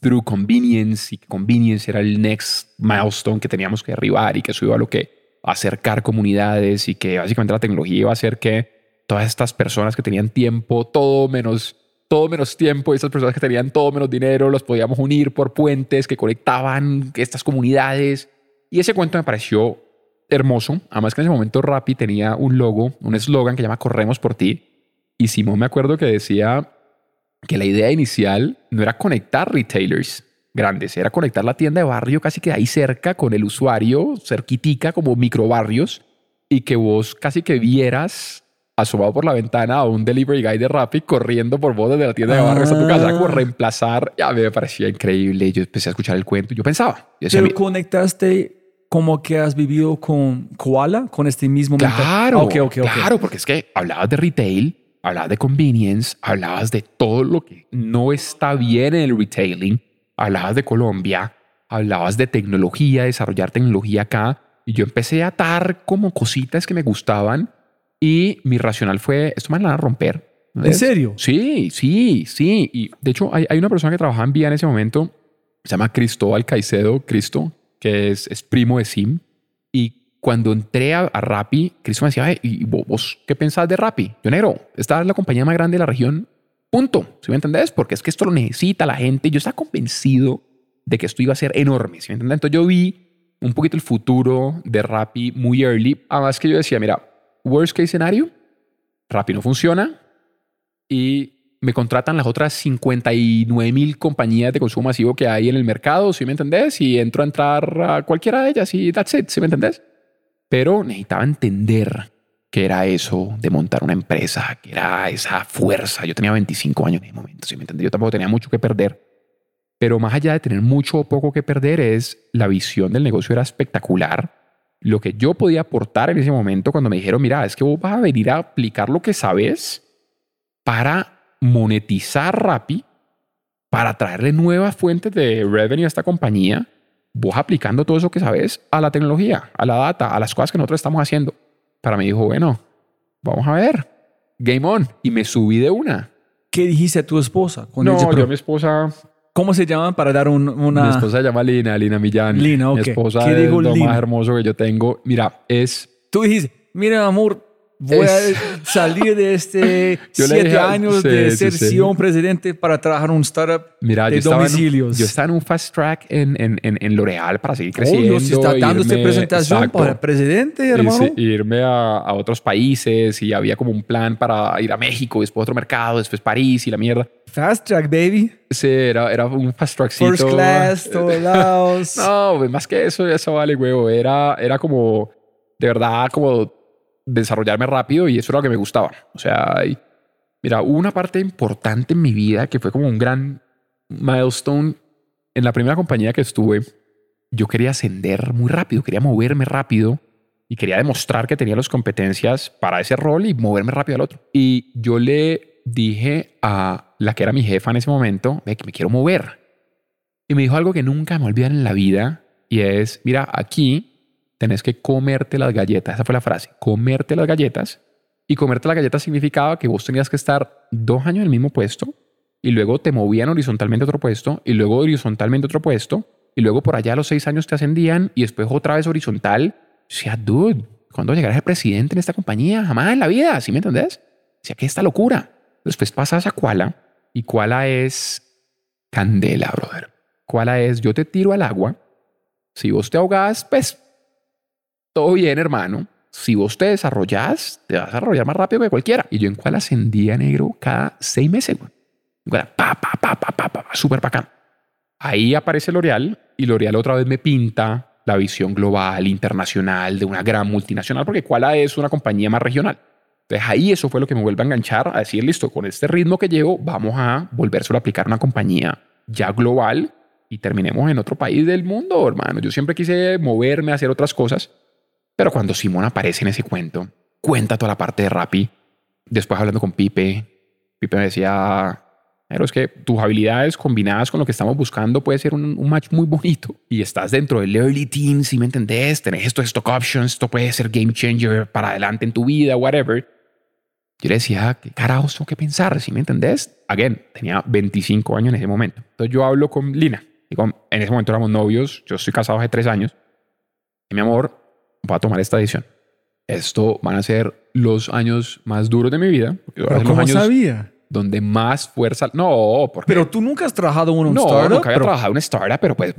through convenience y convenience era el next milestone que teníamos que arribar y que eso iba a lo que acercar comunidades y que básicamente la tecnología iba a hacer que todas estas personas que tenían tiempo, todo menos todo menos tiempo, estas personas que tenían todo menos dinero, los podíamos unir por puentes que conectaban estas comunidades. Y ese cuento me pareció hermoso. Además que en ese momento Rappi tenía un logo, un eslogan que llama Corremos por ti. Y Simón me acuerdo que decía, que la idea inicial no era conectar retailers grandes, era conectar la tienda de barrio casi que ahí cerca con el usuario, cerquitica como microbarrios, y que vos casi que vieras asomado por la ventana a un delivery guy de Rappi corriendo por vos desde la tienda de barrio hasta tu casa, como Ah. reemplazar. Ya me parecía increíble. Yo empecé a escuchar el cuento. Yo pensaba, yo decía, Pero "Mi- conectaste como que has vivido con Koala, con este mismo Claro, Ah, Ok, ok, ok. claro, porque es que hablabas de retail, hablabas de convenience, hablabas de todo lo que no está bien en el retailing, hablabas de Colombia, hablabas de tecnología, desarrollar tecnología acá, y yo empecé a atar como cositas que me gustaban y mi racional fue, esto me la van a romper. ¿En ¿Ves? serio? Sí, sí, sí. Y de hecho hay, hay una persona que trabajaba en Vía en ese momento, se llama Cristóbal Caicedo, Cristo, que es, es primo de Sim. Y cuando entré a, a Rappi, Cristo me decía, "Ay, ¿y vos, vos qué pensás de Rappi? Yo negro, esta es la compañía más grande de la región, punto. ¿Sí me entendés? Porque es que esto lo necesita la gente. Yo estaba convencido de que esto iba a ser enorme. ¿Sí me entendés? Entonces yo vi un poquito el futuro de Rappi muy early. Además que yo decía, mira, worst case scenario, Rappi no funciona y me contratan las otras 59 mil compañías de consumo masivo que hay en el mercado, ¿sí me entendés? Y entro a entrar a cualquiera de ellas y that's it, ¿sí me entendés? Pero necesitaba entender qué era eso de montar una empresa, qué era esa fuerza. Yo tenía 25 años en ese momento, ¿sí me entendés? Yo tampoco tenía mucho que perder. Pero más allá de tener mucho o poco que perder es la visión del negocio era espectacular. Lo que yo podía aportar en ese momento cuando me dijeron, mira, es que vos vas a venir a aplicar lo que sabes para monetizar Rappi, para traerle nuevas fuentes de revenue a esta compañía, vos aplicando todo eso que sabes a la tecnología, a la data, a las cosas que nosotros estamos haciendo. Para mí dijo, bueno, vamos a ver, game on. Y me subí de una. ¿Qué dijiste a tu esposa? cuando ella- No, yo mi esposa, ¿Cómo se llaman para dar un- una... mi esposa se llama Lina, Lina Millán. Lina, ok. Mi esposa ¿Qué es dijo lo Lina? más hermoso que yo tengo. Mira, es Tú dijiste, mira amor, voy Es- a salir de este Yo siete dije- años sí, de sí, ser sí. CEO presidente para trabajar en un startup Mira, de yo en, un- domicilios. yo estaba en un fast track en, en, en, en L'Oreal para seguir Oh, creciendo. Dios, está dando esta presentación exacto, para presidente, y hermano. sí, irme a, a otros países y había como un plan para ir a México, después otro mercado, después París y la mierda. Fast track, baby. Sí, era, era un fast trackcito. First class, todos lados. No, pues más que eso, eso vale, huevo. Era, era como, de verdad, como desarrollarme rápido y eso era lo que me gustaba. O sea, mira, hubo una parte importante en mi vida que fue como un gran milestone. En la primera compañía que estuve, yo quería ascender muy rápido, quería moverme rápido y quería demostrar que tenía las competencias para ese rol y moverme rápido al otro. Y yo le dije a la que era mi jefa en ese momento, ve que me quiero mover. Y me dijo algo que nunca me olvidaré en la vida y es, mira, aquí tenés que comerte las galletas. Esa fue la frase, comerte las galletas. Y comerte las galletas significaba que vos tenías que estar dos años en el mismo puesto y luego te movían horizontalmente a otro puesto y luego horizontalmente a otro puesto y luego por allá a los seis años te ascendían y después otra vez horizontal. O sea, dude, ¿cuándo llegarás a ser presidente en esta compañía? Jamás en la vida, ¿sí me entendés? O sea, que esta locura. Después pasas a Kuala y Kuala es candela, brother. Kuala es yo te tiro al agua. Si vos te ahogás, pues todo bien, hermano. Si vos te desarrollás, te vas a desarrollar más rápido que cualquiera. Y yo en Kuala ascendía negro cada seis meses, güey. Kuala, Pa, pa, pa, pa, pa, pa, súper bacán. Ahí aparece L'Oreal y L'Oreal otra vez me pinta la visión global, internacional de una gran multinacional, porque Kuala es una compañía más regional. Entonces ahí eso fue lo que me vuelve a enganchar, a decir, listo, con este ritmo que llevo, vamos a volvérselo a aplicar una compañía ya global y terminemos en otro país del mundo, hermano. Yo siempre quise moverme, hacer otras cosas, pero cuando Simón aparece en ese cuento, cuenta toda la parte de Rappi, después hablando con Pipe, Pipe me decía, pero es que tus habilidades combinadas con lo que estamos buscando puede ser un, un match muy bonito. Y estás dentro del early team, si me entendés, tenés estos stock options, esto puede ser game changer para adelante en tu vida, whatever. Yo le decía, ¿qué carajos tengo que pensar? Si me entendés? Again, tenía 25 años en ese momento. Entonces yo hablo con Lina. Digo, en ese momento éramos novios, yo estoy casado hace tres años. Y mi amor, voy a tomar esta decisión. Esto van a ser los años más duros de mi vida. Pero ¿cómo años sabía? donde más fuerza... No, porque... Pero tú nunca has trabajado en un no, startup. nunca había pero- trabajado en una startup, pero pues...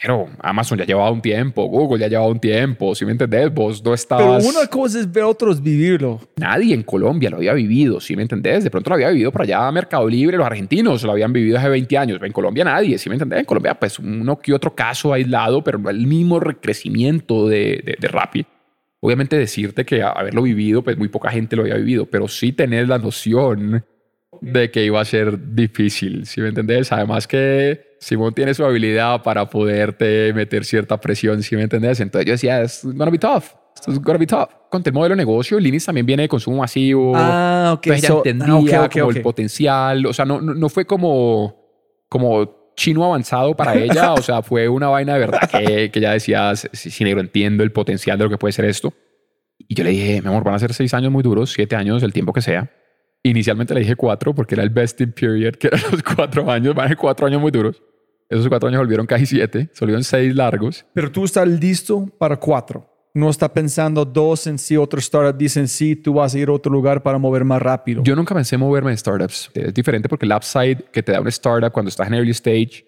Pero Amazon ya llevaba un tiempo, Google ya llevaba un tiempo, si me entendés, vos no Pero estabas... una cosa es ver a otros vivirlo. Nadie en Colombia lo había vivido, si me entendés. De pronto lo había vivido por allá Mercado Libre, los argentinos lo habían vivido hace 20 años. En Colombia nadie, si me entendés. En Colombia, pues uno que otro caso aislado, pero no el mismo recrecimiento de, de, de Rappi. Obviamente decirte que haberlo vivido, pues muy poca gente lo había vivido, pero sí tener la noción de que iba a ser difícil, ¿sí me entendés? Además que Simón tiene su habilidad para poderte meter cierta presión, ¿sí me entendés? Entonces yo decía, es gonna be tough. Esto es gonna be tough. Con el modelo de negocio, Linis también viene de consumo masivo. Ah, ok. Entonces ella so- entendía ah, ok, ok, como ok. el potencial. O sea, no, no, no fue como, como chino avanzado para ella. o sea, fue una vaina de verdad que, que ella decía, sí, sí, negro, entiendo el potencial de lo que puede ser esto. Y yo le dije, mi amor, van a ser seis años muy duros, siete años, el tiempo que sea. Inicialmente le dije cuatro porque era el vesting period, que eran los cuatro años. Van a ser cuatro años muy duros. Esos cuatro años volvieron casi siete, volvieron seis largos. Pero tú estás listo para cuatro. No está pensando dos en sí, otro startup dicen sí, tú vas a ir a otro lugar para mover más rápido. Yo nunca pensé en moverme de startups. Es diferente porque el upside que te da un startup cuando estás en early stage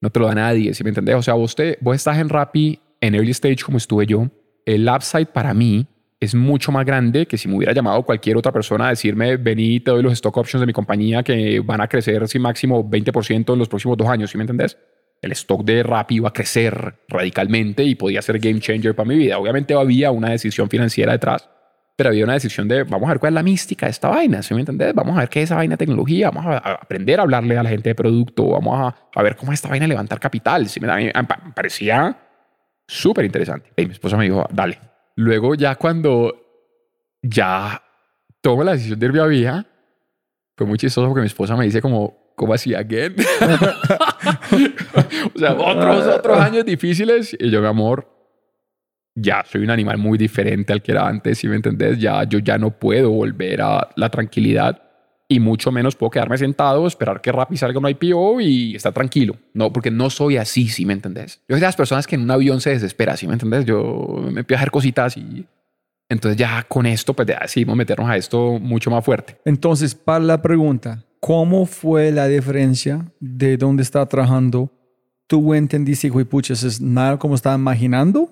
no te lo da nadie, ¿sí me entendés? O sea, vos, te, vos estás en Rappi en early stage como estuve yo. El upside para mí es mucho más grande que si me hubiera llamado cualquier otra persona a decirme, vení, te doy los stock options de mi compañía que van a crecer sin máximo 20% en los próximos dos años, ¿sí me entendés? El stock de Rappi iba a crecer radicalmente y podía ser game changer para mi vida. Obviamente había una decisión financiera detrás, pero había una decisión de vamos a ver cuál es la mística de esta vaina, ¿sí me entendés? Vamos a ver qué es esa vaina de tecnología, vamos a, a aprender a hablarle a la gente de producto, vamos a, a ver cómo es esta vaina levantar capital. ¿sí? Me, me parecía súper interesante. Y mi esposa me dijo, dale. Luego ya cuando ya tomo la decisión de ir a vía, fue muy chistoso porque mi esposa me dice como, ¿cómo así again? o sea, otros, otros años difíciles. Y yo, mi amor, ya soy un animal muy diferente al que era antes, si me entendés? Ya, yo ya no puedo volver a la tranquilidad y mucho menos puedo quedarme sentado, esperar que Rappi salga un IPO y estar tranquilo. No, porque no soy así, si me entendés? Yo soy de las personas que en un avión se desespera, si me entendés? Yo me empiezo a hacer cositas y entonces ya con esto, pues decidimos meternos a esto mucho más fuerte. Entonces, para la pregunta, ¿cómo fue la diferencia de dónde está trabajando? ¿Tú entendiste, güey, puchas, es nada como estaba imaginando?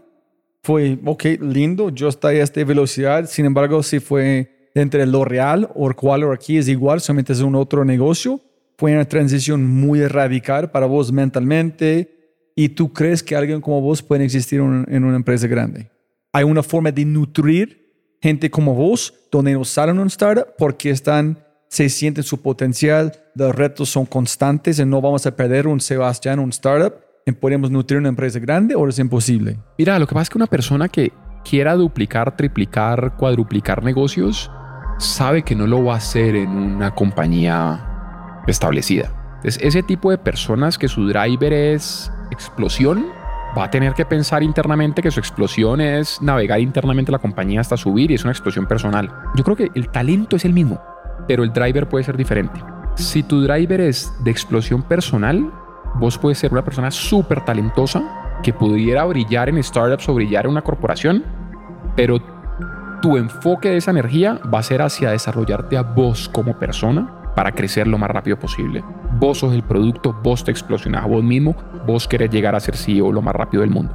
Fue, ok, lindo, yo estoy a esta velocidad, sin embargo, si fue entre lo real o aquí es igual, solamente es un otro negocio. Fue una transición muy radical para vos mentalmente y tú crees que alguien como vos puede existir en una empresa grande. Hay una forma de nutrir gente como vos, donde no salen un startup porque están, se sienten su potencial, los retos son constantes y no vamos a perder un Sebastián, un startup, y podemos nutrir una empresa grande o es imposible. Mira, lo que pasa es que una persona que quiera duplicar, triplicar, cuadruplicar negocios, sabe que no lo va a hacer en una compañía establecida. Entonces, ese tipo de personas que su driver es explosión, va a tener que pensar internamente que su explosión es navegar internamente la compañía hasta subir y es una explosión personal. Yo creo que el talento es el mismo, pero el driver puede ser diferente. Si tu driver es de explosión personal, vos puedes ser una persona súper talentosa que pudiera brillar en startups o brillar en una corporación, pero tu enfoque de esa energía va a ser hacia desarrollarte a vos como persona para crecer lo más rápido posible. Vos sos el producto, vos te explosionás vos mismo, vos querés llegar a ser CEO lo más rápido del mundo.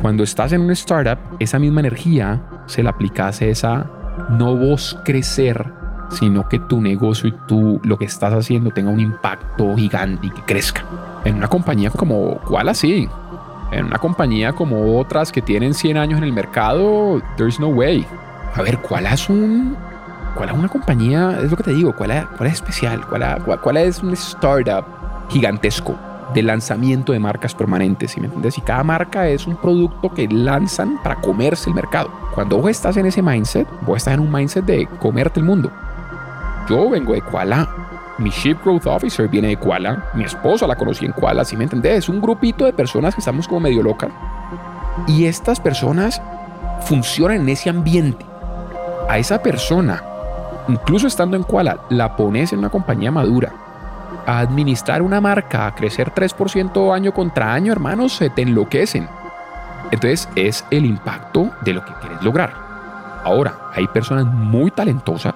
Cuando estás en un startup, esa misma energía se la aplicas a esa no vos crecer, sino que tu negocio y tú lo que estás haciendo tenga un impacto gigante y que crezca. En una compañía como cuál así, en una compañía como otras que tienen 100 años en el mercado, there's no way. A ver, ¿cuál es un cuál es una compañía? Es lo que te digo, ¿cuál es, especial? ¿Cuál, es- cuál- cuál es un startup gigantesco de lanzamiento de marcas permanentes? ¿sí me entiendes? Y cada marca es un producto que lanzan para comerse el mercado. Cuando vos estás en ese mindset, vos estás en un mindset de comerte el mundo. Yo vengo de Kuala. Mi Chief Growth Officer viene de Kuala. Mi esposa la conocí en Kuala, ¿sí me entendés? Es un grupito de personas que estamos como medio locas. Y estas personas funcionan en ese ambiente. A esa persona, incluso estando en Kuala, la pones en una compañía madura. A administrar una marca, a crecer 3% año contra año, hermanos, se te enloquecen. Entonces es el impacto de lo que quieres lograr. Ahora, hay personas muy talentosas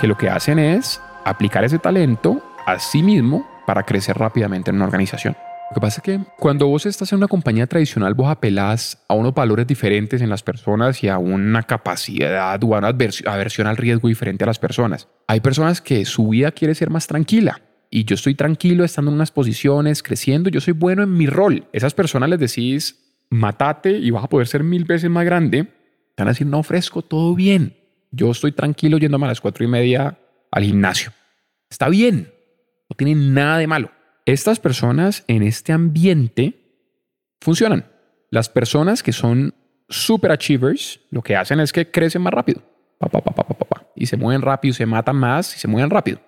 que lo que hacen es aplicar ese talento a sí mismo para crecer rápidamente en una organización. Lo que pasa es que cuando vos estás en una compañía tradicional, vos apelás a unos valores diferentes en las personas y a una capacidad o a una aversión al riesgo diferente a las personas. Hay personas que su vida quiere ser más tranquila y yo estoy tranquilo estando en unas posiciones, creciendo, yo soy bueno en mi rol. Esas personas les decís, matate y vas a poder ser mil veces más grande, te van a decir, no ofrezco todo bien. Yo estoy tranquilo yéndome a las cuatro y media al gimnasio. Está bien, no tiene nada de malo. Estas personas en este ambiente funcionan. Las personas que son super achievers, lo que hacen es que crecen más rápido. Pa, pa, pa, y se mueven rápido, se matan más y se mueven rápido.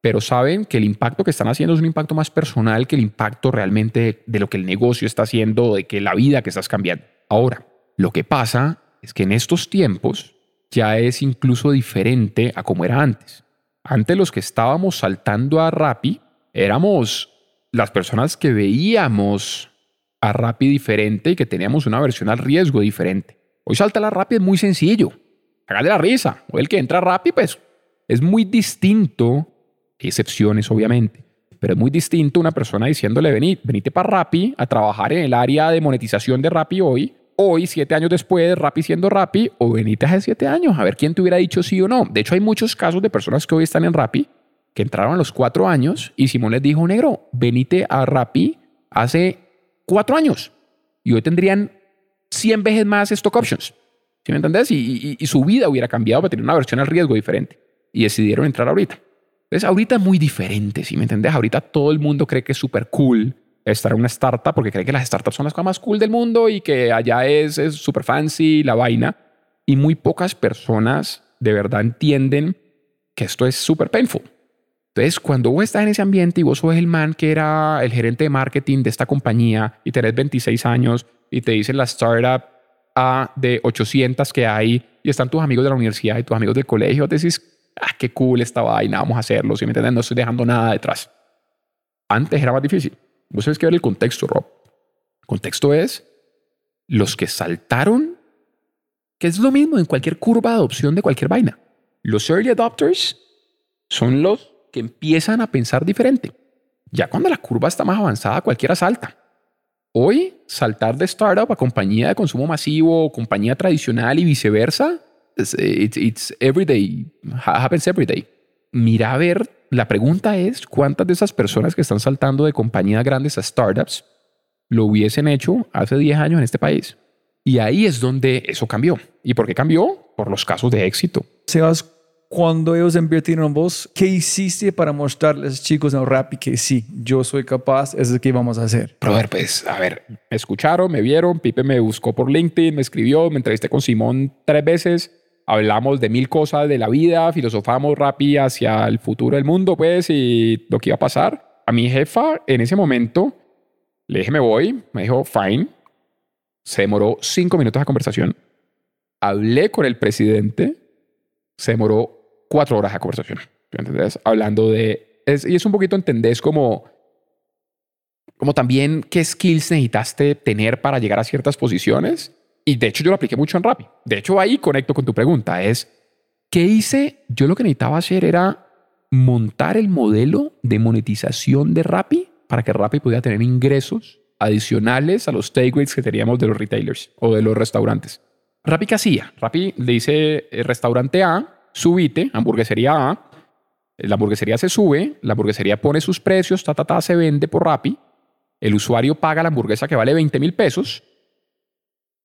Pero saben que el impacto que están haciendo es un impacto más personal que el impacto realmente de lo que el negocio está haciendo, de que la vida que estás cambiando. Ahora, lo que pasa es que en estos tiempos ya es incluso diferente a como era antes. Antes los que estábamos saltando a Rappi éramos las personas que veíamos a Rappi diferente y que teníamos una versión al riesgo diferente. Hoy salta la Rappi es muy sencillo. Hágale la risa. O el que entra a Rappi, pues es muy distinto. Hay excepciones, obviamente. Pero es muy distinto una persona diciéndole, venite para Rappi a trabajar en el área de monetización de Rappi hoy. Hoy, siete años después, Rappi siendo Rappi, o venite hace siete años, a ver quién te hubiera dicho sí o no. De hecho, hay muchos casos de personas que hoy están en Rappi que entraron a los cuatro años y Simón les dijo, negro, venite a Rappi hace cuatro años y hoy tendrían 100 veces más stock options. ¿Sí me entendés? Y, su vida hubiera cambiado para tener una versión al riesgo diferente. Y decidieron entrar ahorita. Entonces, ahorita es muy diferente, ¿sí me entendés? Ahorita todo el mundo cree que es súper cool estar en una startup porque cree que las startups son las cosas más cool del mundo y que allá es súper fancy la vaina. Y muy pocas personas de verdad entienden que esto es súper painful. Entonces, cuando vos estás en ese ambiente y vos sos el man que era el gerente de marketing de esta compañía y tenés 26 años y te dicen la startup A de 800 que hay y están tus amigos de la universidad y tus amigos del colegio, te decís, ah, qué cool esta vaina, vamos a hacerlo, si me entiendes, no estoy dejando nada detrás. Antes era más difícil. Vos sabés que ver el contexto, Rob. El contexto es los que saltaron, que es lo mismo en cualquier curva de adopción de cualquier vaina. Los early adopters son los que empiezan a pensar diferente. Ya cuando la curva está más avanzada, cualquiera salta. Hoy, saltar de startup a compañía de consumo masivo, compañía tradicional y viceversa, it's, it's every day, happens every day. Mira a ver, la pregunta es cuántas de esas personas que están saltando de compañías grandes a startups lo hubiesen hecho hace 10 años en este país. Y ahí es donde eso cambió. ¿Y por qué cambió? Por los casos de éxito. Sebas, cuando ellos invirtieron en vos, ¿qué hiciste para mostrarles chicos en Rappi que sí, yo soy capaz, eso es lo que vamos a hacer? Pero a ver, pues, a ver, me escucharon, me vieron, Pipe me buscó por LinkedIn, me escribió, me entrevisté con Simón tres veces, hablamos de mil cosas de la vida, filosofamos Rappi hacia el futuro del mundo, pues, y lo que iba a pasar. A mi jefa, en ese momento, le dije, me voy, me dijo, fine. Se demoró cinco minutos de conversación. Hablé con el presidente, se demoró cuatro horas de conversación. ¿Entendés? Hablando de... y es un poquito, entendés como... Como también qué skills necesitaste tener para llegar a ciertas posiciones. Y de hecho yo lo apliqué mucho en Rappi. De hecho ahí conecto con tu pregunta. Es, ¿qué hice? Yo lo que necesitaba hacer era montar el modelo de monetización de Rappi para que Rappi pudiera tener ingresos adicionales a los takeaways que teníamos de los retailers o de los restaurantes. Rappi qué hacía? Rappi le dice el restaurante A, subite, hamburguesería A, la hamburguesería se sube, la hamburguesería pone sus precios, ta, ta, ta, se vende por Rappi, el usuario paga la hamburguesa que vale 20 mil pesos,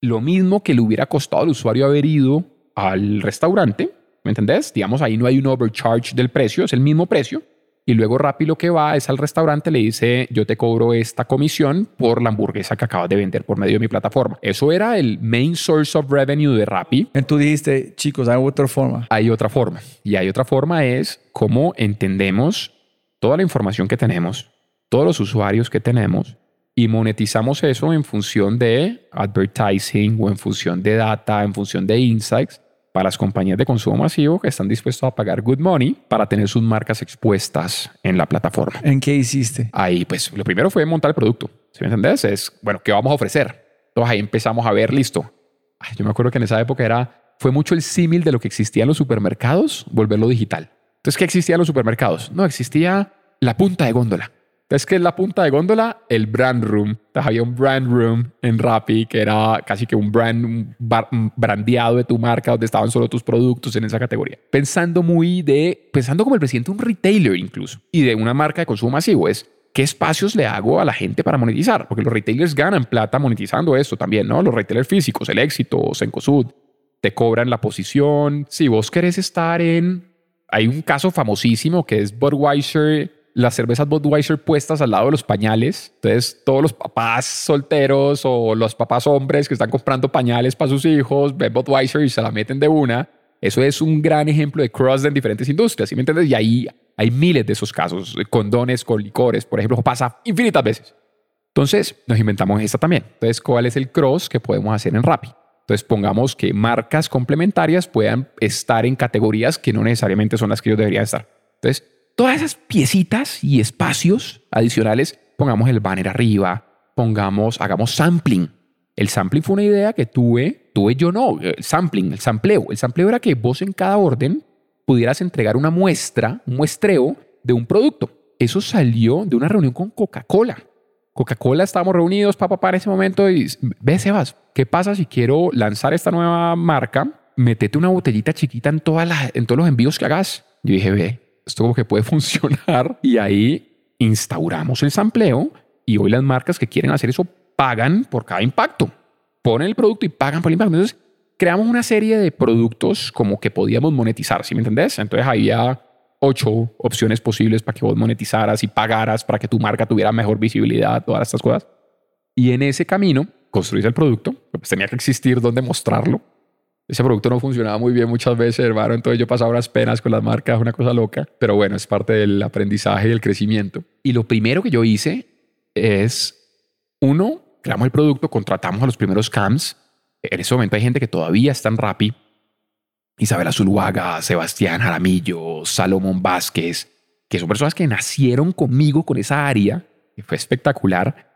lo mismo que le hubiera costado al usuario haber ido al restaurante, ¿me entendés? Digamos, ahí no hay un overcharge del precio, es el mismo precio, y luego Rappi lo que va es al restaurante, le dice, yo te cobro esta comisión por la hamburguesa que acabas de vender por medio de mi plataforma. Eso era el main source of revenue de Rappi. Y tú dijiste, chicos, hay otra forma. Hay otra forma. Y hay otra forma es cómo entendemos toda la información que tenemos, todos los usuarios que tenemos y monetizamos eso en función de advertising o en función de data, en función de insights para las compañías de consumo masivo que están dispuestos a pagar good money para tener sus marcas expuestas en la plataforma. ¿En qué hiciste? Ahí, pues lo primero fue montar el producto. ¿Sí me entendés? Es, bueno, ¿qué vamos a ofrecer? Entonces ahí empezamos a ver, listo. yo me acuerdo que en esa época era, fue mucho el símil de lo que existía en los supermercados, volverlo digital. Entonces, ¿qué existía en los supermercados? No, existía la punta de góndola. Entonces, ¿qué es la punta de góndola? El brand room. Entonces, había un brand room en Rappi que era casi que un brand un brandeado de tu marca donde estaban solo tus productos en esa categoría. Pensando muy de, pensando como el presidente de un retailer incluso y de una marca de consumo masivo es, ¿qué espacios le hago a la gente para monetizar? Porque los retailers ganan plata monetizando esto también, ¿no? Los retailers físicos, el éxito, Sencosud, te cobran la posición. Si vos querés estar en... Hay un caso famosísimo que es Budweiser, las cervezas Budweiser puestas al lado de los pañales. Entonces, todos los papás solteros o los papás hombres que están comprando pañales para sus hijos ven Budweiser y se la meten de una. Eso es un gran ejemplo de cross en diferentes industrias, ¿sí me entiendes? Y ahí hay miles de esos casos, condones con licores, por ejemplo, pasa infinitas veces. Entonces, nos inventamos esta también. Entonces, ¿cuál es el cross que podemos hacer en Rappi? Entonces, pongamos que marcas complementarias puedan estar en categorías que no necesariamente son las que ellos deberían estar. Entonces, todas esas piecitas y espacios adicionales, pongamos el banner arriba, pongamos, hagamos sampling. El sampling fue una idea que tuve, tuve yo no, el sampling, el sampleo. El sampleo era que vos en cada orden pudieras entregar una muestra, un muestreo de un producto. Eso salió de una reunión con Coca-Cola. Coca-Cola, estábamos reunidos, papá, para ese momento y ve, Sebas, ¿qué pasa si quiero lanzar esta nueva marca? Metete una botellita chiquita en, en todos los envíos que hagas. Yo dije, ve, esto como que puede funcionar. Y ahí instauramos el sampleo y hoy las marcas que quieren hacer eso pagan por cada impacto. Ponen el producto y pagan por el impacto. Entonces, creamos una serie de productos como que podíamos monetizar, ¿sí me entendés? Entonces había ocho opciones posibles para que vos monetizaras y pagaras para que tu marca tuviera mejor visibilidad, todas estas cosas. Y en ese camino construís el producto, pues tenía que existir donde mostrarlo. Ese producto no funcionaba muy bien muchas veces, hermano, entonces yo pasaba unas penas con las marcas, una cosa loca, pero bueno, es parte del aprendizaje y el crecimiento. Y lo primero que yo hice es, uno, creamos el producto, contratamos a los primeros CAMs, en ese momento hay gente que todavía está en Rappi. Isabela Zuluaga, Sebastián Jaramillo, Salomón Vázquez, que son personas que nacieron conmigo con esa área, que fue espectacular.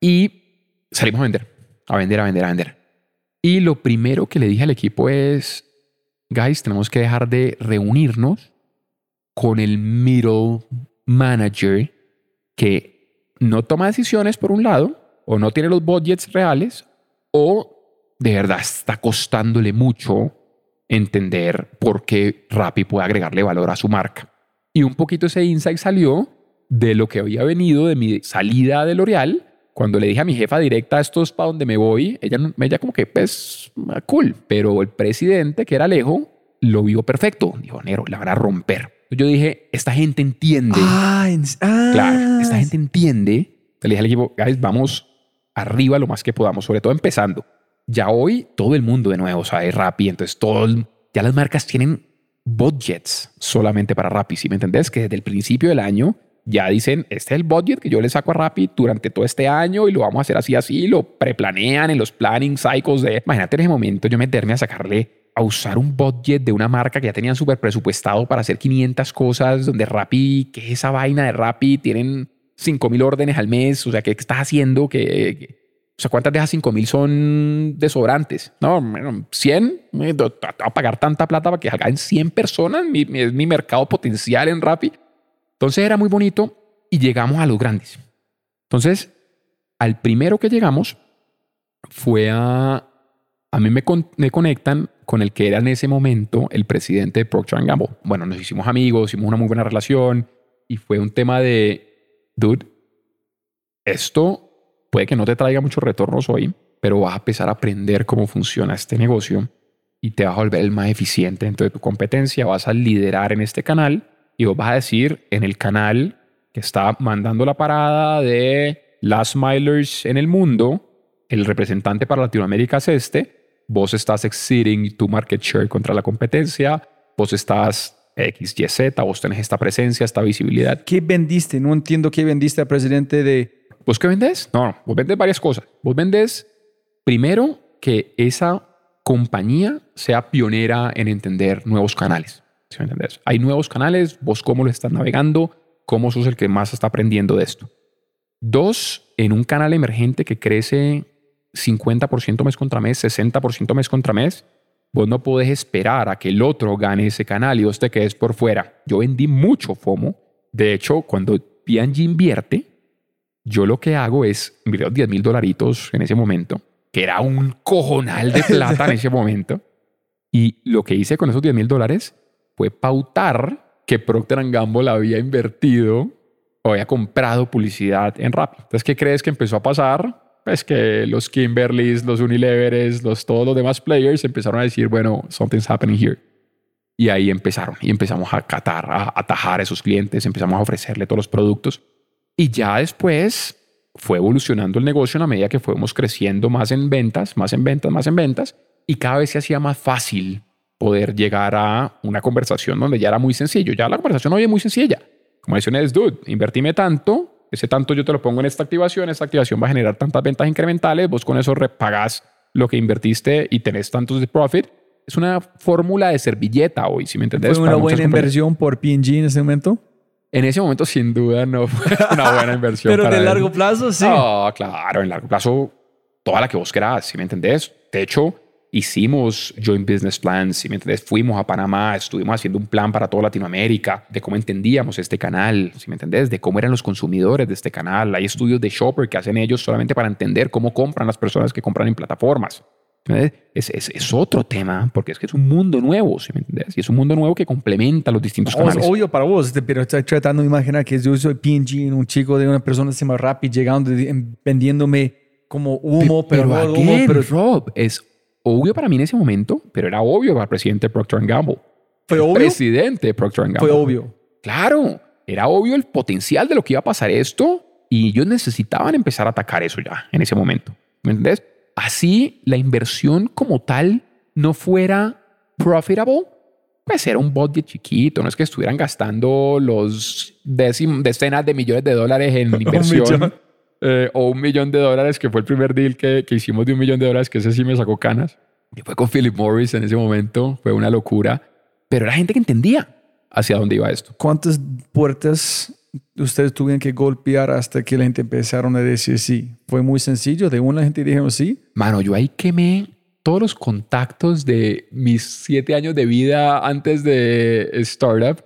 Y salimos a vender, a vender, a vender, a vender. Y lo primero que le dije al equipo es, guys, tenemos que dejar de reunirnos con el middle manager que no toma decisiones por un lado, o no tiene los budgets reales, o de verdad está costándole mucho entender por qué Rappi puede agregarle valor a su marca. Y un poquito ese insight salió de lo que había venido de mi salida de L'Oreal. Cuando le dije a mi jefa directa, esto es para donde me voy, ella, ella como que, pues, cool. Pero el presidente, que era Alejo, lo vio perfecto. Dijo, Nero, la van a romper. Yo dije, esta gente entiende. Ah, Claro, esta gente entiende. Le dije al equipo, guys, vamos arriba lo más que podamos, sobre todo empezando ya hoy todo el mundo de nuevo sabe Rappi, entonces todo, ya las marcas tienen budgets solamente para Rappi, ¿sí me entendés? Que desde el principio del año ya dicen, este es el budget que yo le saco a Rappi durante todo este año y lo vamos a hacer así, así, lo preplanean en los planning cycles de, imagínate en ese momento yo meterme a sacarle a usar un budget de una marca que ya tenían súper presupuestado para hacer 500 cosas, donde Rappi, que es esa vaina de Rappi, tienen 5.000 órdenes al mes, o sea, ¿qué estás haciendo? que o sea, ¿cuántas de esas 5 mil son desodorantes? No, 100. Voy a pagar tanta plata para que salgan 100 personas. Mi, es mi mercado potencial en Rappi. Entonces era muy bonito y llegamos a los grandes. Entonces, al primero que llegamos fue a... A mí me, me conectan con el que era en ese momento el presidente de Procter Gamble. Bueno, nos hicimos amigos, hicimos una muy buena relación y fue un tema de, dude, esto Puede que no te traiga muchos retornos hoy, pero vas a empezar a aprender cómo funciona este negocio y te vas a volver el más eficiente dentro de tu competencia, vas a liderar en este canal y vos vas a decir en el canal que está mandando la parada de Last Milers en el mundo, el representante para Latinoamérica es este, vos estás exceeding tu market share contra la competencia, vos estás XYZ, vos tenés esta presencia, esta visibilidad. ¿Qué vendiste? No entiendo qué vendiste al presidente de ¿Vos qué vendes? No, vos vendes varias cosas. Vos vendes primero que esa compañía sea pionera en entender nuevos canales. ¿Sí me entendés? Hay nuevos canales, vos cómo lo estás navegando, cómo sos el que más está aprendiendo de esto. Dos, en un canal emergente que crece 50% mes contra mes, 60% mes contra mes, vos no podés esperar a que el otro gane ese canal y vos te quedes por fuera. Yo vendí mucho FOMO. De hecho, cuando P&G invierte, yo lo que hago es, miré 10 mil dolaritos en ese momento, que era un cojonal de plata en ese momento. Y lo que hice con esos 10 mil dólares fue pautar que Procter Gamble había invertido o había comprado publicidad en Rappi. Entonces, ¿qué crees que empezó a pasar? Pues que los Kimberlys, los Unileveres, los, todos los demás players empezaron a decir, bueno, something's happening here. Y ahí empezaron y empezamos a catar, a atajar a esos clientes, empezamos a ofrecerle todos los productos. Y ya después fue evolucionando el negocio en la medida que fuimos creciendo más en ventas, más en ventas, más en ventas. Y cada vez se hacía más fácil poder llegar a una conversación donde ya era muy sencillo. Ya la conversación hoy es muy sencilla. Como es, dude, invertime tanto, ese tanto yo te lo pongo en esta activación, esta activación va a generar tantas ventas incrementales, vos con eso repagas lo que invertiste y tenés tantos de profit. Es una fórmula de servilleta hoy, si me entendés. ¿Fue una buena inversión por P&G en ese momento? En ese momento, sin duda, no fue una buena inversión. Pero de largo plazo, sí. No, claro, en largo plazo, toda la que vos querás, si me entendés. De hecho, hicimos joint business plans, me entiendes, fuimos a Panamá, estuvimos haciendo un plan para toda Latinoamérica, de cómo entendíamos este canal, si me entendés, de cómo eran los consumidores de este canal. Hay estudios de Shopper que hacen ellos solamente para entender cómo compran las personas que compran en plataformas. Es, es, es, otro tema, porque es que es un mundo nuevo, si me entiendes? Y es un mundo nuevo que complementa los distintos canales. Es obvio para vos, este, pero estoy tratando de imaginar que yo soy P&G, un chico de una persona que se llama Rappi, llegando, vendiéndome como humo, pero, pero, humo, pero Rob, es obvio para mí en ese momento, pero era obvio para el presidente Procter Gamble. ¿Fue obvio? Presidente Procter Gamble. Fue obvio. Claro, era obvio el potencial de lo que iba a pasar esto y ellos necesitaban empezar a atacar eso ya en ese momento. ¿Me entendés? Así la inversión como tal no fuera profitable, pues era un budget chiquito, no es que estuvieran gastando los decenas de millones de dólares en inversión. Eh, o un millón de dólares, que fue el primer deal que, que, hicimos de un millón de dólares, que ese sí me sacó canas. Y fue con Philip Morris en ese momento, fue una locura, pero era gente que entendía hacia dónde iba esto. ¿Cuántas puertas ustedes tuvieron que golpear hasta que la gente empezaron a decir sí? ¿Fue muy sencillo? ¿De una gente dijeron sí? Mano, yo ahí quemé todos los contactos de mis siete años de vida antes de startup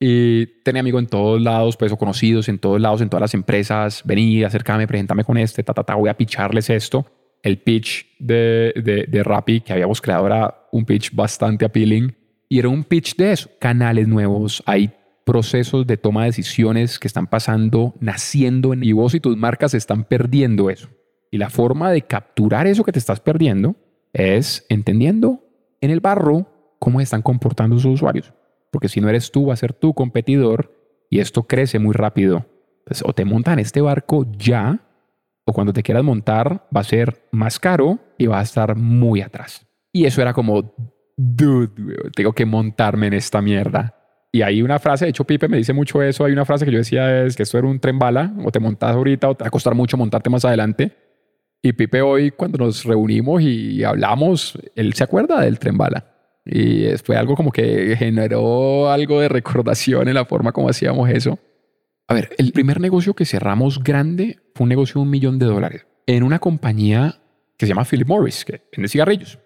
y tenía amigos en todos lados, pues, o conocidos en todos lados, en todas las empresas. Vení, acércame, preséntame con este, ta, ta, ta, voy a picharles esto. El pitch de, de, de Rappi que habíamos creado era un pitch bastante appealing. Y era un pitch de eso, canales nuevos, hay procesos de toma de decisiones que están pasando, naciendo en y vos y tus marcas están perdiendo eso. Y la forma de capturar eso que te estás perdiendo es entendiendo en el barro cómo están comportando sus usuarios porque si no eres tú, va a ser tu competidor y esto crece muy rápido. Entonces, o te montan este barco ya, o cuando te quieras montar va a ser más caro y va a estar muy atrás. Y eso era como, dude, tengo que montarme en esta mierda. Y hay una frase, de hecho Pipe me dice mucho eso, hay una frase que yo decía es que esto era un tren bala, o te montas ahorita o te va a costar mucho montarte más adelante. Y Pipe hoy cuando nos reunimos y hablamos, él se acuerda del tren bala. Y fue algo como que generó algo de recordación en la forma como hacíamos eso. A ver, el primer negocio que cerramos grande fue un negocio de un millón de dólares en una compañía que se llama Philip Morris, que vende cigarrillos.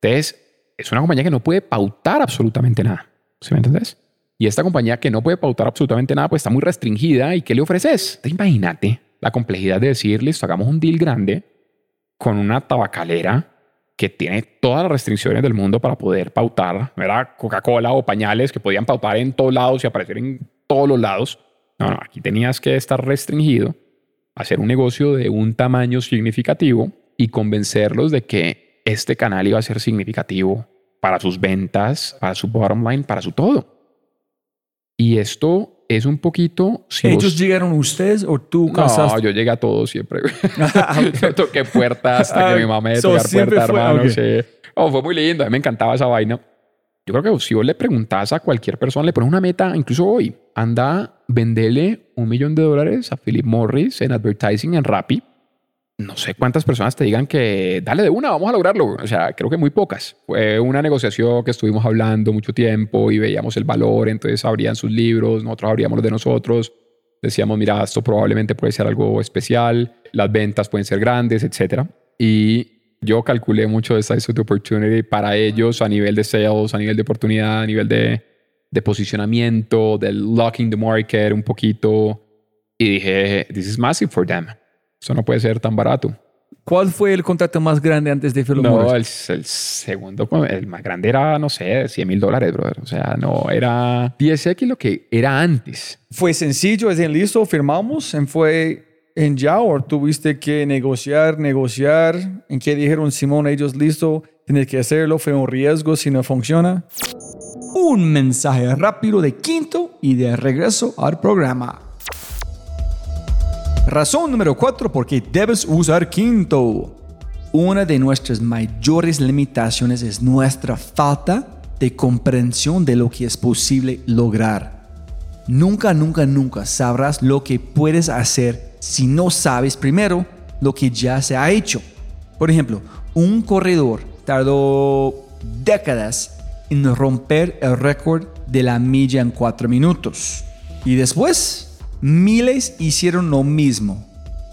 Entonces, es una compañía que no puede pautar absolutamente nada. ¿Sí me entendés? Y esta compañía que no puede pautar absolutamente nada, pues está muy restringida. ¿Y qué le ofreces? Imagínate la complejidad de decirles, hagamos un deal grande con una tabacalera que tiene todas las restricciones del mundo para poder pautar. Era Coca-Cola o pañales que podían pautar en todos lados y aparecer en todos los lados. No, no, aquí tenías que estar restringido, hacer un negocio de un tamaño significativo y convencerlos de que este canal iba a ser significativo para sus ventas, para su bottom line, para su todo. Y esto es un poquito... ¿Ellos llegaron ustedes o tú casaste? No, yo llegué a todos siempre. Ah, toqué puertas hasta que mi mamá me tocar puertas, hermano. Oh, fue muy lindo. A mí me encantaba esa vaina. Yo creo que si vos le preguntás a cualquier persona, le pones una meta, incluso hoy, anda, vendele un millón de dólares a Philip Morris en advertising en Rappi no sé cuántas personas te digan que dale de una, vamos a lograrlo. O sea, creo que muy pocas. Fue una negociación que estuvimos hablando mucho tiempo y veíamos el valor, entonces abrían sus libros, nosotros abríamos los de nosotros. Decíamos, mira, esto probablemente puede ser algo especial, las ventas pueden ser grandes, etc. Y yo calculé mucho de size of opportunity para ellos a nivel de sales, a nivel de oportunidad, a nivel de, de posicionamiento, del locking the market un poquito. Y dije, this is massive for them. Eso no puede ser tan barato. ¿Cuál fue el contrato más grande antes de Philip No, el, el segundo, el más grande era, no sé, 100 mil dólares, brother. O sea, no era 10X lo que era antes. ¿Fue sencillo? ¿Es en listo? ¿Firmamos? ¿En fue en ya o tuviste que negociar, negociar? ¿En qué dijeron Simón, ellos listo? Tienes que hacerlo. ¿Fue un riesgo si no funciona? Un mensaje rápido de quinto y de regreso al programa. Razón número 4 por qué debes usar quinto. Una de nuestras mayores limitaciones es nuestra falta de comprensión de lo que es posible lograr. Nunca, nunca, nunca sabrás lo que puedes hacer si no sabes primero lo que ya se ha hecho. Por ejemplo, un corredor tardó décadas en romper el récord de la milla en 4 minutos. Y después, miles hicieron lo mismo.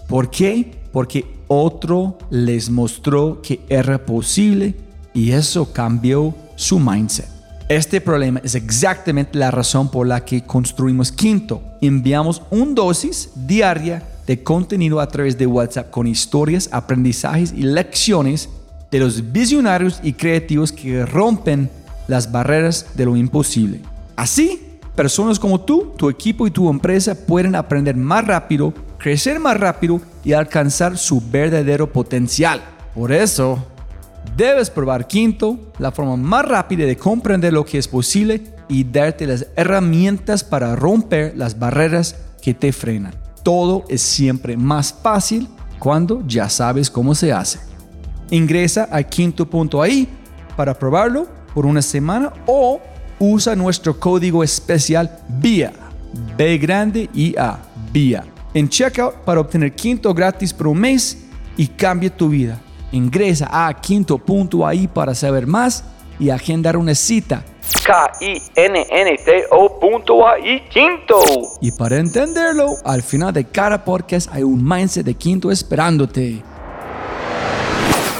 ¿Por qué? Porque otro les mostró que era posible y eso cambió su mindset. Este problema es exactamente la razón por la que construimos Quinto. Enviamos un dosis diaria de contenido a través de WhatsApp con historias, aprendizajes y lecciones de los visionarios y creativos que rompen las barreras de lo imposible. Así, personas como tú, tu equipo y tu empresa pueden aprender más rápido, crecer más rápido y alcanzar su verdadero potencial. Por eso, debes probar Quinto, la forma más rápida de comprender lo que es posible y darte las herramientas para romper las barreras que te frenan. Todo es siempre más fácil cuando ya sabes cómo se hace. Ingresa a quinto.ai para probarlo por una semana o usa nuestro código especial BIA, B grande y A, BIA, en checkout para obtener quinto gratis por un mes y cambie tu vida. Ingresa a quinto.ai para saber más y agendar una cita. K-I-N-N-T-O.ai Quinto. Y para entenderlo, al final de cada podcast hay un mindset de quinto esperándote.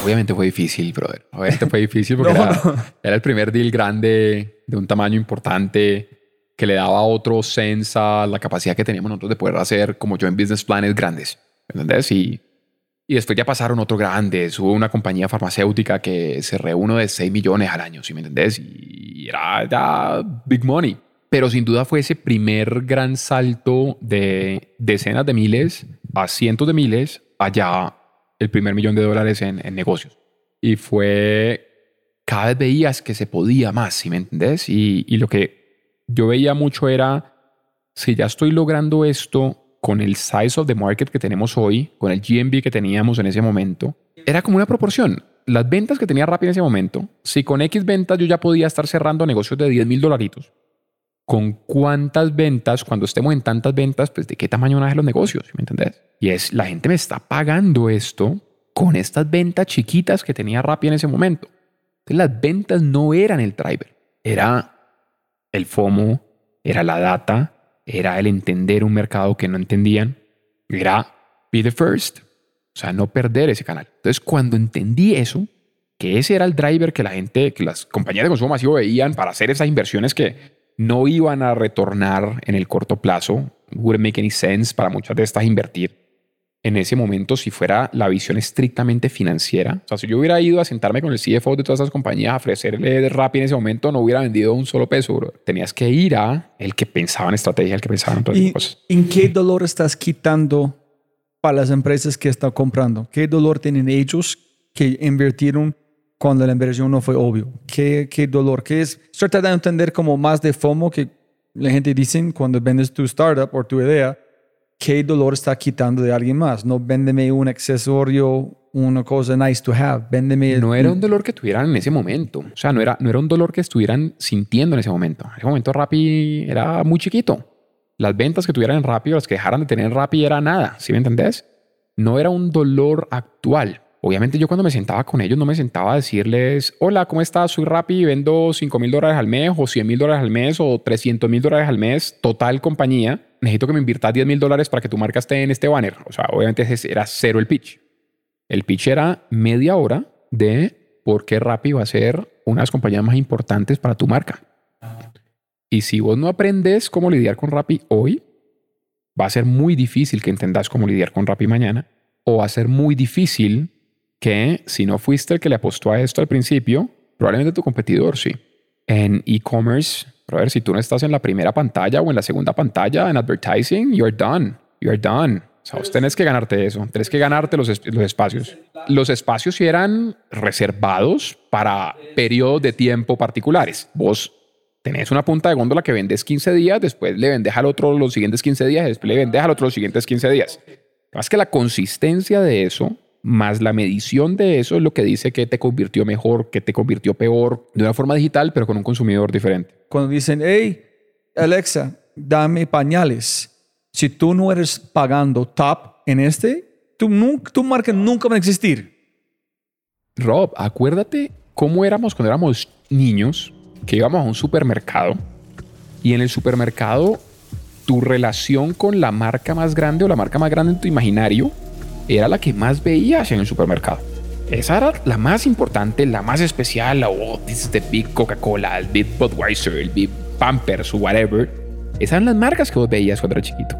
Obviamente fue difícil, brother. Obviamente fue difícil porque era, era el primer deal grande de un tamaño importante que le daba otro sense a la capacidad que teníamos nosotros de poder hacer como yo en business planes grandes. ¿Entendés? Y, y después ya pasaron otros grandes. Hubo una compañía farmacéutica que cerré uno de 6 millones al año, ¿sí me entendés? Y era ya big money. Pero sin duda fue ese primer gran salto de decenas de miles a cientos de miles allá el primer millón de dólares en, en negocios. Y fue, cada vez veías que se podía más, ¿sí me entendés? Y, y lo que yo veía mucho era, si ya estoy logrando esto con el size of the market que tenemos hoy, con el GMB que teníamos en ese momento, era como una proporción. Las ventas que tenía Rappi en ese momento, si con X ventas yo ya podía estar cerrando negocios de 10 mil dolaritos, ¿con cuántas ventas, cuando estemos en tantas ventas, pues de qué tamaño van a ser los negocios? ¿sí ¿Me entendés? Y es, la gente me está pagando esto con estas ventas chiquitas que tenía Rappi en ese momento. Entonces las ventas no eran el driver, era el FOMO, era la data, era el entender un mercado que no entendían, era be the first, o sea, no perder ese canal. Entonces cuando entendí eso, que ese era el driver que la gente, que las compañías de consumo masivo veían para hacer esas inversiones que no iban a retornar en el corto plazo, wouldn't make any sense para muchas de estas invertir en ese momento si fuera la visión estrictamente financiera. O sea, si yo hubiera ido a sentarme con el CFO de todas esas compañías a ofrecerle Rappi en ese momento, no hubiera vendido un solo peso, bro. Tenías que ir a el que pensaba en estrategia, el que pensaba en esas ¿Y cosas. en qué dolor estás quitando para las empresas que están comprando? ¿Qué dolor tienen ellos que invirtieron cuando la inversión no fue obvio? ¿Qué, qué dolor? ¿Qué es? Estoy tratando de entender como más de FOMO que la gente dice cuando vendes tu startup o tu idea. ¿Qué dolor está quitando de alguien más? No véndeme un accesorio, una cosa nice to have. Véndeme... No era un dolor que tuvieran en ese momento. O sea, no era, no era un dolor que estuvieran sintiendo en ese momento. En ese momento Rappi era muy chiquito. Las ventas que tuvieran en Rappi o las que dejaran de tener en Rappi era nada. ¿Sí me entendés? No era un dolor actual. Obviamente yo cuando me sentaba con ellos no me sentaba a decirles, hola, ¿cómo estás? Soy Rappi vendo 5 mil dólares al mes o 100 mil dólares al mes o 300 mil dólares al mes, total compañía. Necesito que me inviertas 10 mil dólares para que tu marca esté en este banner. O sea, obviamente era cero el pitch. El pitch era media hora de por qué Rappi va a ser una de las compañías más importantes para tu marca. Y si vos no aprendes cómo lidiar con Rappi hoy, va a ser muy difícil que entendas cómo lidiar con Rappi mañana o va a ser muy difícil que si no fuiste el que le apostó a esto al principio, probablemente tu competidor sí. En e-commerce, a ver, si tú no estás en la primera pantalla o en la segunda pantalla en advertising, you're done. You're done. O sea, vos tenés que ganarte eso, tenés que ganarte los, los espacios. Los espacios eran reservados para periodos de tiempo particulares. Vos tenés una punta de góndola que vendes 15 días, después le vendes al otro los siguientes 15 días, después le vendes al otro los siguientes 15 días. Más que la consistencia de eso, más la medición de eso es lo que dice que te convirtió mejor, que te convirtió peor, de una forma digital, pero con un consumidor diferente. Cuando dicen, hey, Alexa, dame pañales si tú no eres pagando top en este, tu, tu marca nunca va a existir. Rob, acuérdate cómo éramos cuando éramos niños, que íbamos a un supermercado y en el supermercado tu relación con la marca más grande o la marca más grande en tu imaginario era la que más veías en el supermercado. Esa era la más importante, la más especial. Oh, this is the big Coca-Cola, el big Budweiser, el big Pampers o whatever. Esas eran las marcas que vos veías cuando eras chiquito.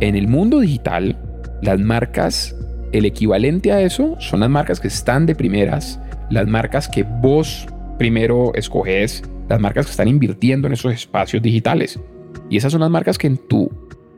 En el mundo digital, las marcas, el equivalente a eso son las marcas que están de primeras, las marcas que vos primero escoges, las marcas que están invirtiendo en esos espacios digitales. Y esas son las marcas que en tu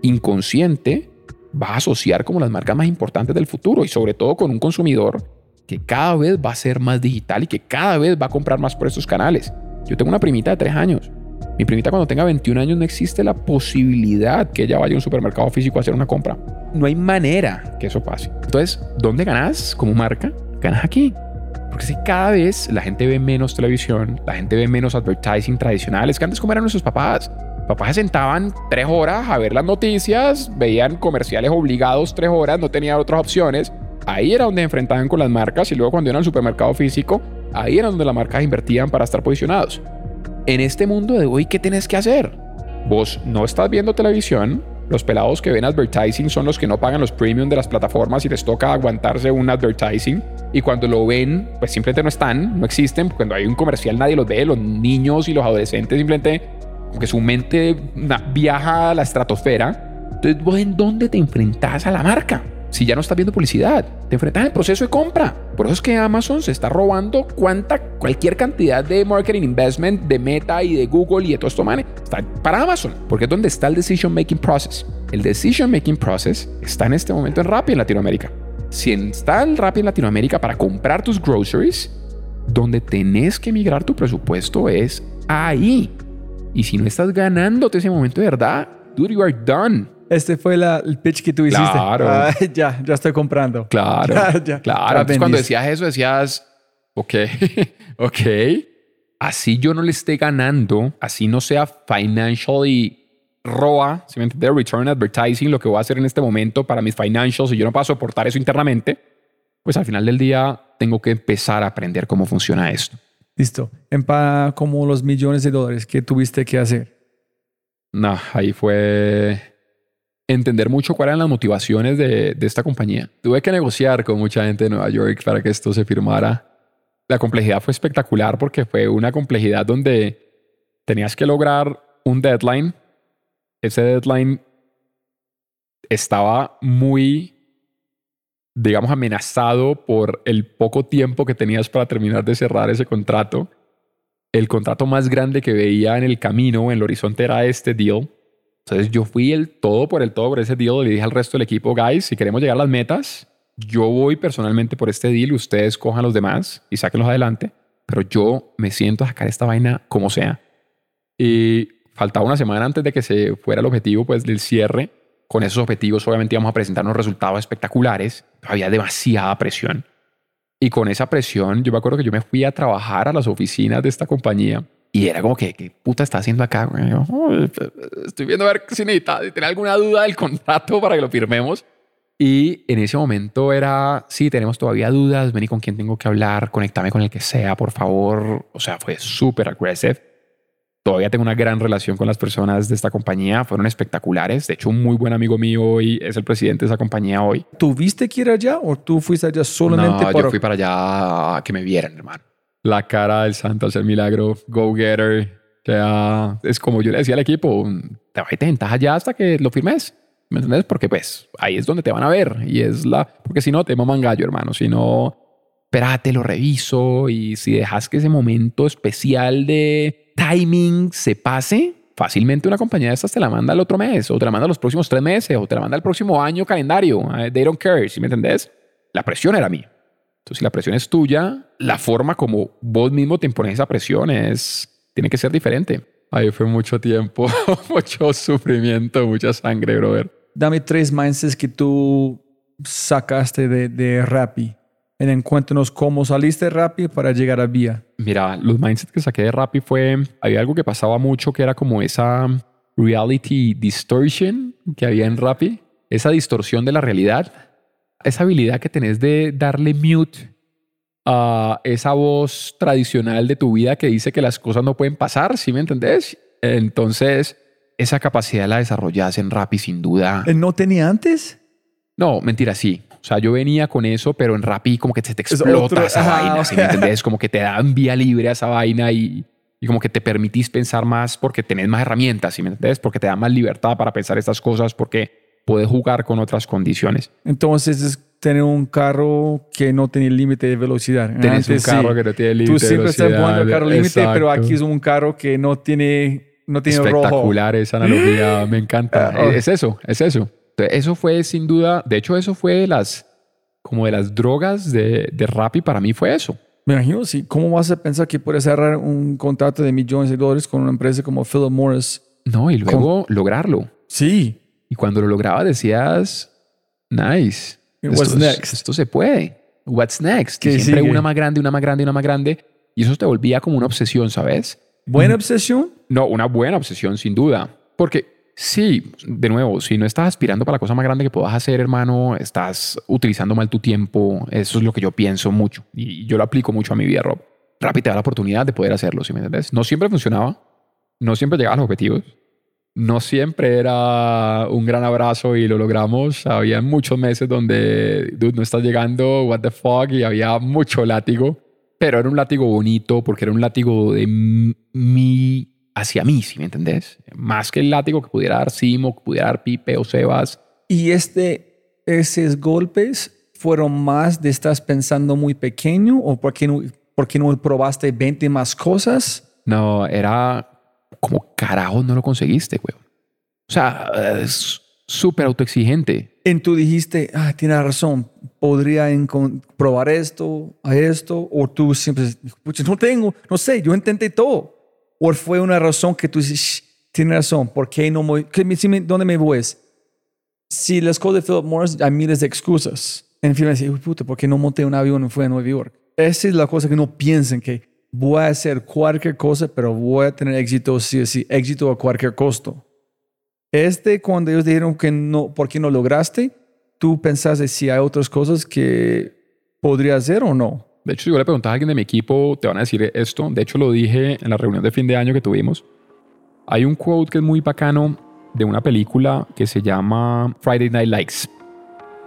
inconsciente vas a asociar como las marcas más importantes del futuro y sobre todo con un consumidor que cada vez va a ser más digital y que cada vez va a comprar más por estos canales. Yo tengo una primita de tres años mi primita cuando tenga 21 años no existe la posibilidad que ella vaya a un supermercado físico a hacer una compra. No hay manera que eso pase. Entonces, ¿dónde ganas como marca? Ganas aquí. Porque si cada vez la gente ve menos televisión, la gente ve menos advertising tradicionales que antes como eran nuestros papás. Papás se sentaban tres horas a ver las noticias, veían comerciales obligados tres horas, no tenían otras opciones. Ahí era donde enfrentaban con las marcas y luego cuando iban al supermercado físico, ahí era donde las marcas invertían para estar posicionados en este mundo de hoy, ¿qué tenés que hacer? Vos no estás viendo televisión, los pelados que ven advertising son los que no pagan los premium de las plataformas y les toca aguantarse un advertising. Y cuando lo ven, pues simplemente no están, no existen. Cuando hay un comercial nadie los ve, los niños y los adolescentes simplemente, porque su mente viaja a la estratosfera. Entonces, ¿vos en dónde te enfrentás a la marca? si ya no estás viendo publicidad, te enfrentas al proceso de compra. Por eso es que Amazon se está robando cuanta, cualquier cantidad de marketing investment de Meta y de Google y de todo esto, man, está para Amazon, porque es donde está el decision making process. El decision making process está en este momento en Rappi en Latinoamérica. Si está el Rappi en Latinoamérica para comprar tus groceries, donde tenés que migrar tu presupuesto es ahí. Y si no estás ganándote ese momento de verdad, dude, you are done. Este fue el pitch que tú hiciste. Claro. Ah, ya, ya estoy comprando. Claro. Claro. Entonces, cuando decías eso, decías, ok, ok. Así yo no le esté ganando, así no sea financially ROA, si me entiendes, return advertising, lo que voy a hacer en este momento para mis financials y yo no puedo soportar eso internamente, pues al final del día tengo que empezar a aprender cómo funciona esto. Listo. En para como los millones de dólares que tuviste que hacer. No, ahí fue entender mucho cuáles eran las motivaciones de, de, esta compañía. Tuve que negociar con mucha gente de Nueva York para que esto se firmara. La complejidad fue espectacular porque fue una complejidad donde tenías que lograr un deadline. Ese deadline estaba muy, digamos, amenazado por el poco tiempo que tenías para terminar de cerrar ese contrato. El contrato más grande que veía en el camino, en el horizonte, era este deal entonces yo fui el todo por el todo por ese deal le dije al resto del equipo, guys, si queremos llegar a las metas, yo voy personalmente por este deal, ustedes cojan los demás y sáquenlos adelante, pero yo me siento a sacar esta vaina como sea. Y faltaba una semana antes de que se fuera el objetivo pues del cierre. Con esos objetivos obviamente íbamos a presentar unos resultados espectaculares. Había demasiada presión. Y con esa presión, yo me acuerdo que yo me fui a trabajar a las oficinas de esta compañía y era como que, ¿qué puta está haciendo acá? estoy viendo a ver si necesita, si tiene alguna duda del contrato para que lo firmemos. Y en ese momento era, sí, tenemos todavía dudas, vení con quién tengo que hablar, conectame con el que sea, por favor. O sea, fue súper agresivo. Todavía tengo una gran relación con las personas de esta compañía, fueron espectaculares. De hecho, un muy buen amigo mío hoy es el presidente de esa compañía hoy. ¿Tuviste que ir allá o tú fuiste allá solamente no, yo fui para allá a que me vieran, hermano la cara del santo hacer milagro, go-getter. O sea, es como yo le decía al equipo, te vas a intentar allá hasta que lo firmes. ¿Me entiendes? Porque pues ahí es donde te van a ver y es la... Porque si no, te maman gallo, hermano. Si no, espérate, lo reviso y si dejas que ese momento especial de timing se pase, fácilmente una compañía de estas te la manda el otro mes o te la manda los próximos tres meses o te la manda el próximo año calendario. Eh, They don't care, ¿sí me entendés? La presión era mía. Entonces, si la presión es tuya, la forma como vos mismo te impones esa presión es, tiene que ser diferente. Ahí fue mucho tiempo, mucho sufrimiento, mucha sangre, brother. Dame tres mindsets que tú sacaste de, de Rappi. En cuéntanos cómo saliste de Rappi para llegar a Vía. Mira, los mindsets que saqué de Rappi fue, había algo que pasaba mucho que era como esa reality distortion que había en Rappi, esa distorsión de la realidad, esa habilidad que tenés de darle mute a esa voz tradicional de tu vida que dice que las cosas no pueden pasar, ¿sí me entendés? Entonces, esa capacidad la desarrollas en Rappi sin duda. ¿No tenía antes? No, mentira, sí. O sea, yo venía con eso, pero en Rappi como que se te explota otro- esa vaina, ¿sí me entendés? Como que te dan vía libre a esa vaina y, y como que te permitís pensar más porque tenés más herramientas, ¿sí me entendés? Porque te da más libertad para pensar estas cosas, porque puedes jugar con otras condiciones. Entonces es tener un carro que no tiene límite de velocidad. Tenés un Antes carro sí. que no tiene límite Tú de siempre estás velocidad, empujando el carro límite, pero aquí es un carro que no tiene, no tiene rojo. Espectacular esa analogía, me encanta. Oh. Es eso, es eso. Entonces, eso fue sin duda, de hecho eso fue de las, como de las drogas de, de Rappi para mí fue eso. Me imagino, sí. ¿Cómo vas a pensar que puedes cerrar un contrato de millones de dólares con una empresa como Philip Morris? No, y luego lograrlo. Sí. Y cuando lo lograbas decías, nice. What's esto, next? esto se puede. What's next? Y ¿Qué siempre sigue? una más grande, una más grande, una más grande. Y eso te volvía como una obsesión, ¿sabes? ¿Buena obsesión? No, una buena obsesión, sin duda. Porque sí, de nuevo, si no estás aspirando para la cosa más grande que puedas hacer, hermano, estás utilizando mal tu tiempo. Eso es lo que yo pienso mucho. Y yo lo aplico mucho a mi vida, Rob. Te da la oportunidad de poder hacerlo, ¿sí me entiendes? No siempre funcionaba. No siempre llegaba a los objetivos. No siempre era un gran abrazo y lo logramos. Había muchos meses donde, dude, no estás llegando, what the fuck, y había mucho látigo. Pero era un látigo bonito porque era un látigo de m- mí hacia mí, ¿sí me entendés? Más que el látigo que pudiera dar Simo, que pudiera dar Pipe o Sebas. ¿Y este, esos golpes fueron más de estás pensando muy pequeño o porque no, porque no probaste 20 más cosas? No, era como carajo no lo conseguiste, güey. O sea, es súper autoexigente. En tú dijiste, ah, tienes razón, podría probar esto, a esto, o tú siempre, no tengo, no sé, yo intenté todo. O fue una razón que tú dices, "Shh, tienes razón, ¿por qué no me, me- ¿dónde me voy? Si las cosas de Philip Morris, hay miles de excusas. En fin, me "Uy, puta, ¿por qué no monté un avión y fui a Nueva York? Esa es la cosa que no piensen, que voy a hacer cualquier cosa, pero voy a tener éxito, sí o sí, éxito a cualquier costo. Este, cuando ellos dijeron que no, ¿por qué no lograste? Tú pensaste si hay otras cosas que podría hacer o no. De hecho, si yo le preguntaba a alguien de mi equipo, te van a decir esto. De hecho, lo dije en la reunión de fin de año que tuvimos. Hay un quote que es muy bacano de una película que se llama Friday Night Lights.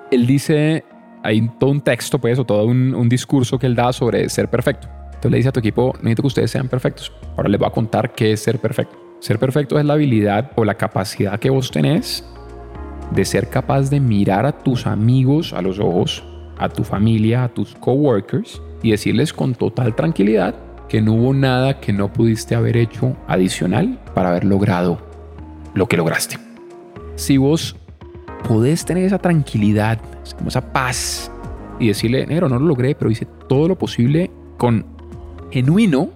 Él dice, hay todo un texto, pues, o todo un, un discurso que él da sobre ser perfecto. Entonces le dice a tu equipo, necesito que ustedes sean perfectos. Ahora les voy a contar qué es ser perfecto. Ser perfecto es la habilidad o la capacidad que vos tenés de ser capaz de mirar a tus amigos a los ojos, a tu familia, a tus coworkers y decirles con total tranquilidad que no hubo nada que no pudiste haber hecho adicional para haber logrado lo que lograste. Si vos podés tener esa tranquilidad, como esa paz y decirle, negro, no lo logré, pero hice todo lo posible con genuino,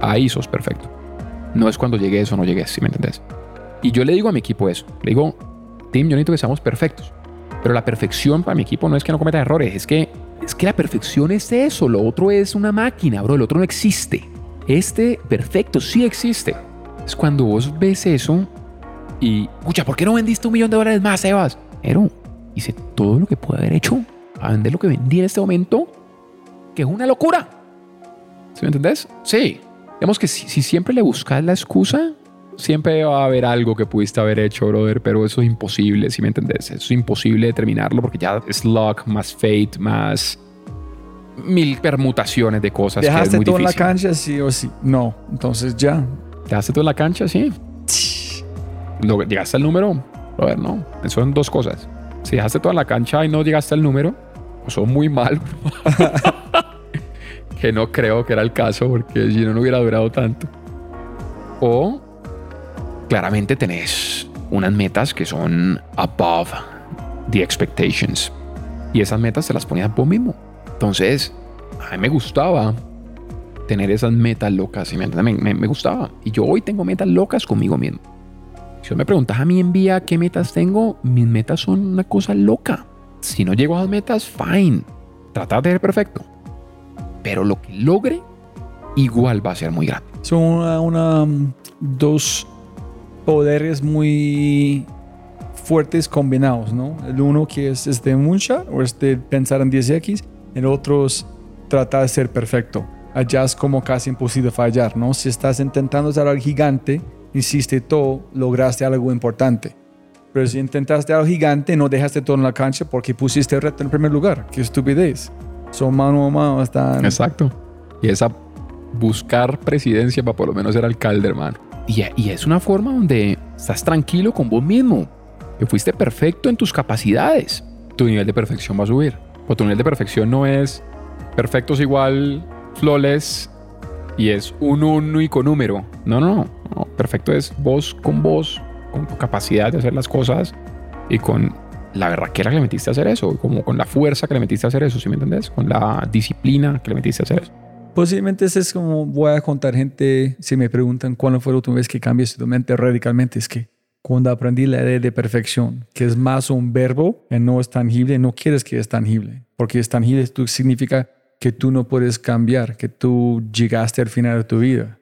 ahí sos perfecto. No es cuando llegues o no llegues, si me entendés. Y yo le digo a mi equipo eso. Le digo, Tim, yo necesito que seamos perfectos. Pero la perfección para mi equipo no es que no cometa errores, es que, es que la perfección es eso. Lo otro es una máquina, bro. El otro no existe. Este perfecto sí existe. Es cuando vos ves eso y, escucha, ¿por qué no vendiste un millón de dólares más, Sebas? Pero hice todo lo que pude haber hecho a vender lo que vendí en este momento, que es una locura. ¿Sí me entendés? Sí. Digamos que si, si siempre le buscas la excusa, siempre va a haber algo que pudiste haber hecho, brother, pero eso es imposible, si me entendés. Eso es imposible determinarlo porque ya es luck, más fate, más mil permutaciones de cosas. que es ¿Dejaste muy todo en la cancha, sí o sí? No. Entonces ya. ¿Dejaste todo en la cancha? Sí. Lo- ¿Llegaste al número? A ver, no. Eso son dos cosas. Si dejaste toda la cancha y no llegaste al número, o son muy malos, que no creo que era el caso, porque si no, no hubiera durado tanto. O claramente tenés unas metas que son above the expectations. Y esas metas se las ponías vos mismo. Entonces, a mí me gustaba tener esas metas locas. Me, me, me, gustaba. Y yo hoy tengo metas locas conmigo mismo. Si me preguntas a mí en vía qué metas tengo, mis metas son una cosa loca. Si no llego a las metas, fine. Tratar de ser perfecto. Pero lo que logre, igual va a ser muy grande. Son una dos poderes muy fuertes combinados, ¿no? El uno que es, es de o es de pensar en 10x, el otro es tratar de ser perfecto. Allá es como casi imposible fallar, ¿no? Si estás intentando ser algo gigante, hiciste todo, lograste algo importante. Pero si intentaste algo gigante, no dejaste todo en la cancha porque pusiste el reto en primer lugar. Qué estupidez. Son mano a mano están... Exacto. Y esa buscar presidencia para por lo menos ser alcalde, hermano. Y, y es una forma donde estás tranquilo con vos mismo. Que fuiste perfecto en tus capacidades. Tu nivel de perfección va a subir. O tu nivel de perfección no es perfecto es igual flawless y es un único número. No, no, no. Perfecto es vos con vos, con tu capacidad de hacer las cosas y con la verdadera que le metiste a hacer eso, como con la fuerza que le metiste a hacer eso, ¿sí me entendés? Con la disciplina que le metiste a hacer eso. Posiblemente ese es como voy a contar gente, si me preguntan cuándo fue la última vez que cambiaste tu mente radicalmente, es que cuando aprendí la idea de perfección, que es más un verbo y no es tangible, no quieres que es tangible, porque es tangible esto significa que tú no puedes cambiar, que tú llegaste al final de tu vida.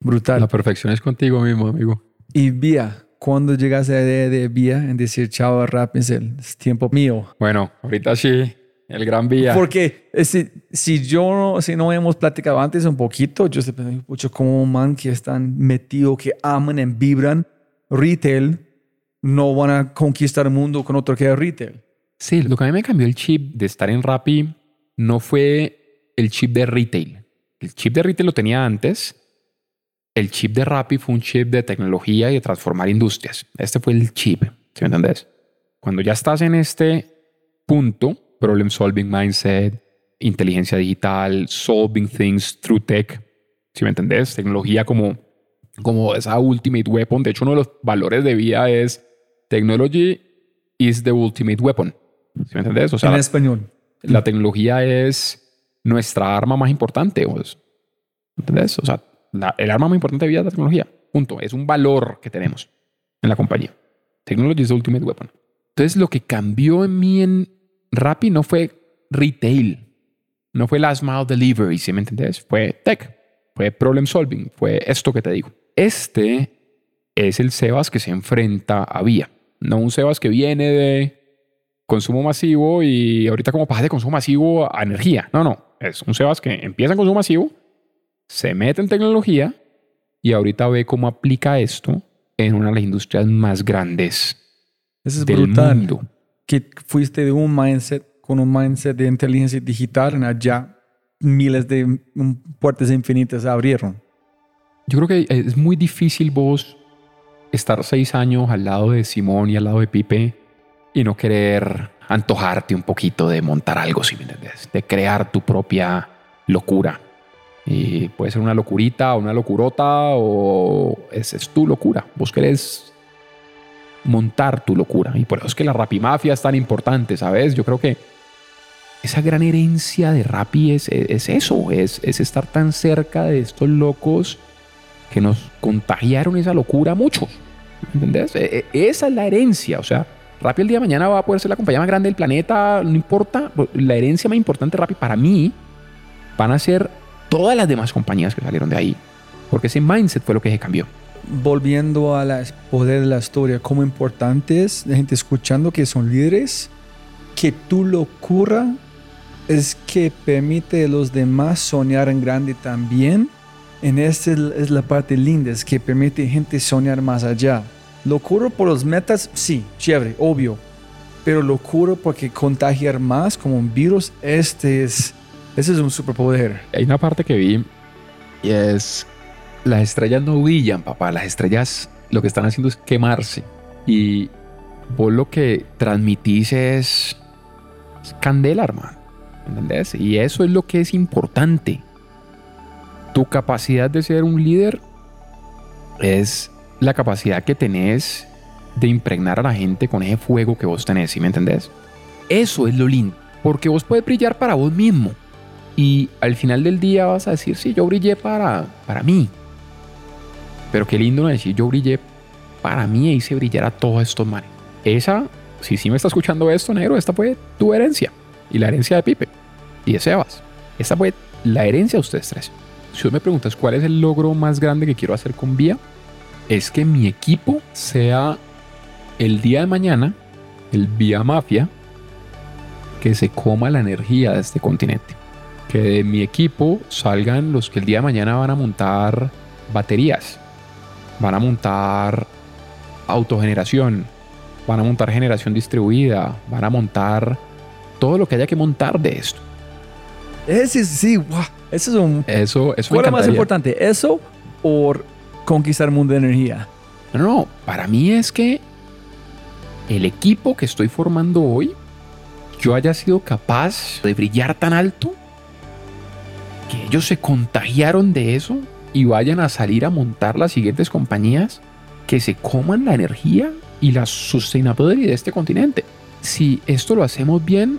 Brutal. La perfección es contigo mismo, amigo. Y vía, cuando llegaste a la idea de vía en decir chao rap es el tiempo mío. Bueno, ahorita sí, el gran vía. Porque eh, si, si yo si no hemos platicado antes un poquito, yo estoy pensando mucho como un man que están metido, que aman y vibran retail, no van a conquistar el mundo con otro que es retail. Sí, lo que a mí me cambió el chip de estar en Rappi no fue el chip de retail. El chip de retail lo tenía antes. El chip de Rappi fue un chip de tecnología y de transformar industrias. Este fue el chip, ¿sí me entendés? Cuando ya estás en este punto, problem solving mindset, inteligencia digital, solving things through tech, ¿sí me entendés? Tecnología como, como esa ultimate weapon. De hecho, uno de los valores de vida es technology is the ultimate weapon. ¿Sí me entendés? O sea, en español. La tecnología es nuestra arma más importante. ¿Entendés? O sea, el arma más importante de vida es la tecnología. Punto. Es un valor que tenemos en la compañía. Technology is the ultimate weapon. Entonces, lo que cambió en mí en Rappi no fue retail, no fue last mile delivery, ¿sí me entendés? Fue tech, fue problem solving, fue esto que te digo. Este es el Sebas que se enfrenta a Vía, no un Sebas que viene de consumo masivo y ahorita como pasa de consumo masivo a energía. No, no, es un Sebas que empieza en consumo masivo, se mete en tecnología y ahorita ve cómo aplica esto en una de las industrias más grandes Eso es del brutal. mundo. Que fuiste de un mindset con un mindset de inteligencia digital en allá miles de mm, puertas infinitas abrieron. Yo creo que es muy difícil vos estar seis años al lado de Simón y al lado de Pipe y no querer antojarte un poquito de montar algo, si me entiendes, de crear tu propia locura. Y puede ser una locurita, una locurota, o es, es tu locura. Vos querés montar tu locura. Y por eso es que la rapimafia es tan importante, ¿sabes? Yo creo que esa gran herencia de Rappi es, es, eso, es, es estar tan cerca de estos locos que nos contagiaron esa locura a muchos. ¿Entendés? E- e- Esa es la herencia, o sea, Rappi el día de mañana va a poder ser la compañía más grande del planeta, no importa, la herencia más importante de Rappi para mí van a ser todas las demás compañías que salieron de ahí, porque ese mindset fue lo que se cambió. Volviendo a poder de la historia, cómo importante es la gente escuchando que son líderes, que tu locura es que permite a los demás soñar en grande también. En esta es la parte linda, es que permite gente soñar más allá. Locura por los metas, sí, chévere, obvio. Pero locura porque contagiar más como un virus, este es, ese es un superpoder. Hay una parte que vi y es las estrellas no brillan, papá. Las estrellas lo que están haciendo es quemarse. Y vos lo que transmitís es, es candela, hermano. ¿entendés? Y eso es lo que es importante. Tu capacidad de ser un líder es la capacidad que tenés de impregnar a la gente con ese fuego que vos tenés, ¿sí me entendés? Eso es lo lindo, porque vos puedes brillar para vos mismo. Y al final del día vas a decir, sí, yo brillé para, para mí. Pero qué lindo decir, yo brillé para mí e hice brillar a todos estos manes. Esa, si sí me está escuchando esto, negro, esta fue tu herencia. Y la herencia de Pipe. Y de Sebas. Esta fue la herencia de ustedes tres. Si vos me preguntas cuál es el logro más grande que quiero hacer con Vía, es que mi equipo sea el día de mañana, el Vía Mafia, que se coma la energía de este continente. Que de mi equipo salgan los que el día de mañana van a montar baterías, van a montar autogeneración, van a montar generación distribuida, van a montar todo lo que haya que montar de esto. Ese sí, wow, eso es un... Eso, eso ¿Cuál es más importante, eso o conquistar el mundo de energía? No, no, para mí es que el equipo que estoy formando hoy, yo haya sido capaz de brillar tan alto que ellos se contagiaron de eso y vayan a salir a montar las siguientes compañías que se coman la energía y la sustainability de este continente. Si esto lo hacemos bien,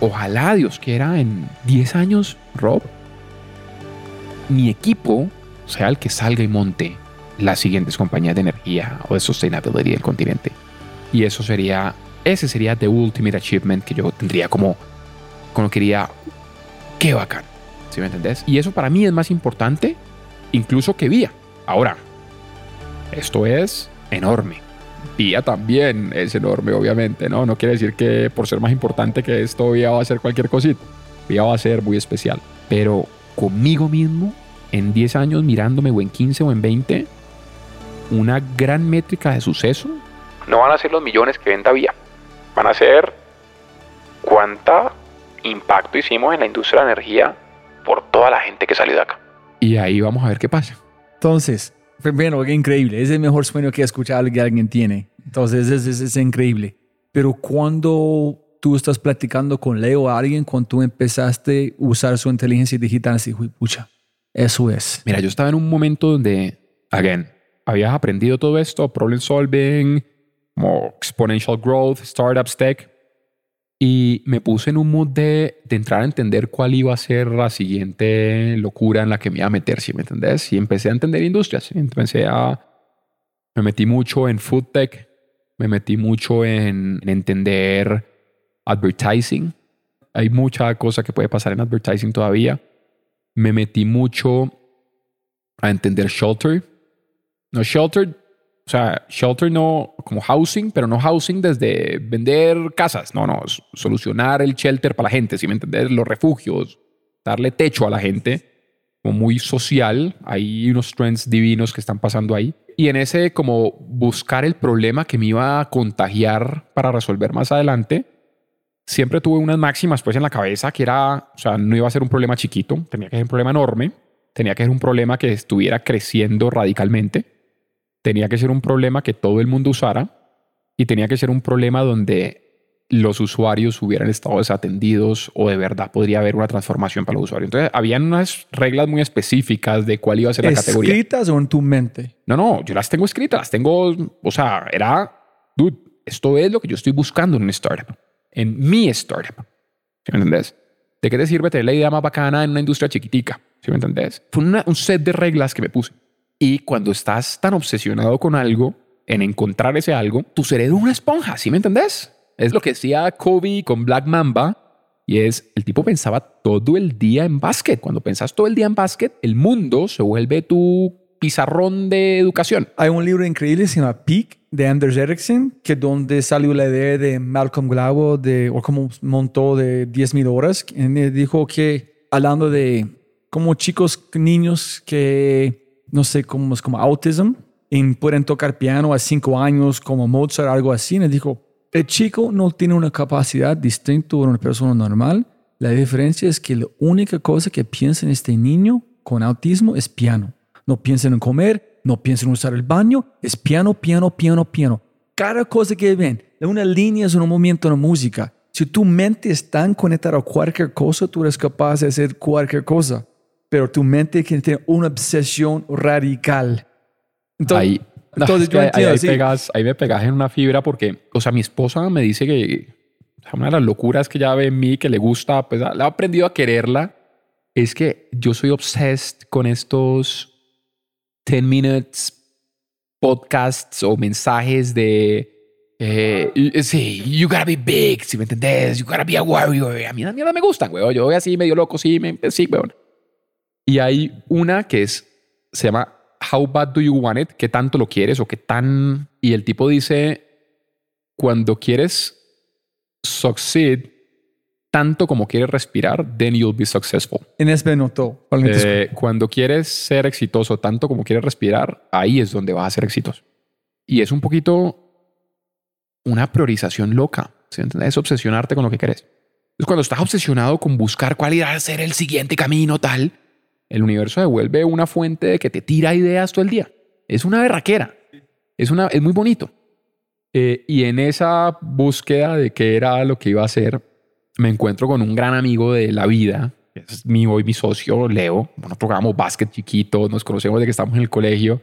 ojalá Dios quiera en 10 años, Rob, mi equipo sea el que salga y monte las siguientes compañías de energía o de sustainability del continente. Y eso sería, ese sería the ultimate achievement que yo tendría como, como quería, qué bacán, ¿sí me entendés? Y eso para mí es más importante incluso que Vía. Ahora, esto es enorme. Vía también es enorme, obviamente, ¿no? No quiere decir que por ser más importante que esto, Vía va a ser cualquier cosita. Vía va a ser muy especial. Pero conmigo mismo, en 10 años mirándome, o en 15 o en 20, una gran métrica de suceso No van a ser los millones que venda Vía. Van a ser cuánta impacto hicimos en la industria de la energía por toda la gente que salió de acá. y ahí vamos a ver qué pasa. Entonces, primero, qué increíble. Es el mejor sueño que he escuchado que alguien tiene. Entonces, es, es, es increíble. Pero cuando tú estás platicando con Leo o alguien, cuando tú empezaste a usar su inteligencia digital, así, "Uy, pucha, eso es. Mira, yo estaba en un momento donde, again, habías aprendido todo esto, problem solving, como exponential growth, startups tech, y me puse en un mood de, de entrar a entender cuál iba a ser la siguiente locura en la que me iba a meter, si me entendés? Y empecé a entender industrias, empecé a... Me metí mucho en food tech, me metí mucho en, en entender advertising. Hay mucha cosa que puede pasar en advertising todavía. Me metí mucho a entender shelter. No shelter, o sea, shelter no como housing, pero no housing desde vender casas. No, no, solucionar el shelter para la gente, si me entendés, los refugios, darle techo a la gente, como muy social. Hay unos trends divinos que están pasando ahí. Y en ese como buscar el problema que me iba a contagiar para resolver más adelante, siempre tuve unas máximas pues en la cabeza que era, o sea, no iba a ser un problema chiquito, tenía que ser un problema enorme, tenía que ser un problema que estuviera creciendo radicalmente, tenía que ser un problema que todo el mundo usara y tenía que ser un problema donde los usuarios hubieran estado desatendidos o de verdad podría haber una transformación para los usuarios. Entonces, habían unas reglas muy específicas de cuál iba a ser la categoría. ¿Escritas o en tu mente? No, no, yo las tengo escritas, las tengo, o sea, era, dude, esto es lo que yo estoy buscando en un startup, en mi startup. ¿Sí me entendés? ¿De qué te sirve tener la idea más bacana en una industria chiquitica? ¿Sí me entendés? Fue una- un set de reglas que me puse. Y cuando estás tan obsesionado con algo, en encontrar ese algo, tu cerebro es una esponja, ¿sí me entendés? Es lo que decía Kobe con Black Mamba, y es, el tipo pensaba todo el día en básquet. Cuando pensás todo el día en básquet, el mundo se vuelve tu pizarrón de educación. Hay un libro increíble se llama Peak de Anders Ericsson, que donde salió la idea de Malcolm Gladwell de o cómo montó de 10.000 horas. Dijo que hablando de como chicos, niños que no sé cómo es como autism, y pueden tocar piano a 5 años como Mozart, algo así. Él dijo, el chico no tiene una capacidad distinta de una persona normal. La diferencia es que la única cosa que piensa en este niño con autismo es piano. No piensan en comer, no piensan en usar el baño, es piano, piano, piano, piano. Cada cosa que ven, una línea es un en la música. Si tu mente es tan conectada a cualquier cosa, tú eres capaz de hacer cualquier cosa. Pero tu mente tiene que tener una obsesión radical. Entonces, ahí, entonces yo ahí- entiendo, ahí, sí. pegas, ahí me pegas en una fibra porque, o sea, mi esposa me dice que o sea, una de las locuras que ella ve en mí, que le gusta, pues la he aprendido a quererla, es que yo soy obsessed con estos 10 minutes podcasts o mensajes de eh, sí, you gotta be big, si me entendés, you gotta be a warrior. A mí las mierdas me gustan, weón. Yo voy así medio loco, sí, me, sí, weón. Y hay una que es, se llama How Bad Do You Want It? ¿Qué tanto lo quieres o qué tan...? Y el tipo dice, cuando quieres succeed tanto como quieres respirar, then you'll be successful. En ese notó. Eh, cuando quieres ser exitoso tanto como quieres respirar, ahí es donde vas a ser exitoso. Y es un poquito una priorización loca. ¿sí? Es obsesionarte con lo que quieres. Entonces, cuando estás obsesionado con buscar cuál irá a ser el siguiente camino, tal, el universo devuelve una fuente de que te tira ideas todo el día. Es una berraquera. Es, una, es muy bonito. Eh, y en esa búsqueda de qué era lo que iba a hacer, me encuentro con un gran amigo de la vida, es mi hoy mi socio, Leo. Nosotros jugamos básquet chiquito, nos conocemos de que estamos en el colegio.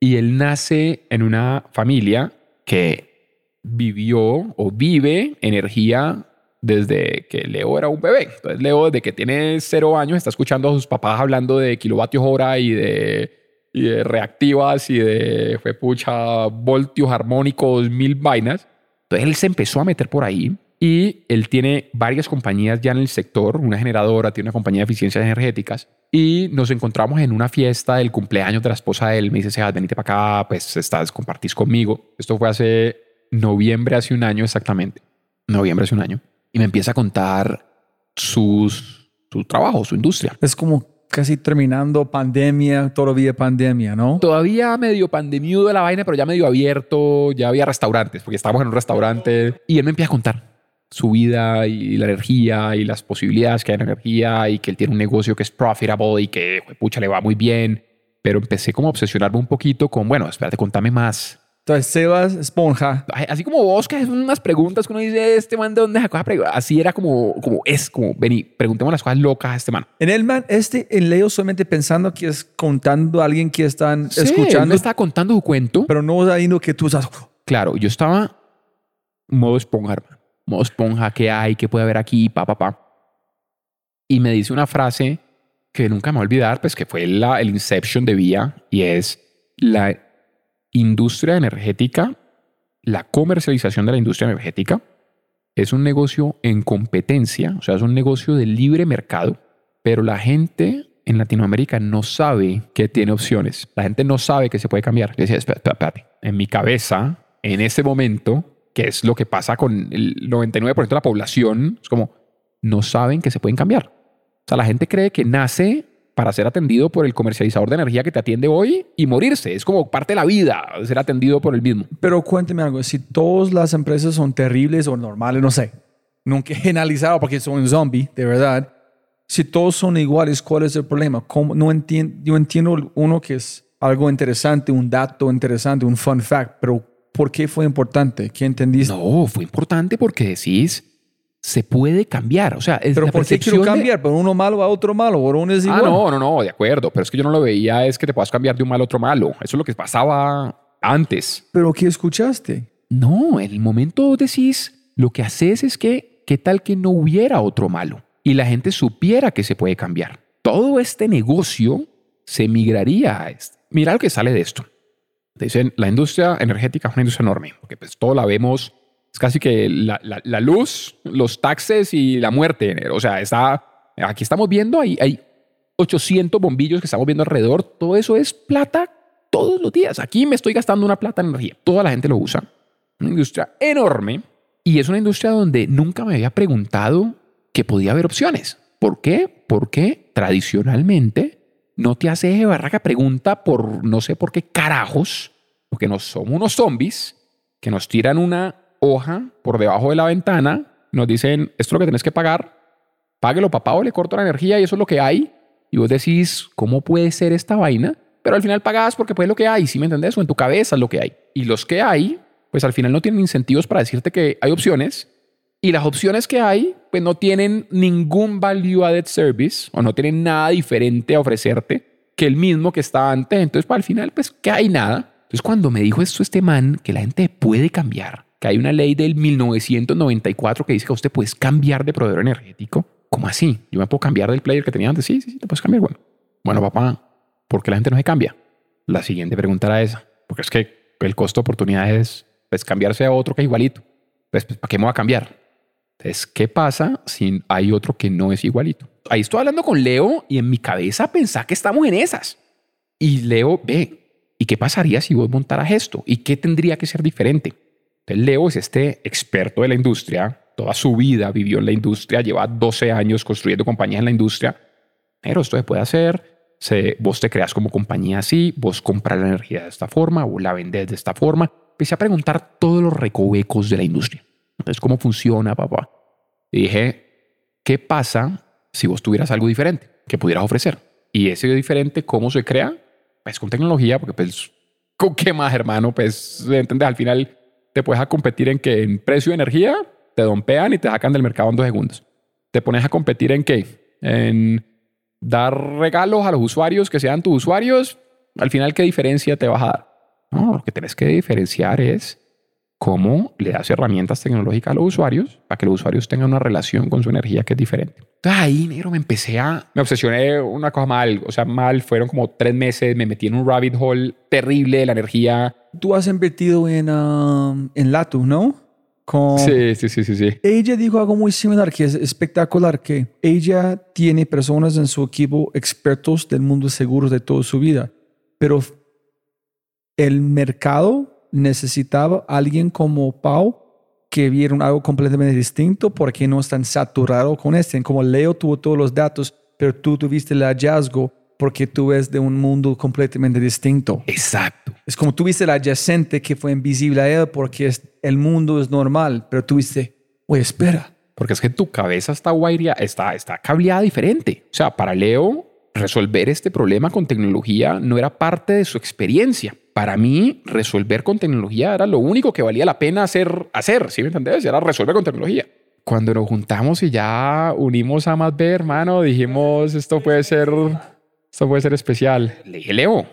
Y él nace en una familia que vivió o vive energía desde que Leo era un bebé. Entonces Leo desde que tiene cero años está escuchando a sus papás hablando de kilovatios hora y de, y de reactivas y de fue pucha, voltios armónicos, mil vainas. Entonces él se empezó a meter por ahí y él tiene varias compañías ya en el sector, una generadora, tiene una compañía de eficiencias energéticas y nos encontramos en una fiesta del cumpleaños de la esposa de él. Me dice, Sebas, venite para acá, pues estás, compartís conmigo. Esto fue hace noviembre, hace un año exactamente. Noviembre hace un año. Y me empieza a contar sus, su trabajo, su industria. Es como casi terminando pandemia, todavía pandemia, ¿no? Todavía medio pandemiudo la vaina, pero ya medio abierto, ya había restaurantes, porque estábamos en un restaurante. Y él me empieza a contar su vida y la energía y las posibilidades que hay en energía y que él tiene un negocio que es profitable y que, pucha, le va muy bien. Pero empecé como a obsesionarme un poquito con, bueno, espérate, contame más. Entonces, Sebas Esponja. Así como vos, que es unas preguntas que uno dice, este man de dónde sacó esa pregunta?" Así era como, como es, como, vení, preguntemos las cosas locas a este man. En el man, este, en Leo solamente pensando que es contando a alguien que están Sí, él escuchando, me estaba contando su cuento. pero no sabiendo que tú estás. Claro, yo estaba modo esponja, hermano. Modo esponja, ¿qué hay? ¿Qué puede haber aquí? Pa, pa, pa. Y me dice una frase que nunca me voy a olvidar, pues que fue la, el Inception de Vía, y es la industria energética, la comercialización de la industria energética, es un negocio en competencia, o sea, es un negocio de libre mercado, pero la gente en Latinoamérica no sabe que tiene opciones. La gente no sabe que se puede cambiar. Yo decía, espérate. En mi cabeza, en ese momento, que es lo que pasa con el 99% de la población, es como, no saben que se pueden cambiar. O sea, la gente cree que nace para ser atendido por el comercializador de energía que te atiende hoy y morirse. Es como parte de la vida, ser atendido por el mismo. Pero cuénteme algo, si todas las empresas son terribles o normales, no sé, nunca he analizado porque soy un zombie, de verdad. Si todos son iguales, ¿cuál es el problema? ¿Cómo? No entiendo, yo entiendo uno que es algo interesante, un dato interesante, un fun fact, pero ¿por qué fue importante? ¿Qué entendiste? No, fue importante porque decís, se puede cambiar. O sea, es pero la ¿por qué quiero percepción de- cambiar? ¿Por uno malo a otro malo? ¿O uno es Ah, igual? no, no, no, de acuerdo. Pero es que yo no lo veía, es que te puedas cambiar de un mal a otro malo. Eso es lo que pasaba antes. ¿Pero qué escuchaste? No, en el momento decís, lo que haces es que, ¿qué tal que no hubiera otro malo? Y la gente supiera que se puede cambiar. Todo este negocio se migraría a esto. Mira lo que sale de esto. Te dicen, la industria energética es una industria enorme, porque pues todo la vemos, es casi que la, la- la luz, los taxes y la muerte. O sea, está, aquí estamos viendo, hay, hay 800 bombillos que estamos viendo alrededor, todo eso es plata todos los días. Aquí me estoy gastando una plata en energía. Toda la gente lo usa. Una industria enorme y es una industria donde nunca me había preguntado que podía haber opciones. ¿Por qué? Porque tradicionalmente no te hace barraca pregunta por no sé por qué carajos, porque nos somos unos zombies que nos tiran una hoja por debajo de la ventana, nos dicen, esto es lo que tenés que pagar, páguelo papá o le corto la energía y eso es lo que hay. Y vos decís, ¿cómo puede ser esta vaina? Pero al final pagás porque pues es lo que hay, ¿sí me entendés? O en tu cabeza es lo que hay. Y los que hay, pues al final no tienen incentivos para decirte que hay opciones Y las opciones que hay, pues no tienen ningún value added service o no tienen nada diferente a ofrecerte que el mismo que estaba antes. Entonces, para al final, pues, que hay nada. Entonces, cuando me dijo esto este man, que la gente puede cambiar, que hay una ley del 1994 que dice que usted puede cambiar de proveedor energético, ¿cómo así? Yo me puedo cambiar del player que tenía antes. Sí, sí, sí, te puedes cambiar. Bueno, bueno, papá, ¿por qué la gente no se cambia? La siguiente pregunta era esa, porque es que el costo de oportunidad es pues, cambiarse a otro que es igualito. Pues, ¿para qué me voy a cambiar? Entonces, ¿qué pasa si hay otro que no es igualito? Ahí estoy hablando con Leo y en mi cabeza pensaba que estamos en esas. Y Leo, ve, ¿y qué pasaría si vos montaras esto? ¿Y qué tendría que ser diferente? Entonces, Leo es este experto de la industria, toda su vida vivió en la industria, lleva 12 años construyendo compañías en la industria. Pero esto se puede hacer, se, vos te creas como compañía así, vos compras la energía de esta forma o la vendes de esta forma. Empecé a preguntar todos los recovecos de la industria. Entonces, ¿cómo funciona, papá? Y dije, ¿qué pasa si vos tuvieras algo diferente que pudieras ofrecer? Y ese diferente, ¿cómo se crea? Pues con tecnología, porque pues, ¿con qué más, hermano? Pues, ¿entendés? Al final te puedes a competir en que en precio de energía te dompean y te sacan del mercado en dos segundos. Te pones a competir en qué? En dar regalos a los usuarios que sean tus usuarios. Al final, ¿qué diferencia te vas a dar? No, lo que tienes que diferenciar es cómo le das herramientas tecnológicas a los usuarios para que los usuarios tengan una relación con su energía que es diferente. Entonces ahí, negro, me empecé a... Me obsesioné una cosa mal, o sea, mal, fueron como tres meses, me metí en un rabbit hole terrible de la energía. Tú has invertido en, um, en Latu, ¿no? Con... Sí, sí, sí, sí, sí. Ella dijo algo muy similar que es espectacular, que ella tiene personas en su equipo expertos del mundo de seguros de toda su vida, pero el mercado necesitaba alguien como Pau que vieron algo completamente distinto porque no están saturados con este. Como Leo tuvo todos los datos, pero tú tuviste el hallazgo porque tú ves de un mundo completamente distinto. Exacto. Es como tuviste el adyacente que fue invisible a él porque es, el mundo es normal, pero tuviste, oye, espera. Porque es que tu cabeza está guairia, está, está cableada diferente. O sea, para Leo, resolver este problema con tecnología no era parte de su experiencia para mí, resolver con tecnología era lo único que valía la pena hacer, hacer ¿sí me entendés? Era resolver con tecnología. Cuando nos juntamos y ya unimos a más B, hermano, dijimos, esto puede ser, esto puede ser especial. Le dije, Leo,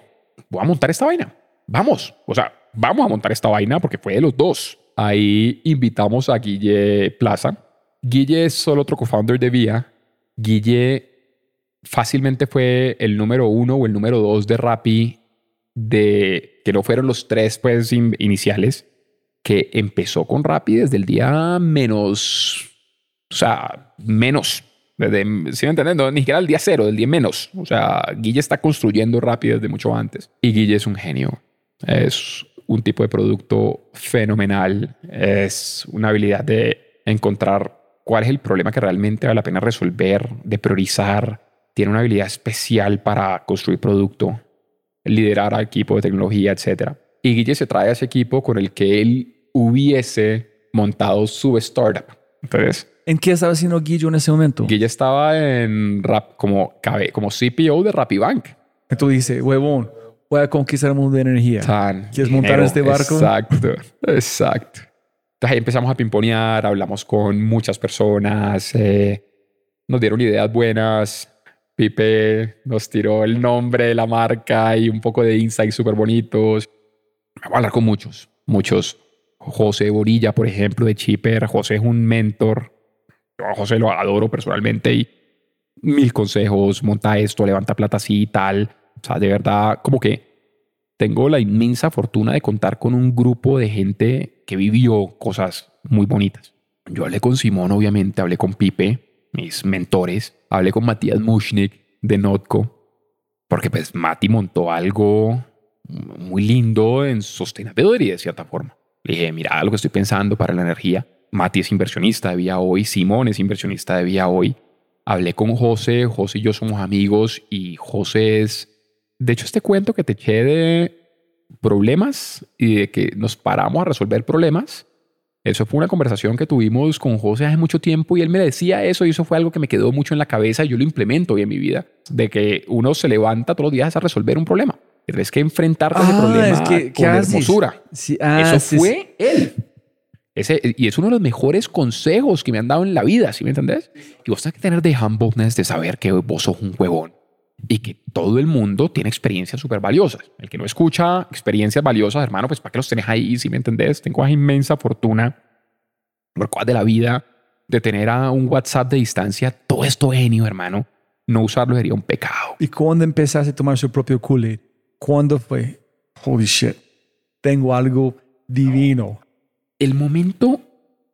voy a montar esta vaina. Vamos. O sea, vamos a montar esta vaina porque fue de los dos. Ahí invitamos a Guille Plaza. Guille es solo otro co-founder de Vía. Guille fácilmente fue el número uno o el número dos de Rappi de que no fueron los tres pues iniciales que empezó con Rappi desde el día menos, o sea, menos, desde, ¿sí me entienden? ni siquiera el día cero, del día menos. O sea, Guille está construyendo Rappi desde mucho antes. Y Guille es un genio. Es un tipo de producto fenomenal. Es una habilidad de encontrar cuál es el problema que realmente vale la pena resolver, de priorizar. Tiene una habilidad especial para construir producto liderar a equipo de tecnología, etc. Y Guille se trae a ese equipo con el que él hubiese montado su startup. Entonces, ¿En qué estaba haciendo Guille en ese momento? Guille estaba en rap, como, como CPO de Rapibank. Tú dices, huevón, voy a conquistar el mundo de energía. ¿Quieres montar este barco? Exacto, exacto. Entonces ahí empezamos a pimponear, hablamos con muchas personas, eh, nos dieron ideas buenas, Pipe nos tiró el nombre de la marca y un poco de insights súper bonitos. Vamos a hablar con muchos, muchos. José Borilla, por ejemplo, de Chipper. José es un mentor. A José lo adoro personalmente y mil consejos. Monta esto, levanta plata así y tal. O sea, de verdad, como que tengo la inmensa fortuna de contar con un grupo de gente que vivió cosas muy bonitas. Yo hablé con Simón, obviamente, hablé con Pipe, mis mentores. Hablé con Matías Mushnik de Notco, porque pues Mati montó algo muy lindo en sostenibilidad de cierta forma. Le dije, mira lo que estoy pensando para la energía. Mati es inversionista de Vía Hoy, Simón es inversionista de Vía Hoy. Hablé con José, José y yo somos amigos y José es... De hecho, este cuento que te eché de problemas y de que nos paramos a resolver problemas, eso fue una conversación que tuvimos con José hace mucho tiempo y él me decía eso y eso fue algo que me quedó mucho en la cabeza y yo lo implemento hoy en mi vida, de que uno se levanta todos los días a resolver un problema. Es que enfrentarte a ese ah, problema con hermosura. Ah, eso fue él. Ese, y es uno de los mejores consejos que me han dado en la vida, ¿sí me entendés? Y vos tenés que tener de humbleness de saber que vos sos un huevón y que todo el mundo tiene experiencias súper valiosas. El que no escucha experiencias valiosas, hermano, pues para qué los tenés ahí, ¿sí me entendés? Tengo una inmensa fortuna por cosas de la vida de tener a un WhatsApp de distancia, todo esto genio, hermano. No usarlo sería un pecado. ¿Y cuándo empezaste a tomar su propio kool ¿Cuándo fue? Holy shit, tengo algo divino el momento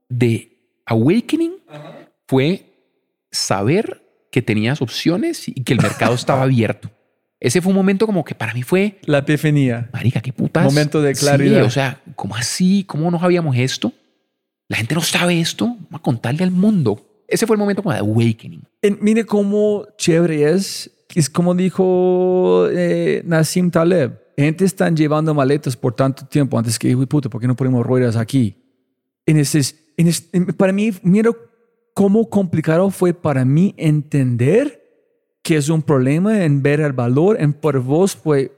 de awakening fue saber que tenías opciones y que el mercado estaba abierto. Ese fue un momento como que para mí fue... La epifanía. Marica, qué putas. Momento de claridad. o sea, ¿cómo así? ¿Cómo no sabíamos esto? La gente no sabe esto. Vamos a contarle al mundo. Ese fue el momento como de awakening. mire cómo chévere es. Es como dijo eh, Nassim Taleb gente están llevando maletas por tanto tiempo antes que, puta, ¿por qué no ponemos ruedas aquí? En ese, en para mí, mira cómo complicado fue para mí entender que es un problema en ver el valor, en por vos fue,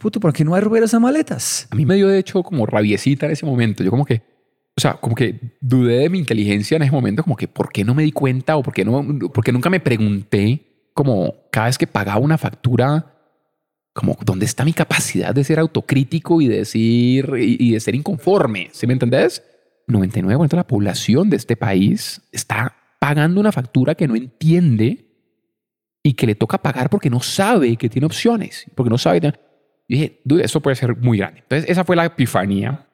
puto, ¿por qué no hay ruedas a maletas? A mí me dio de hecho como rabiecita en ese momento. Yo como que, o sea, como que dudé de mi inteligencia en ese momento, como que, ¿por qué no me di cuenta o por qué, no, por qué nunca me pregunté como cada vez que pagaba una factura? Como dónde está mi capacidad de ser autocrítico y de decir y, de ser inconforme, ¿sí me entendés? 99% de la población de este país está pagando una factura que no entiende y que le toca pagar porque no sabe que tiene opciones, porque no sabe. Y dije, dude, eso puede ser muy grande. Entonces, esa fue la epifanía.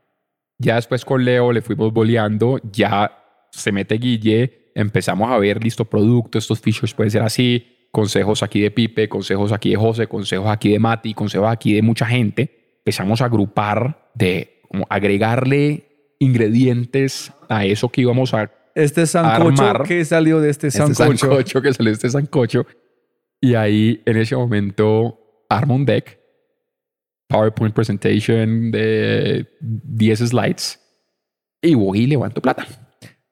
Ya después con Leo le fuimos boleando, ya se mete Guille, empezamos a ver, listo, producto, estos features pueden ser así, consejos aquí de Pipe, consejos aquí de José, consejos aquí de Mati, consejos aquí de mucha gente, empezamos a agrupar, de como agregarle ingredientes a eso que íbamos a este sancocho que salió de este, este sancocho. Este sancocho que salió de este sancocho. Y ahí en ese momento armo un deck, PowerPoint presentation de 10 slides y voy y levanto plata.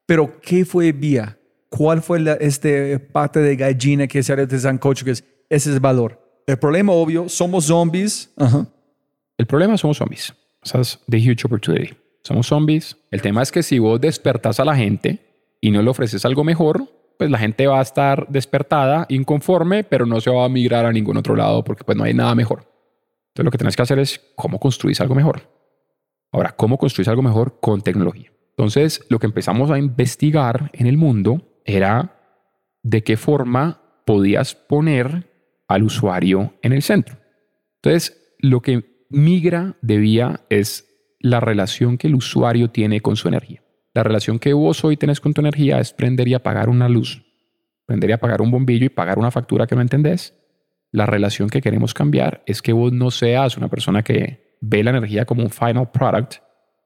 Pero ¿qué fue vía? ¿Cuál fue la, este parte de gallina que sale de sancocho? Que es, ese es el valor. El problema obvio, somos zombies. El problema somos zombies. Esa es the huge opportunity. Somos zombies. El tema es que si vos despertas a la gente y no le ofreces algo mejor, pues la gente va a estar despertada, inconforme, pero no se va a migrar a ningún otro lado porque pues no hay nada mejor. Entonces lo que tenés que hacer es cómo construís algo mejor. Ahora, ¿cómo construís algo mejor con tecnología? Entonces, lo que empezamos a investigar en el mundo era de qué forma podías poner al usuario en el centro. Entonces, lo que migra de vía es la relación que el usuario tiene con su energía. La relación que vos hoy tenés con tu energía es prender y apagar una luz, prender y apagar un bombillo y pagar una factura que no entendés. La relación que queremos cambiar es que vos no seas una persona que ve la energía como un final product,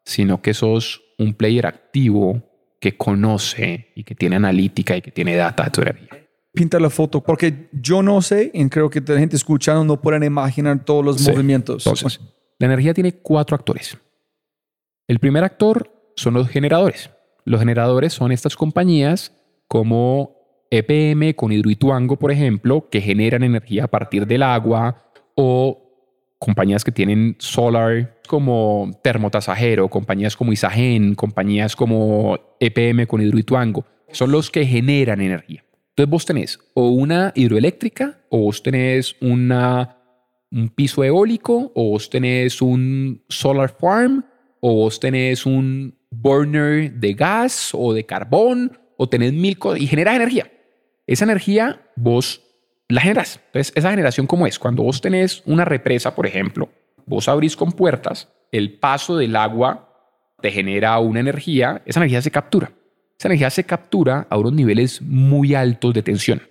sino que sos un player activo que conoce y que tiene analítica y que tiene data energía. Pinta la foto, porque yo no sé, y creo que la gente escuchando no pueden imaginar todos los movimientos. Entonces, la energía tiene cuatro actores. El primer actor son los generadores. Los generadores son estas compañías como EPM con Hidroituango, por ejemplo, que generan energía a partir del agua o compañías que tienen solar como Termotasajero, compañías como Isagen, compañías como EPM con Hidroituango, son los que generan energía. Entonces vos tenés o una hidroeléctrica, o vos tenés una, un piso eólico, o vos tenés un solar farm, o vos tenés un burner de gas o de carbón, o tenés mil cosas y generas energía. Esa energía vos la generas. Entonces, esa generación, ¿cómo es? Cuando vos tenés una represa, por ejemplo, vos abrís con puertas, el paso del agua te genera una energía, esa energía se captura. Esa energía se captura a unos niveles muy altos de tensión.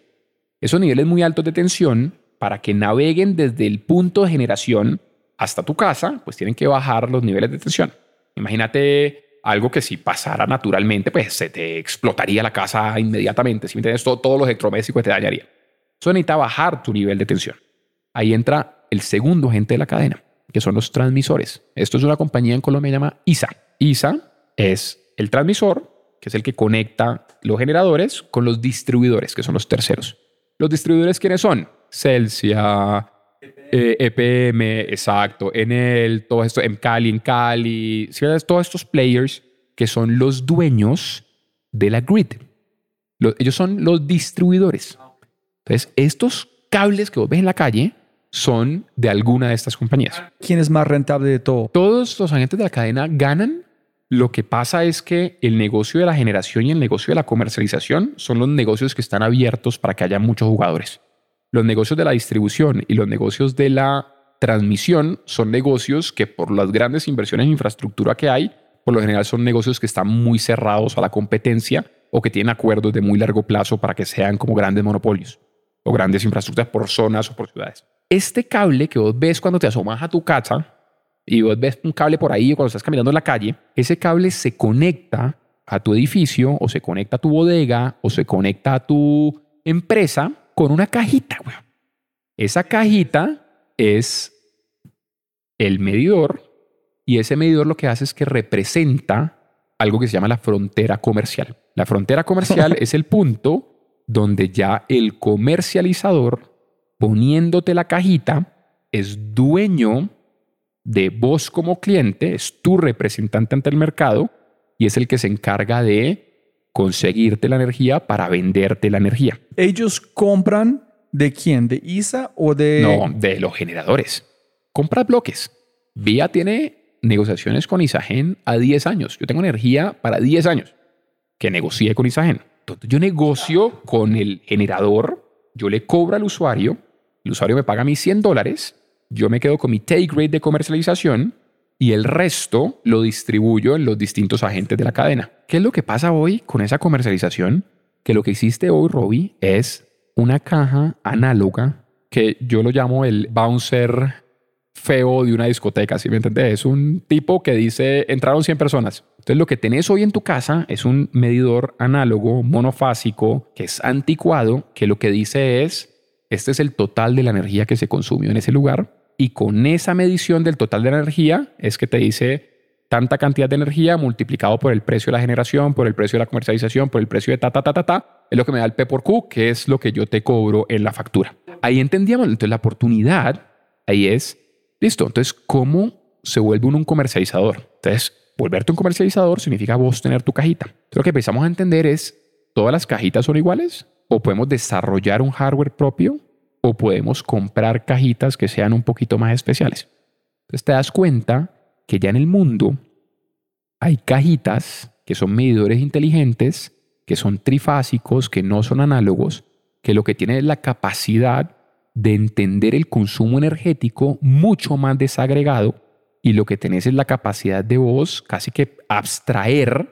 Esos niveles muy altos de tensión, para que naveguen desde el punto de generación hasta tu casa, pues tienen que bajar los niveles de tensión. Imagínate algo que si pasara naturalmente, pues se te explotaría la casa inmediatamente. Si me entiendes, todo, todos los electrodomésticos te dañaría. Eso necesita bajar tu nivel de tensión. Ahí entra el segundo agente de la cadena, que son los transmisores. Esto es una compañía en Colombia llamada ISA. ISA es el transmisor, que es el que conecta los generadores con los distribuidores, que son los terceros. ¿Los distribuidores quiénes son? Celsia, EPM, eh, e exacto, Enel, todo esto, en Cali, en Cali, todos estos players que son los dueños de la grid. Lo- ellos son los distribuidores. Entonces, estos cables que vos ves en la calle son de alguna de estas compañías. ¿Quién es más rentable de todo? Todos los agentes de la cadena ganan. Lo que pasa es que el negocio de la generación y el negocio de la comercialización son los negocios que están abiertos para que haya muchos jugadores. Los negocios de la distribución y los negocios de la transmisión son negocios que por las grandes inversiones en infraestructura que hay, por lo general son negocios que están muy cerrados a la competencia o que tienen acuerdos de muy largo plazo para que sean como grandes monopolios o grandes infraestructuras por zonas o por ciudades. Este cable que vos ves cuando te asomas a tu casa y vos ves un cable por ahí cuando estás caminando en la calle, ese cable se conecta a tu edificio o se conecta a tu bodega o se conecta a tu empresa con una cajita. weón. Esa cajita es el medidor y ese medidor lo que hace es que representa algo que se llama la frontera comercial. La frontera comercial es el punto donde ya el comercializador, poniéndote la cajita, es dueño de vos como cliente, es tu representante ante el mercado y es el que se encarga de conseguirte la energía para venderte la energía. ¿Ellos compran de quién? ¿De ISA o de...? No, de los generadores. Compras bloques. Vía tiene negociaciones con Isagen a 10 años. Yo tengo energía para 10 años que negocié con Isagen. Yo negocio con el generador, yo le cobro al usuario, el usuario me paga mis 100 dólares, yo me quedo con mi take rate de comercialización y el resto lo distribuyo en los distintos agentes de la cadena. ¿Qué es lo que pasa hoy con esa comercialización? Que lo que existe hoy, Robbie, es una caja análoga que yo lo llamo el bouncer feo de una discoteca, ¿sí me entendés? Es un tipo que dice, entraron 100 personas. Entonces lo que tenés hoy en tu casa es un medidor análogo, monofásico, que es anticuado, que lo que dice es, este es el total de la energía que se consumió en ese lugar. Y con esa medición del total de la energía es que te dice tanta cantidad de energía multiplicado por el precio de la generación, por el precio de la comercialización, por el precio de ta, ta, ta, ta, ta, es lo que me da el P por Q, que es lo que yo te cobro en la factura. Ahí entendíamos, entonces la oportunidad ahí es, listo, entonces, ¿cómo se vuelve uno un comercializador? Entonces, volverte un comercializador significa vos tener tu cajita. Entonces, lo que empezamos a entender es, ¿todas las cajitas son iguales? ¿O podemos desarrollar un hardware propio? ¿O podemos comprar cajitas que sean un poquito más especiales? Entonces te das cuenta que ya en el mundo hay cajitas que son medidores inteligentes, que son trifásicos, que no son análogos, que lo que tienen es la capacidad de entender el consumo energético mucho más desagregado y lo que tenés es la capacidad de vos casi que abstraer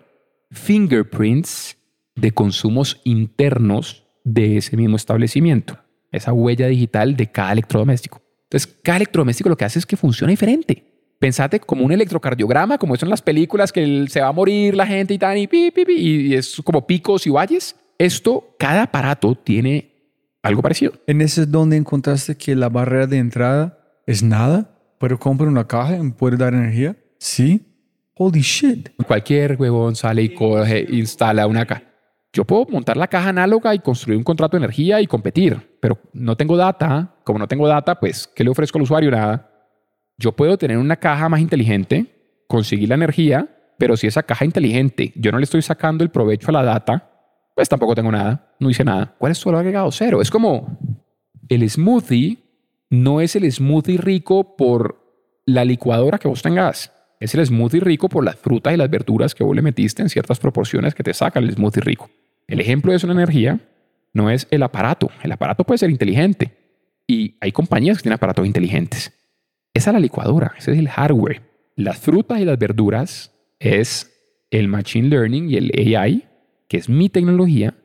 fingerprints de consumos internos de ese mismo establecimiento, esa huella digital de cada electrodoméstico. Entonces, cada electrodoméstico lo que hace es que funciona diferente. Pensate como un electrocardiograma, como eso en las películas, que se va a morir la gente y tal, y, pi, y es como picos y valles. Esto, cada aparato tiene algo parecido. ¿En ese es donde encontraste que la barrera de entrada es nada? ¿Pero compra una caja y me puede dar energía? Sí. Holy shit. Cualquier huevón sale y coge, instala una caja. Yo puedo montar la caja análoga y construir un contrato de energía y competir, pero no tengo data. Como no tengo data, pues, ¿qué le ofrezco al usuario? Nada. Yo puedo tener una caja más inteligente, conseguir la energía, pero si esa caja inteligente yo no le estoy sacando el provecho a la data, pues tampoco tengo nada, no hice nada. ¿Cuál es tu valor agregado? Cero. Es como el smoothie no es el smoothie rico por la licuadora que vos tengas. Es el smoothie rico por las frutas y las verduras que vos le metiste en ciertas proporciones que te sacan el smoothie rico. El ejemplo de eso en energía no es el aparato. El aparato puede ser inteligente. Y hay compañías que tienen aparatos inteligentes. Esa es la licuadora, ese es el hardware. Las frutas y las verduras es el Machine Learning y el AI, que es mi tecnología,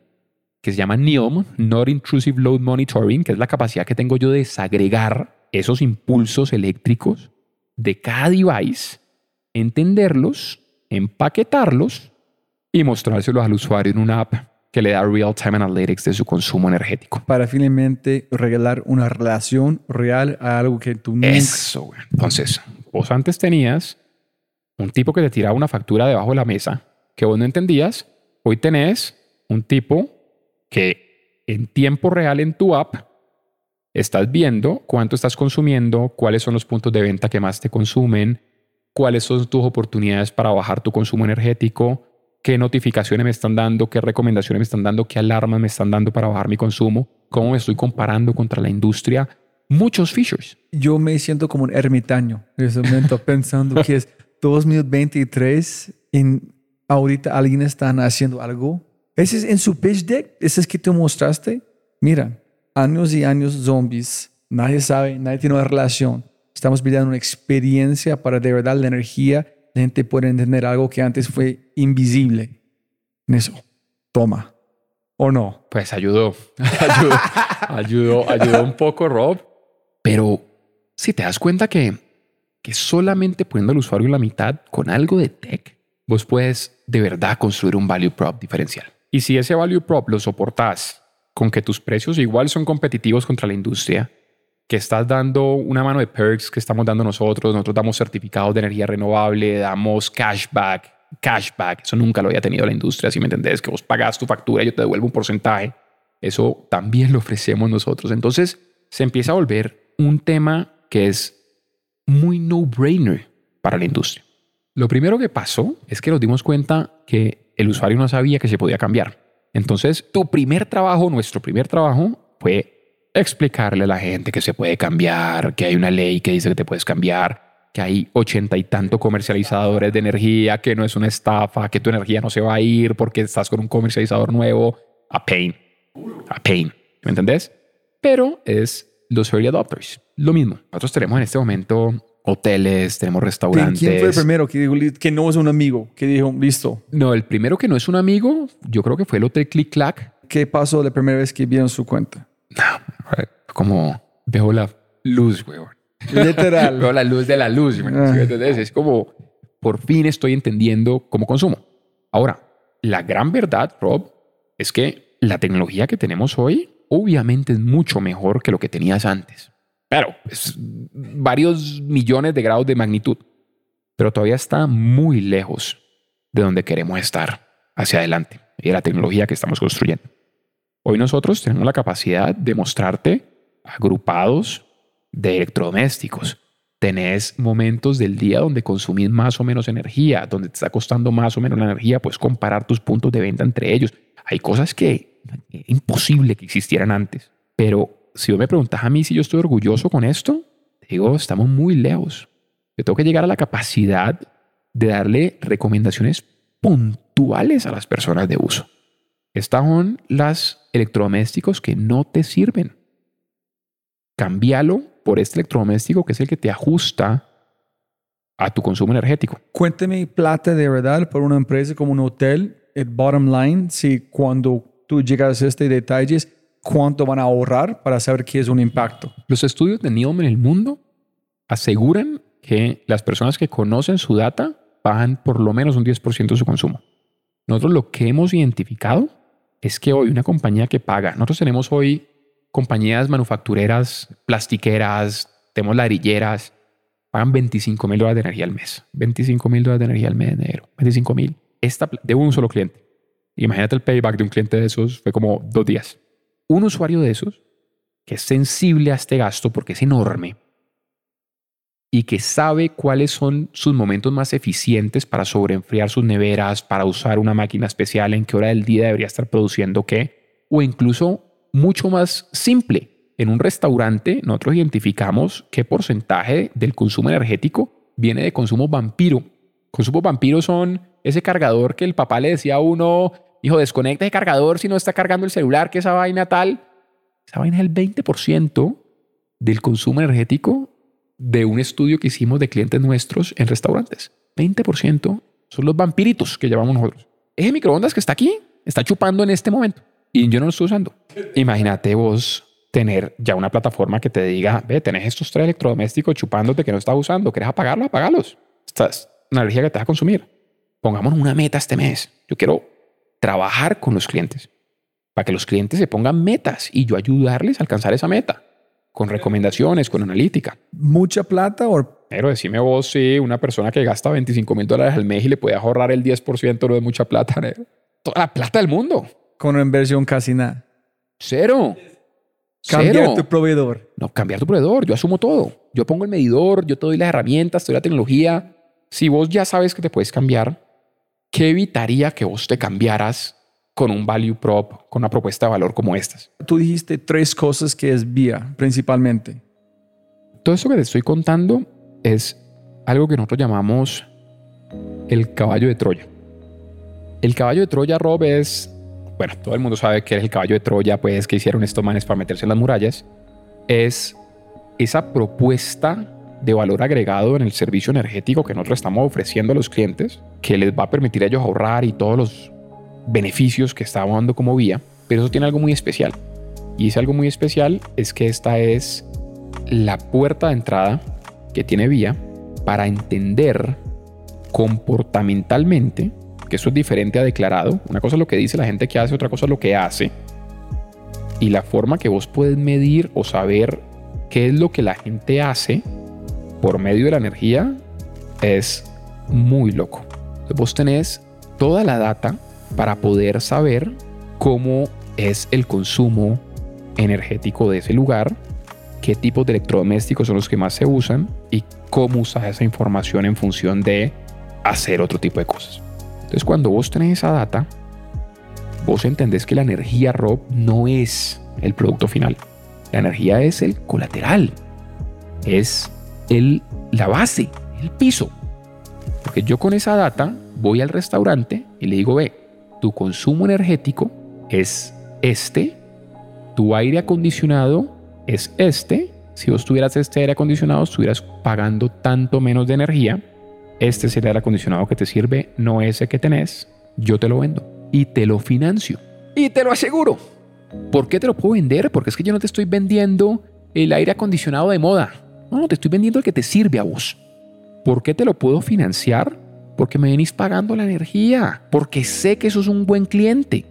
que se llama NIOM, Not Intrusive Load Monitoring, que es la capacidad que tengo yo de desagregar esos impulsos eléctricos de cada device, entenderlos, empaquetarlos y mostrárselos al usuario en una app que le da real-time analytics de su consumo energético. Para finalmente regalar una relación real a algo que tú nunca... Eso, güey. Entonces, vos antes tenías un tipo que te tiraba una factura debajo de la mesa que vos no entendías. Hoy tenés un tipo que en tiempo real en tu app estás viendo cuánto estás consumiendo, cuáles son los puntos de venta que más te consumen, cuáles son tus oportunidades para bajar tu consumo energético, qué notificaciones me están dando, qué recomendaciones me están dando, qué alarmas me están dando para bajar mi consumo, cómo me estoy comparando contra la industria. Muchos features. Yo me siento como un ermitaño en ese momento pensando que es 2023 y ahorita alguien está haciendo algo. Ese es en su pitch deck, ese es que tú mostraste. Mira, años y años zombies, nadie sabe, nadie tiene una relación. Estamos pidiendo una experiencia para de verdad la energía, la gente puede entender algo que antes fue invisible. En eso, toma. ¿O no? Pues ayudó, ayudó, ayudó, ayudó un poco, Rob. Pero si te das cuenta que, que solamente poniendo al usuario en la mitad con algo de tech, vos puedes de verdad construir un value prop diferencial. Y si ese value prop lo soportas con que tus precios igual son competitivos contra la industria, que estás dando una mano de perks que estamos dando nosotros, nosotros damos certificados de energía renovable, damos cashback, cashback, eso nunca lo había tenido la industria, si me entendés, que vos pagas tu factura y yo te devuelvo un porcentaje, eso también lo ofrecemos nosotros. Entonces se empieza a volver un tema que es muy no-brainer para la industria. Lo primero que pasó es que nos dimos cuenta que el usuario no sabía que se podía cambiar. Entonces, tu primer trabajo, nuestro primer trabajo, fue explicarle a la gente que se puede cambiar, que hay una ley que dice que te puedes cambiar, que hay ochenta y tanto comercializadores de energía, que no es una estafa, que tu energía no se va a ir porque estás con un comercializador nuevo. A pain. A pain. ¿Me entendés? Pero es los early adopters. Lo mismo. Nosotros tenemos en este momento hoteles, tenemos restaurantes. ¿Quién fue el primero que dijo que no es un amigo? Que dijo, listo. No, el primero que no es un amigo, yo creo que fue el hotel Click Clack. ¿Qué pasó la primera vez que vieron su cuenta? No, como veo la luz, weón. Literal. veo la luz de la luz. Ah. Entonces es como, por fin estoy entendiendo cómo consumo. Ahora, la gran verdad, Rob, es que la tecnología que tenemos hoy obviamente es mucho mejor que lo que tenías antes. Claro, es varios millones de grados de magnitud, pero todavía está muy lejos de donde queremos estar hacia adelante y de la tecnología que estamos construyendo. Hoy nosotros tenemos la capacidad de mostrarte agrupados de electrodomésticos. Tenés momentos del día donde consumís más o menos energía, donde te está costando más o menos la energía, puedes comparar tus puntos de venta entre ellos. Hay cosas que es imposible que existieran antes, pero si vos me preguntas a mí si yo estoy orgulloso con esto, digo, estamos muy lejos. Yo tengo que llegar a la capacidad de darle recomendaciones puntuales a las personas de uso. Estas son las electrodomésticos que no te sirven. Cámbialo por este electrodoméstico que es el que te ajusta a tu consumo energético. Cuénteme plata de verdad por una empresa como un hotel, el bottom line, si cuando tú llegas a este detalles, cuánto van a ahorrar para saber qué es un impacto. Los estudios de NIOM en el mundo aseguran que las personas que conocen su data bajan por lo menos un 10% de su consumo. Nosotros lo que hemos identificado es que hoy una compañía que paga, nosotros tenemos hoy compañías manufactureras, plastiqueras, tenemos ladrilleras, pagan 25 mil dólares de energía al mes. 25 mil dólares de energía al mes de enero. 25 mil. Esta de un solo cliente. Imagínate el payback de un cliente de esos, fue como dos días. Un usuario de esos que es sensible a este gasto porque es enorme y que sabe cuáles son sus momentos más eficientes para sobreenfriar sus neveras, para usar una máquina especial, en qué hora del día debería estar produciendo qué, o incluso mucho más simple. En un restaurante nosotros identificamos qué porcentaje del consumo energético viene de consumo vampiro. Consumos vampiros son ese cargador que el papá le decía a uno, hijo, desconecta ese cargador si no está cargando el celular, que esa vaina tal. Esa vaina es el 20% del consumo energético de un estudio que hicimos de clientes nuestros en restaurantes. 20% son los vampiritos que llevamos nosotros. Ese microondas que está aquí está chupando en este momento y yo no lo estoy usando. Imagínate vos tener ya una plataforma que te diga, ve, tenés estos tres electrodomésticos chupándote que no estás usando, ¿querés apagarlo? Apagalos. Esta es una energía que te va a consumir. Pongamos una meta este mes. Yo quiero trabajar con los clientes para que los clientes se pongan metas y yo ayudarles a alcanzar esa meta con recomendaciones, con analítica. ¿Mucha plata o Pero decime vos si una persona que gasta 25 mil dólares al mes y le puede ahorrar el 10% no de mucha plata, negro. Toda la plata del mundo. con una inversión casi nada? Cero. Cambiar Cero. tu proveedor. No, cambiar tu proveedor. Yo asumo todo. Yo pongo el medidor, yo te doy las herramientas, te doy la tecnología. si vos ya sabes que te puedes cambiar, ¿qué evitaría que vos te cambiaras con un value prop, con una propuesta de valor como estas? Tú dijiste tres cosas que es vía, principalmente. Todo eso que te estoy contando es algo que nosotros llamamos el caballo de Troya. El caballo de Troya, Rob, es, bueno, todo el mundo sabe que es el caballo de Troya, pues que hicieron estos manes para meterse en las murallas, es esa propuesta de valor agregado en el servicio energético que nosotros estamos ofreciendo a los clientes, que les va a permitir a ellos ahorrar y todos los beneficios que estamos dando como vía, pero eso tiene algo muy especial. Y ese algo muy especial es que esta es la puerta de entrada que tiene vía para entender comportamentalmente, que eso es diferente a declarado, una cosa es lo que dice la gente que hace, otra cosa es lo que hace, y la forma que vos puedes medir o saber qué es lo que la gente hace por medio de la energía es muy loco. vos tenés toda la data para poder saber cómo es el consumo energético de ese lugar, qué tipos de electrodomésticos son los que más se usan y cómo usar esa información en función de hacer otro tipo de cosas. Entonces cuando vos tenés esa data, vos entendés que la energía Rob no es el producto final. La energía es el colateral. Es el, la base, el piso. Porque yo con esa data voy al restaurante y le digo, ve, tu consumo energético es este, tu aire acondicionado es este. Si vos tuvieras este aire acondicionado, estuvieras pagando tanto menos de energía. Este es el aire acondicionado que te sirve, no ese que tenés. Yo te lo vendo y te lo financio y te lo aseguro. ¿Por qué te lo puedo vender? Porque es que yo no te estoy vendiendo el aire acondicionado de moda. No, no, te estoy vendiendo el que te sirve a vos. ¿Por qué te lo puedo financiar? Porque me venís pagando la energía. Porque sé que sos un buen cliente.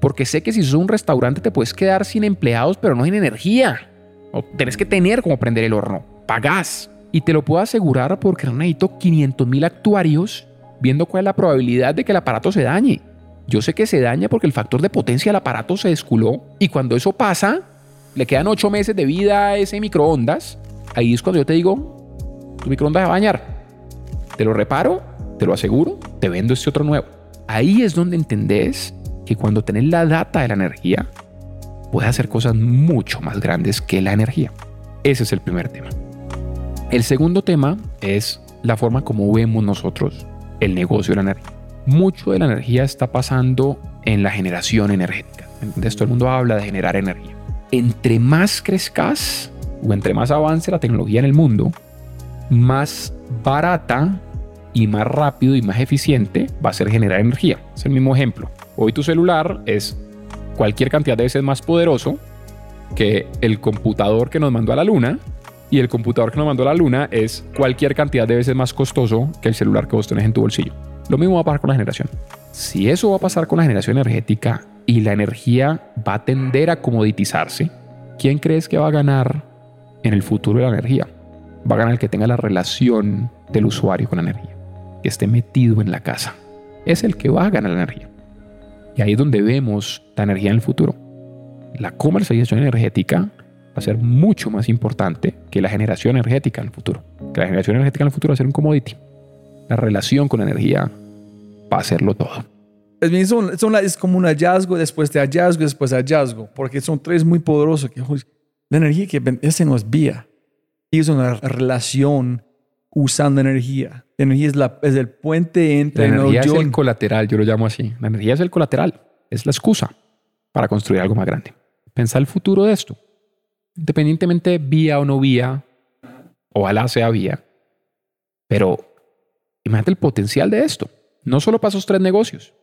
Porque sé que si sos un restaurante te puedes quedar sin empleados, pero no sin energía. O tenés que tener como prender el horno. Pagás. Y te lo puedo asegurar porque no necesito 500 mil actuarios viendo cuál es la probabilidad de que el aparato se dañe. Yo sé que se daña porque el factor de potencia del aparato se desculó y cuando eso pasa, le quedan ocho meses de vida a ese microondas. Ahí es cuando yo te digo, tu microondas va a bañar. Te lo reparo, te lo aseguro, te vendo este otro nuevo. Ahí es donde entendés que cuando tenés la data de la energía, puedes hacer cosas mucho más grandes que la energía. Ese es el primer tema. El segundo tema es la forma como vemos nosotros el negocio de la energía mucho de la energía está pasando en la generación energética. Entonces todo el mundo habla de generar energía. Entre más crezcas o entre más avance la tecnología en el mundo, más barata y más rápido y más eficiente va a ser generar energía. Es el mismo ejemplo. Hoy tu celular es cualquier cantidad de veces más poderoso que el computador que nos mandó a la luna y el computador que nos mandó a la luna es cualquier cantidad de veces más costoso que el celular que vos tenés en tu bolsillo. Lo mismo va a pasar con la generación. Si eso va a pasar con la generación energética y la energía va a tender a comoditizarse, ¿quién crees que va a ganar en el futuro de la energía? Va a ganar el que tenga la relación del usuario con la energía, que esté metido en la casa. Es el que va a ganar la energía. Y ahí es donde vemos la energía en el futuro. La comercialización energética va a ser mucho más importante que la generación energética en el futuro. Que la generación energética en el futuro va a ser un commodity la relación con la energía va a hacerlo todo. Es, es como un hallazgo después de hallazgo después de hallazgo, porque son tres muy poderosos. Que, la energía que ese no es vía, es una relación usando energía. La energía es, la, es el puente entre... La energía es el colateral, yo lo llamo así. La energía es el colateral, es la excusa para construir algo más grande. Pensar el futuro de esto. Independientemente vía o no vía, ojalá sea vía, pero Imagínate el potencial de esto. No solo para esos tres negocios.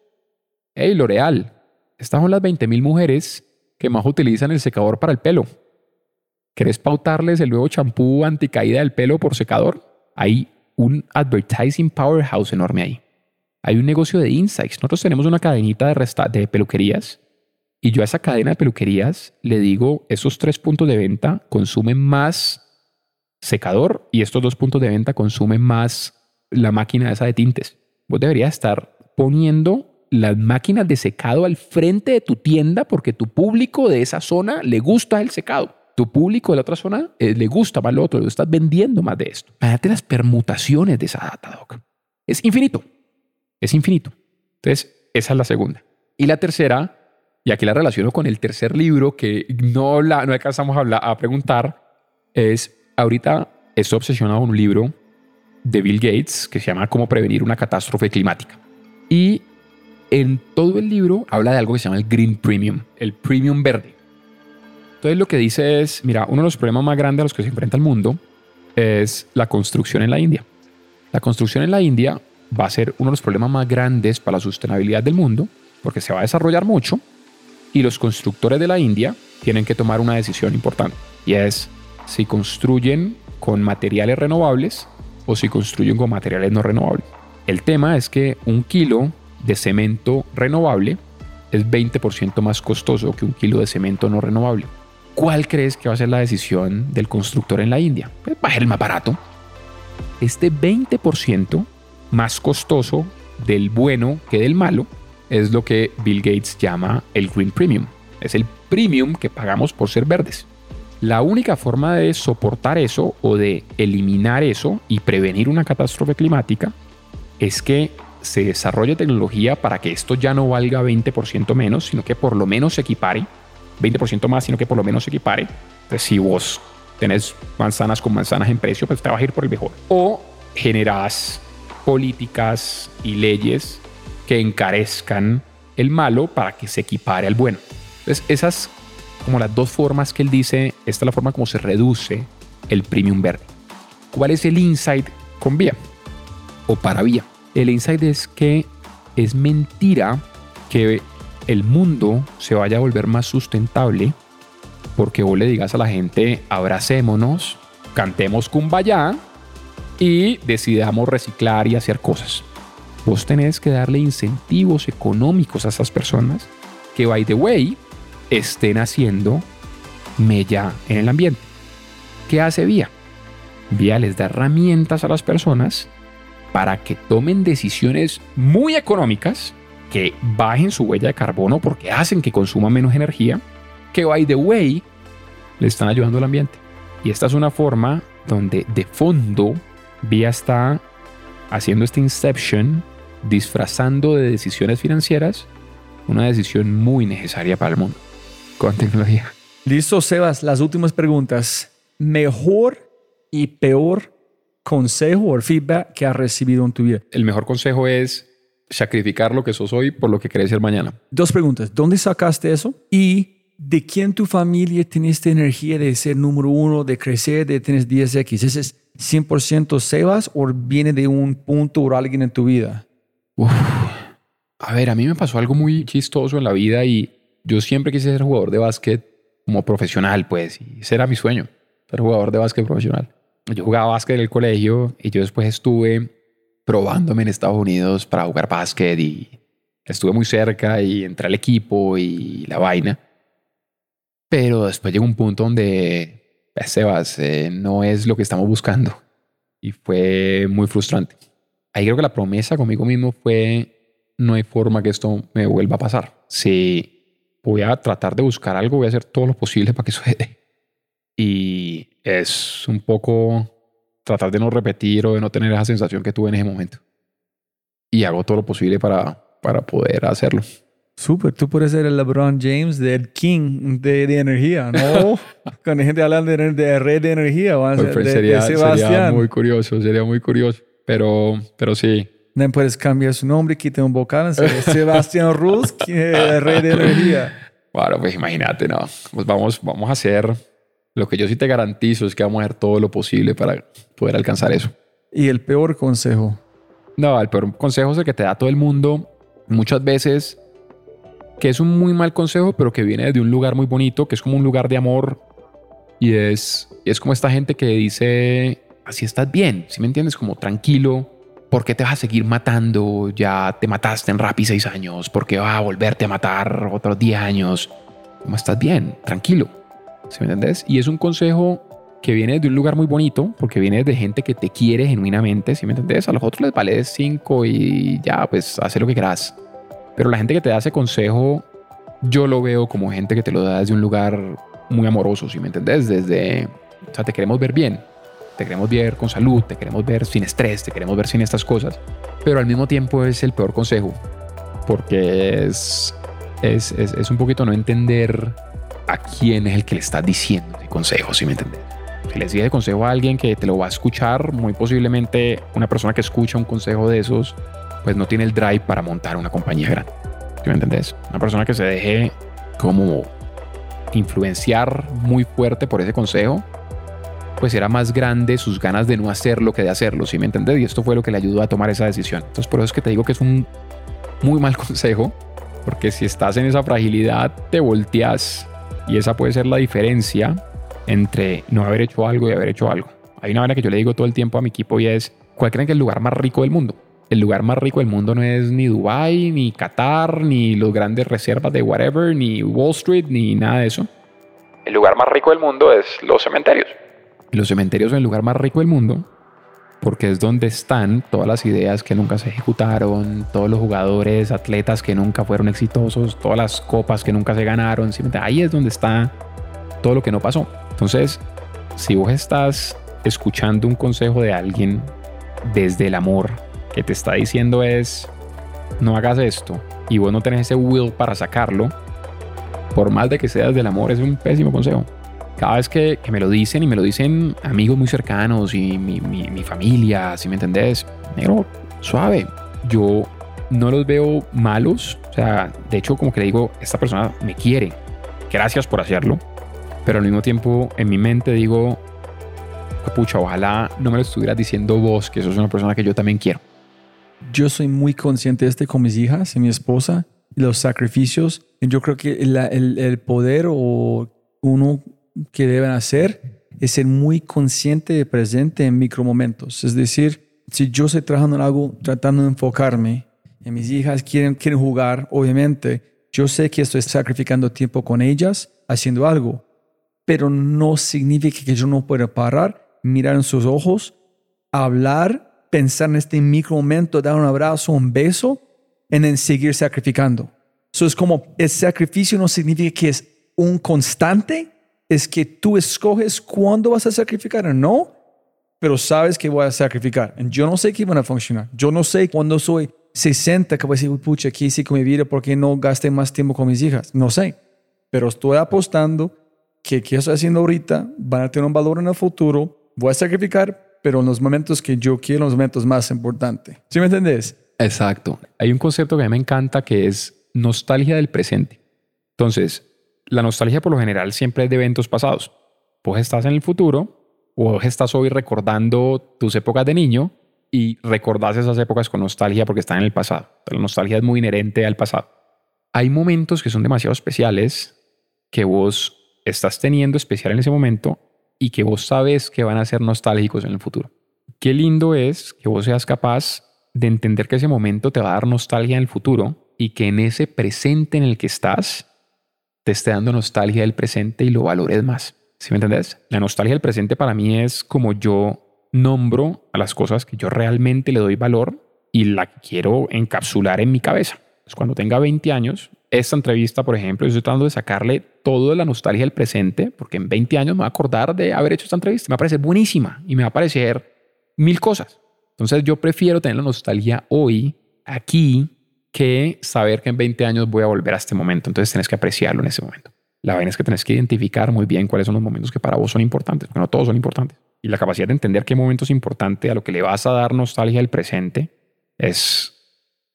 Hey, L'Oreal, estas son las 20.000 mujeres que más utilizan el secador para el pelo. ¿Querés pautarles el nuevo champú anticaída del pelo por secador? Hay un advertising powerhouse enorme ahí. Hay un negocio de insights. Nosotros tenemos una cadenita de, de peluquerías y yo a esa cadena de peluquerías le digo, esos tres puntos de venta consumen más secador y estos dos puntos de venta consumen más la máquina esa de tintes. Vos deberías estar poniendo las máquinas de secado al frente de tu tienda porque tu público de esa zona le gusta el secado. Tu público de la otra zona eh, le gusta más lo otro, lo estás vendiendo más de esto. Imagínate las permutaciones de esa data, Doc. es infinito. Es infinito. Entonces, esa es la segunda. Y la tercera, y aquí la relaciono con el tercer libro que no, la, no alcanzamos a, hablar, a preguntar, es ahorita estoy obsesionado con un libro de Bill Gates que se llama Cómo prevenir una catástrofe climática. Y en todo el libro habla de algo que se llama el Green Premium, el premium verde. Entonces lo que dice es, mira, uno de los problemas más grandes a los que se enfrenta el mundo es la construcción en la India. La construcción en la India va a ser uno de los problemas más grandes para la sostenibilidad del mundo porque se va a desarrollar mucho y los constructores de la India tienen que tomar una decisión importante y es si construyen con materiales renovables o si construyen con materiales no renovables. El tema es que un kilo de cemento renovable es 20% más costoso que un kilo de cemento no renovable. ¿Cuál crees que va a ser la decisión del constructor en la India? Pues va a ser el más barato. Este 20% más costoso del bueno que del malo es lo que Bill Gates llama el Green Premium. Es el premium que pagamos por ser verdes. La única forma de soportar eso o de eliminar eso y prevenir una catástrofe climática es que se desarrolle tecnología para que esto ya no valga 20% menos, sino que por lo menos se equipare, 20% más, sino que por lo menos se equipare. Entonces, si vos tenés manzanas con manzanas en precio, pues te ir por el mejor. O generas políticas y leyes que encarezcan el malo para que se equipare al bueno. Entonces, esas como las dos formas que él dice, esta es la forma como se reduce el premium verde. ¿Cuál es el insight con vía o para vía? El insight es que es mentira que el mundo se vaya a volver más sustentable porque vos le digas a la gente abracémonos, cantemos kumbaya y decidamos reciclar y hacer cosas. Vos tenés que darle incentivos económicos a esas personas que, by the way, estén haciendo mella en el ambiente. ¿Qué hace Vía? Vía les da herramientas a las personas para que tomen decisiones muy económicas que bajen su huella de carbono porque hacen que consuman menos energía, que by the way le están ayudando al ambiente. Y esta es una forma donde de fondo Vía está haciendo este inception, disfrazando de decisiones financieras, una decisión muy necesaria para el mundo con tecnología. Listo, Sebas, las últimas preguntas. Mejor y peor consejo o feedback que has recibido en tu vida. El mejor consejo es sacrificar lo que sos hoy por lo que querés ser mañana. Dos preguntas. ¿Dónde sacaste eso? Y ¿de quién tu familia tiene esta energía de ser número uno, de crecer, de tener 10X? ¿Ese es 100% Sebas o viene de un punto o alguien en tu vida? A ver, a mí me pasó algo muy chistoso en la vida y yo siempre quise ser jugador de básquet como profesional, pues, y ese era mi sueño, ser jugador de básquet profesional. Yo jugaba básquet en el colegio y yo después estuve probándome en Estados Unidos para jugar básquet y estuve muy cerca y entré al equipo y la vaina. Pero después llegó un punto donde, Sebas, eh, no es lo que estamos buscando. Y fue muy frustrante. Ahí creo que la promesa conmigo mismo fue, no hay forma que esto me vuelva a pasar. Si voy a tratar de buscar algo, voy a hacer todo lo posible para que suceda. Y es un poco tratar de no repetir o de no tener esa sensación que tuve en ese momento. Y hago todo lo posible para, para poder hacerlo. Súper, tú puedes ser el LeBron James del King de, de energía, ¿no? Cuando gente habla de, de, red de energía, van a pues, sería, sería muy curioso, sería muy curioso. Pero, pero sí, no puedes cambiar su nombre, quita un vocal, Sebastián Ruz, rey de energía. Bueno, pues imagínate, ¿no? Pues vamos, vamos a hacer, lo que yo sí te garantizo es que vamos a hacer todo lo posible para poder alcanzar eso. ¿Y el peor consejo? No, el peor consejo es el que te da todo el mundo muchas veces, que es un muy mal consejo, pero que viene de un lugar muy bonito, que es como un lugar de amor. Y es, es como esta gente que dice, así estás bien, si me entiendes? Como tranquilo, ¿por qué te vas a seguir matando? Ya te mataste en Rappi seis años, ¿por qué vas a volverte a matar otros 10 años? ¿Cómo estás bien? Tranquilo. ¿Sí me entiendes? Y es un consejo que viene de un lugar muy bonito, porque viene de gente que te quiere genuinamente, ¿sí me entiendes? A los otros les vale 5 y ya, pues hace lo que quieras. Pero la gente que te da ese consejo, yo lo veo como gente que te lo da desde un lugar muy amoroso, ¿sí me entiendes? Desde, o sea, te queremos ver bien te queremos ver con salud, te queremos ver sin estrés, te queremos ver sin estas cosas, pero al mismo tiempo es el peor consejo, porque es, es, es, es un poquito no entender a quién es el que le estás diciendo el consejo, si me entiendes. Si le dices consejo a alguien que te lo va a escuchar, muy posiblemente una persona que escucha un consejo de esos, pues no tiene el drive para montar una compañía grande. ¿Sí me entendés? Una persona que se deje como influenciar muy fuerte por ese consejo, pues era más grande sus ganas de no hacerlo que de hacerlo, ¿sí me entendés? Y esto fue lo que le ayudó a tomar esa decisión. Entonces por eso es que te digo que es un muy mal consejo, porque si estás en esa fragilidad, te volteas y esa puede ser la diferencia entre no haber hecho algo y haber hecho algo. Hay una manera que yo le digo todo el tiempo a mi equipo y es, ¿cuál creen que es el lugar más rico del mundo? El lugar más rico del mundo no es ni Dubai, ni Qatar, ni los grandes reservas de whatever, ni Wall Street, ni nada de eso. El lugar más rico del mundo es los cementerios. Los cementerios son el lugar más rico del mundo porque es donde están todas las ideas que nunca se ejecutaron, todos los jugadores, atletas que nunca fueron exitosos, todas las copas que nunca se ganaron. Ahí es donde está todo lo que no pasó. Entonces, si vos estás escuchando un consejo de alguien desde el amor, que te está diciendo es, no hagas esto, y vos no tenés ese will para sacarlo, por más de que sea desde el amor, es un pésimo consejo cada vez que, me lo dicen y me lo dicen amigos muy cercanos y mi, mi, familia, si me entendés, negro, suave. Yo no los veo malos. O sea, de hecho, como que le digo, esta persona me quiere. Gracias por hacerlo. Pero al mismo tiempo, en mi mente digo, pucha, ojalá no me lo estuvieras diciendo vos, que sos una persona que yo también quiero. Yo soy muy consciente de este con mis hijas y mi esposa, los sacrificios. Yo creo que el, el poder o uno que deben hacer es ser muy consciente de presente en micromomentos. Es decir, si yo estoy trabajando en algo, tratando de enfocarme, y mis hijas quieren, quieren jugar, obviamente, yo sé que estoy sacrificando tiempo con ellas haciendo algo, pero no significa que yo no pueda parar, mirar en sus ojos, hablar, pensar en este micromomento, dar un abrazo, un beso, en seguir sacrificando. Eso es como el sacrificio no significa que es un constante, es que tú escoges cuándo vas a sacrificar o no, pero sabes que voy a sacrificar. Yo no sé qué van a funcionar. Yo no sé cuando soy 60 que voy a decir, pucha, ¿qué hice con mi vida? ¿Por qué no gasté más tiempo con mis hijas? No sé. Pero estoy apostando que qué estoy haciendo ahorita van a tener un valor en el futuro. Voy a sacrificar, pero en los momentos que yo quiero, en los momentos más importantes. ¿Sí me entendés? Exacto. Hay un concepto que a mí me encanta que es nostalgia del presente. Entonces, la nostalgia por lo general siempre es de eventos pasados. Vos estás en el futuro o estás hoy recordando tus épocas de niño y recordás esas épocas con nostalgia porque están en el pasado. La nostalgia es muy inherente al pasado. Hay momentos que son demasiado especiales que vos estás teniendo especial en ese momento y que vos sabes que van a ser nostálgicos en el futuro. Qué lindo es que vos seas capaz de entender que ese momento te va a dar nostalgia en el futuro y que en ese presente en el que estás te esté dando nostalgia del presente y lo valores más. ¿Sí me entendés? La nostalgia del presente para mí es como yo nombro a las cosas que yo realmente le doy valor y la quiero encapsular en mi cabeza. Pues cuando tenga 20 años, esta entrevista, por ejemplo, yo estoy tratando de sacarle toda la nostalgia del presente, porque en 20 años me va a acordar de haber hecho esta entrevista. Me va a parecer buenísima y me va a parecer mil cosas. Entonces yo prefiero tener la nostalgia hoy, aquí, que saber que en 20 años voy a volver a este momento. Entonces tienes que apreciarlo en ese momento. La vaina es que tienes que identificar muy bien cuáles son los momentos que para vos son importantes, porque no todos son importantes. Y la capacidad de entender qué momento es importante, a lo que le vas a dar nostalgia al presente, es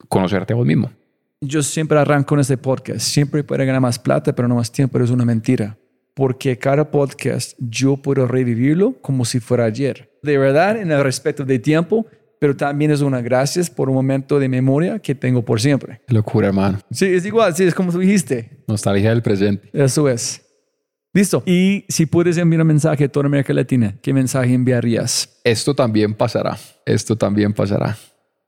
conocerte a vos mismo. Yo siempre arranco en este podcast. Siempre puede ganar más plata, pero no más tiempo, pero es una mentira. Porque cada podcast yo puedo revivirlo como si fuera ayer. De verdad, en el respecto de tiempo, pero también es una gracias por un momento de memoria que tengo por siempre. locura, hermano. Sí, es igual, sí, es como tú dijiste. Nostalgia del presente. Eso es. Listo. Y si puedes enviar un mensaje a toda América Latina, ¿qué mensaje enviarías? Esto también pasará. Esto también pasará.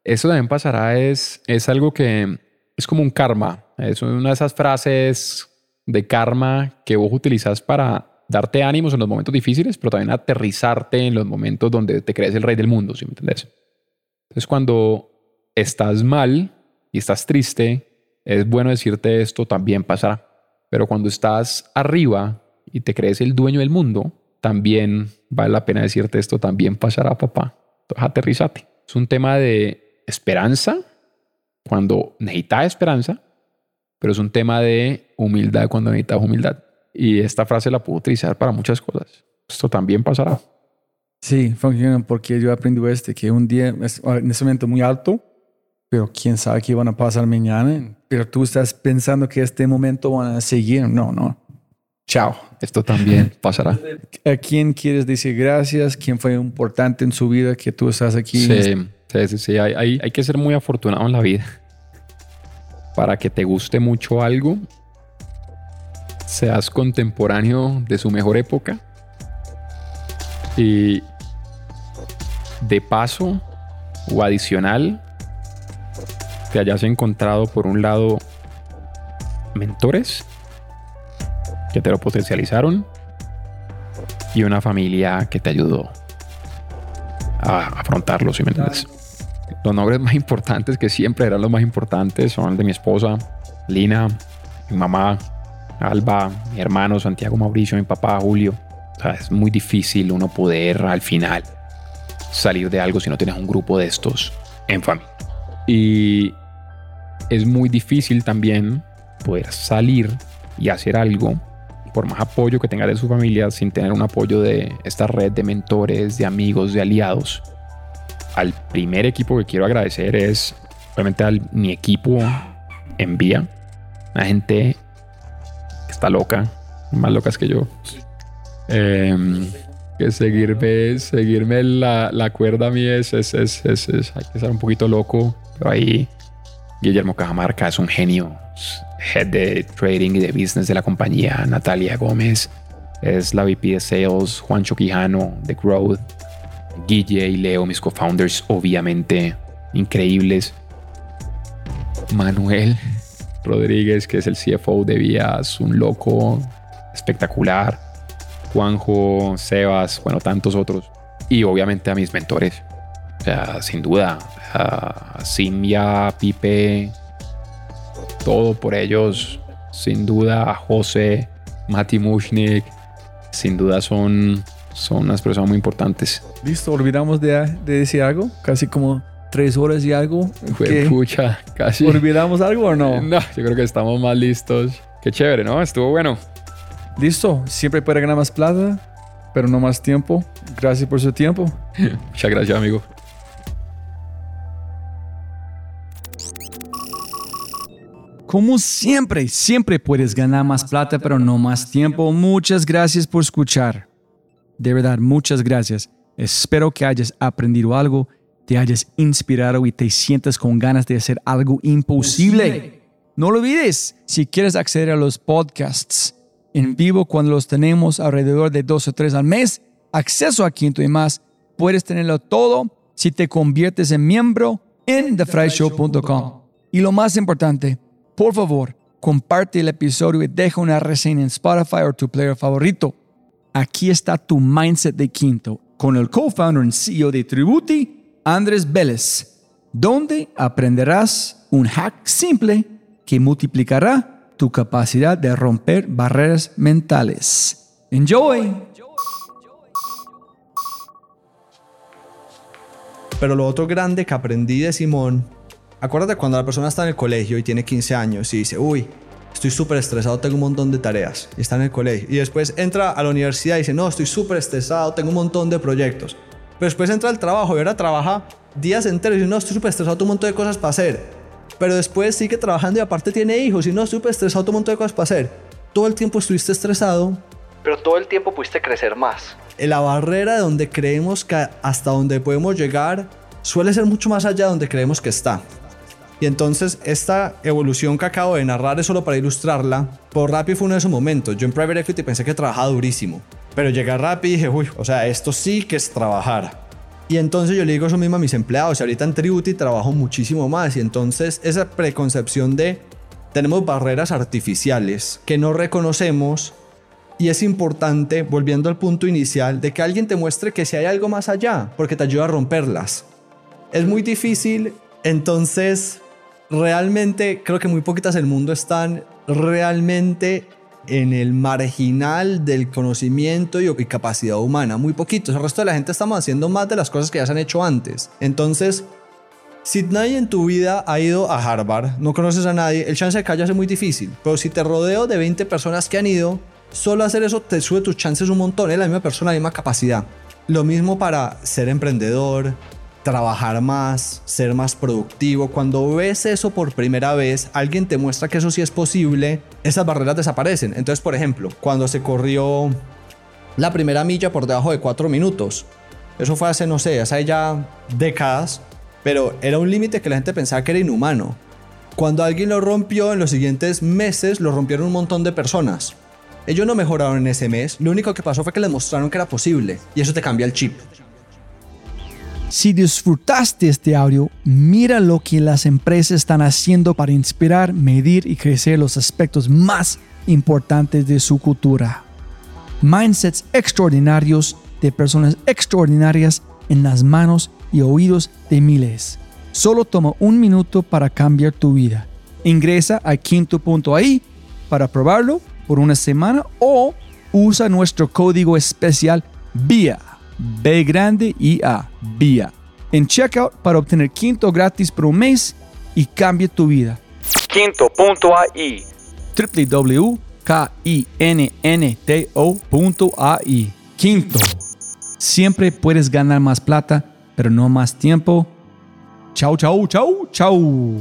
Esto también pasará es, es algo que es como un karma. Es una de esas frases de karma que vos utilizas para darte ánimos en los momentos difíciles, pero también aterrizarte en los momentos donde te crees el rey del mundo, si me entendés? Entonces cuando estás mal y estás triste, es bueno decirte esto también pasará. Pero cuando estás arriba y te crees el dueño del mundo, también vale la pena decirte esto, también pasará, papá. Entonces, aterrizate. Es un tema de esperanza cuando necesitas esperanza, pero es un tema de humildad cuando necesitas humildad. Y esta frase la puedo utilizar para muchas cosas. Esto también pasará. Sí, funciona porque yo aprendí este, que un día es en ese momento muy alto, pero quién sabe qué van a pasar mañana. Pero tú estás pensando que este momento van a seguir. No, no. Chao. Esto también pasará. ¿A quién quieres decir gracias? ¿Quién fue importante en su vida que tú estás aquí? Sí, sí, sí. sí. Hay, hay, hay que ser muy afortunado en la vida. Para que te guste mucho algo, seas contemporáneo de su mejor época y de paso o adicional te hayas encontrado por un lado mentores que te lo potencializaron y una familia que te ayudó a afrontarlo, si me entiendes. Los nombres más importantes que siempre eran los más importantes son el de mi esposa, Lina, mi mamá, Alba, mi hermano Santiago Mauricio, mi papá Julio. O sea, es muy difícil uno poder al final salir de algo si no tienes un grupo de estos en familia. Y es muy difícil también poder salir y hacer algo por más apoyo que tenga de su familia sin tener un apoyo de esta red de mentores, de amigos, de aliados. Al primer equipo que quiero agradecer es obviamente a mi equipo en vía, la gente está loca, más locas que yo. Em, que seguirme, seguirme la, la cuerda a mí es, es, es, es, hay que estar un poquito loco, pero ahí Guillermo Cajamarca es un genio, head de trading y de business de la compañía, Natalia Gómez es la VP de Sales, Juancho Quijano de Growth, Guille y Leo, mis co-founders, obviamente increíbles. Manuel Rodríguez, que es el CFO de Vías, un loco espectacular. Juanjo, Sebas, bueno, tantos otros. Y obviamente a mis mentores. O sea, sin duda, a Simia, Pipe, todo por ellos. Sin duda, a José, Mati Mushnik, sin duda son, son unas personas muy importantes. Listo, olvidamos de, de decir algo, casi como tres horas y algo. Fue pucha, casi. ¿Olvidamos algo o no? No, yo creo que estamos más listos. Qué chévere, ¿no? Estuvo bueno. Listo, siempre puede ganar más plata, pero no más tiempo. Gracias por su tiempo. Muchas gracias, amigo. Como siempre, siempre puedes ganar más plata, pero no más tiempo. Muchas gracias por escuchar. De verdad, muchas gracias. Espero que hayas aprendido algo, te hayas inspirado y te sientas con ganas de hacer algo imposible. No lo olvides, si quieres acceder a los podcasts en vivo cuando los tenemos alrededor de dos o tres al mes, acceso a Quinto y más, puedes tenerlo todo si te conviertes en miembro en thefryshow.com. Y lo más importante, por favor, comparte el episodio y deja una reseña en Spotify o tu player favorito. Aquí está tu mindset de quinto con el co-founder y CEO de Tributi, Andrés Vélez, donde aprenderás un hack simple que multiplicará tu capacidad de romper barreras mentales. Enjoy. Pero lo otro grande que aprendí de Simón Acuérdate cuando la persona está en el colegio y tiene 15 años y dice, uy, estoy súper estresado, tengo un montón de tareas y está en el colegio. Y después entra a la universidad y dice, no, estoy súper estresado, tengo un montón de proyectos. Pero después entra al trabajo y ahora trabaja días enteros y dice, no, estoy súper estresado, tengo un montón de cosas para hacer. Pero después sigue trabajando y aparte tiene hijos y no, súper estresado, tengo un montón de cosas para hacer. Todo el tiempo estuviste estresado. Pero todo el tiempo pudiste crecer más. La barrera de donde creemos que hasta donde podemos llegar suele ser mucho más allá de donde creemos que está. Y entonces esta evolución que acabo de narrar es solo para ilustrarla. Por Rappi fue uno de esos momentos. Yo en Private Equity pensé que trabajaba durísimo. Pero llegué a Rappi y dije, uy, o sea, esto sí que es trabajar. Y entonces yo le digo eso mismo a mis empleados. Y ahorita en Tributy trabajo muchísimo más. Y entonces esa preconcepción de tenemos barreras artificiales que no reconocemos. Y es importante, volviendo al punto inicial, de que alguien te muestre que si hay algo más allá, porque te ayuda a romperlas. Es muy difícil, entonces realmente creo que muy poquitas del mundo están realmente en el marginal del conocimiento y capacidad humana, muy poquitos. El resto de la gente estamos haciendo más de las cosas que ya se han hecho antes. Entonces, si nadie en tu vida ha ido a Harvard, no conoces a nadie, el chance de que es muy difícil. Pero si te rodeo de 20 personas que han ido, solo hacer eso te sube tus chances un montón. Es la misma persona, la misma capacidad. Lo mismo para ser emprendedor, trabajar más, ser más productivo. Cuando ves eso por primera vez, alguien te muestra que eso sí es posible, esas barreras desaparecen. Entonces, por ejemplo, cuando se corrió la primera milla por debajo de cuatro minutos, eso fue hace, no sé, hace ya décadas, pero era un límite que la gente pensaba que era inhumano. Cuando alguien lo rompió, en los siguientes meses lo rompieron un montón de personas. Ellos no mejoraron en ese mes, lo único que pasó fue que les mostraron que era posible, y eso te cambia el chip. Si disfrutaste este audio, mira lo que las empresas están haciendo para inspirar, medir y crecer los aspectos más importantes de su cultura. Mindsets extraordinarios de personas extraordinarias en las manos y oídos de miles. Solo toma un minuto para cambiar tu vida. Ingresa a quinto.ai para probarlo por una semana o usa nuestro código especial VIA B grande y A, VIA, en checkout para obtener Quinto gratis por un mes y cambie tu vida. Quinto.ai www.kinnto.ai Quinto. Siempre puedes ganar más plata, pero no más tiempo. Chau, chau, chau, chau.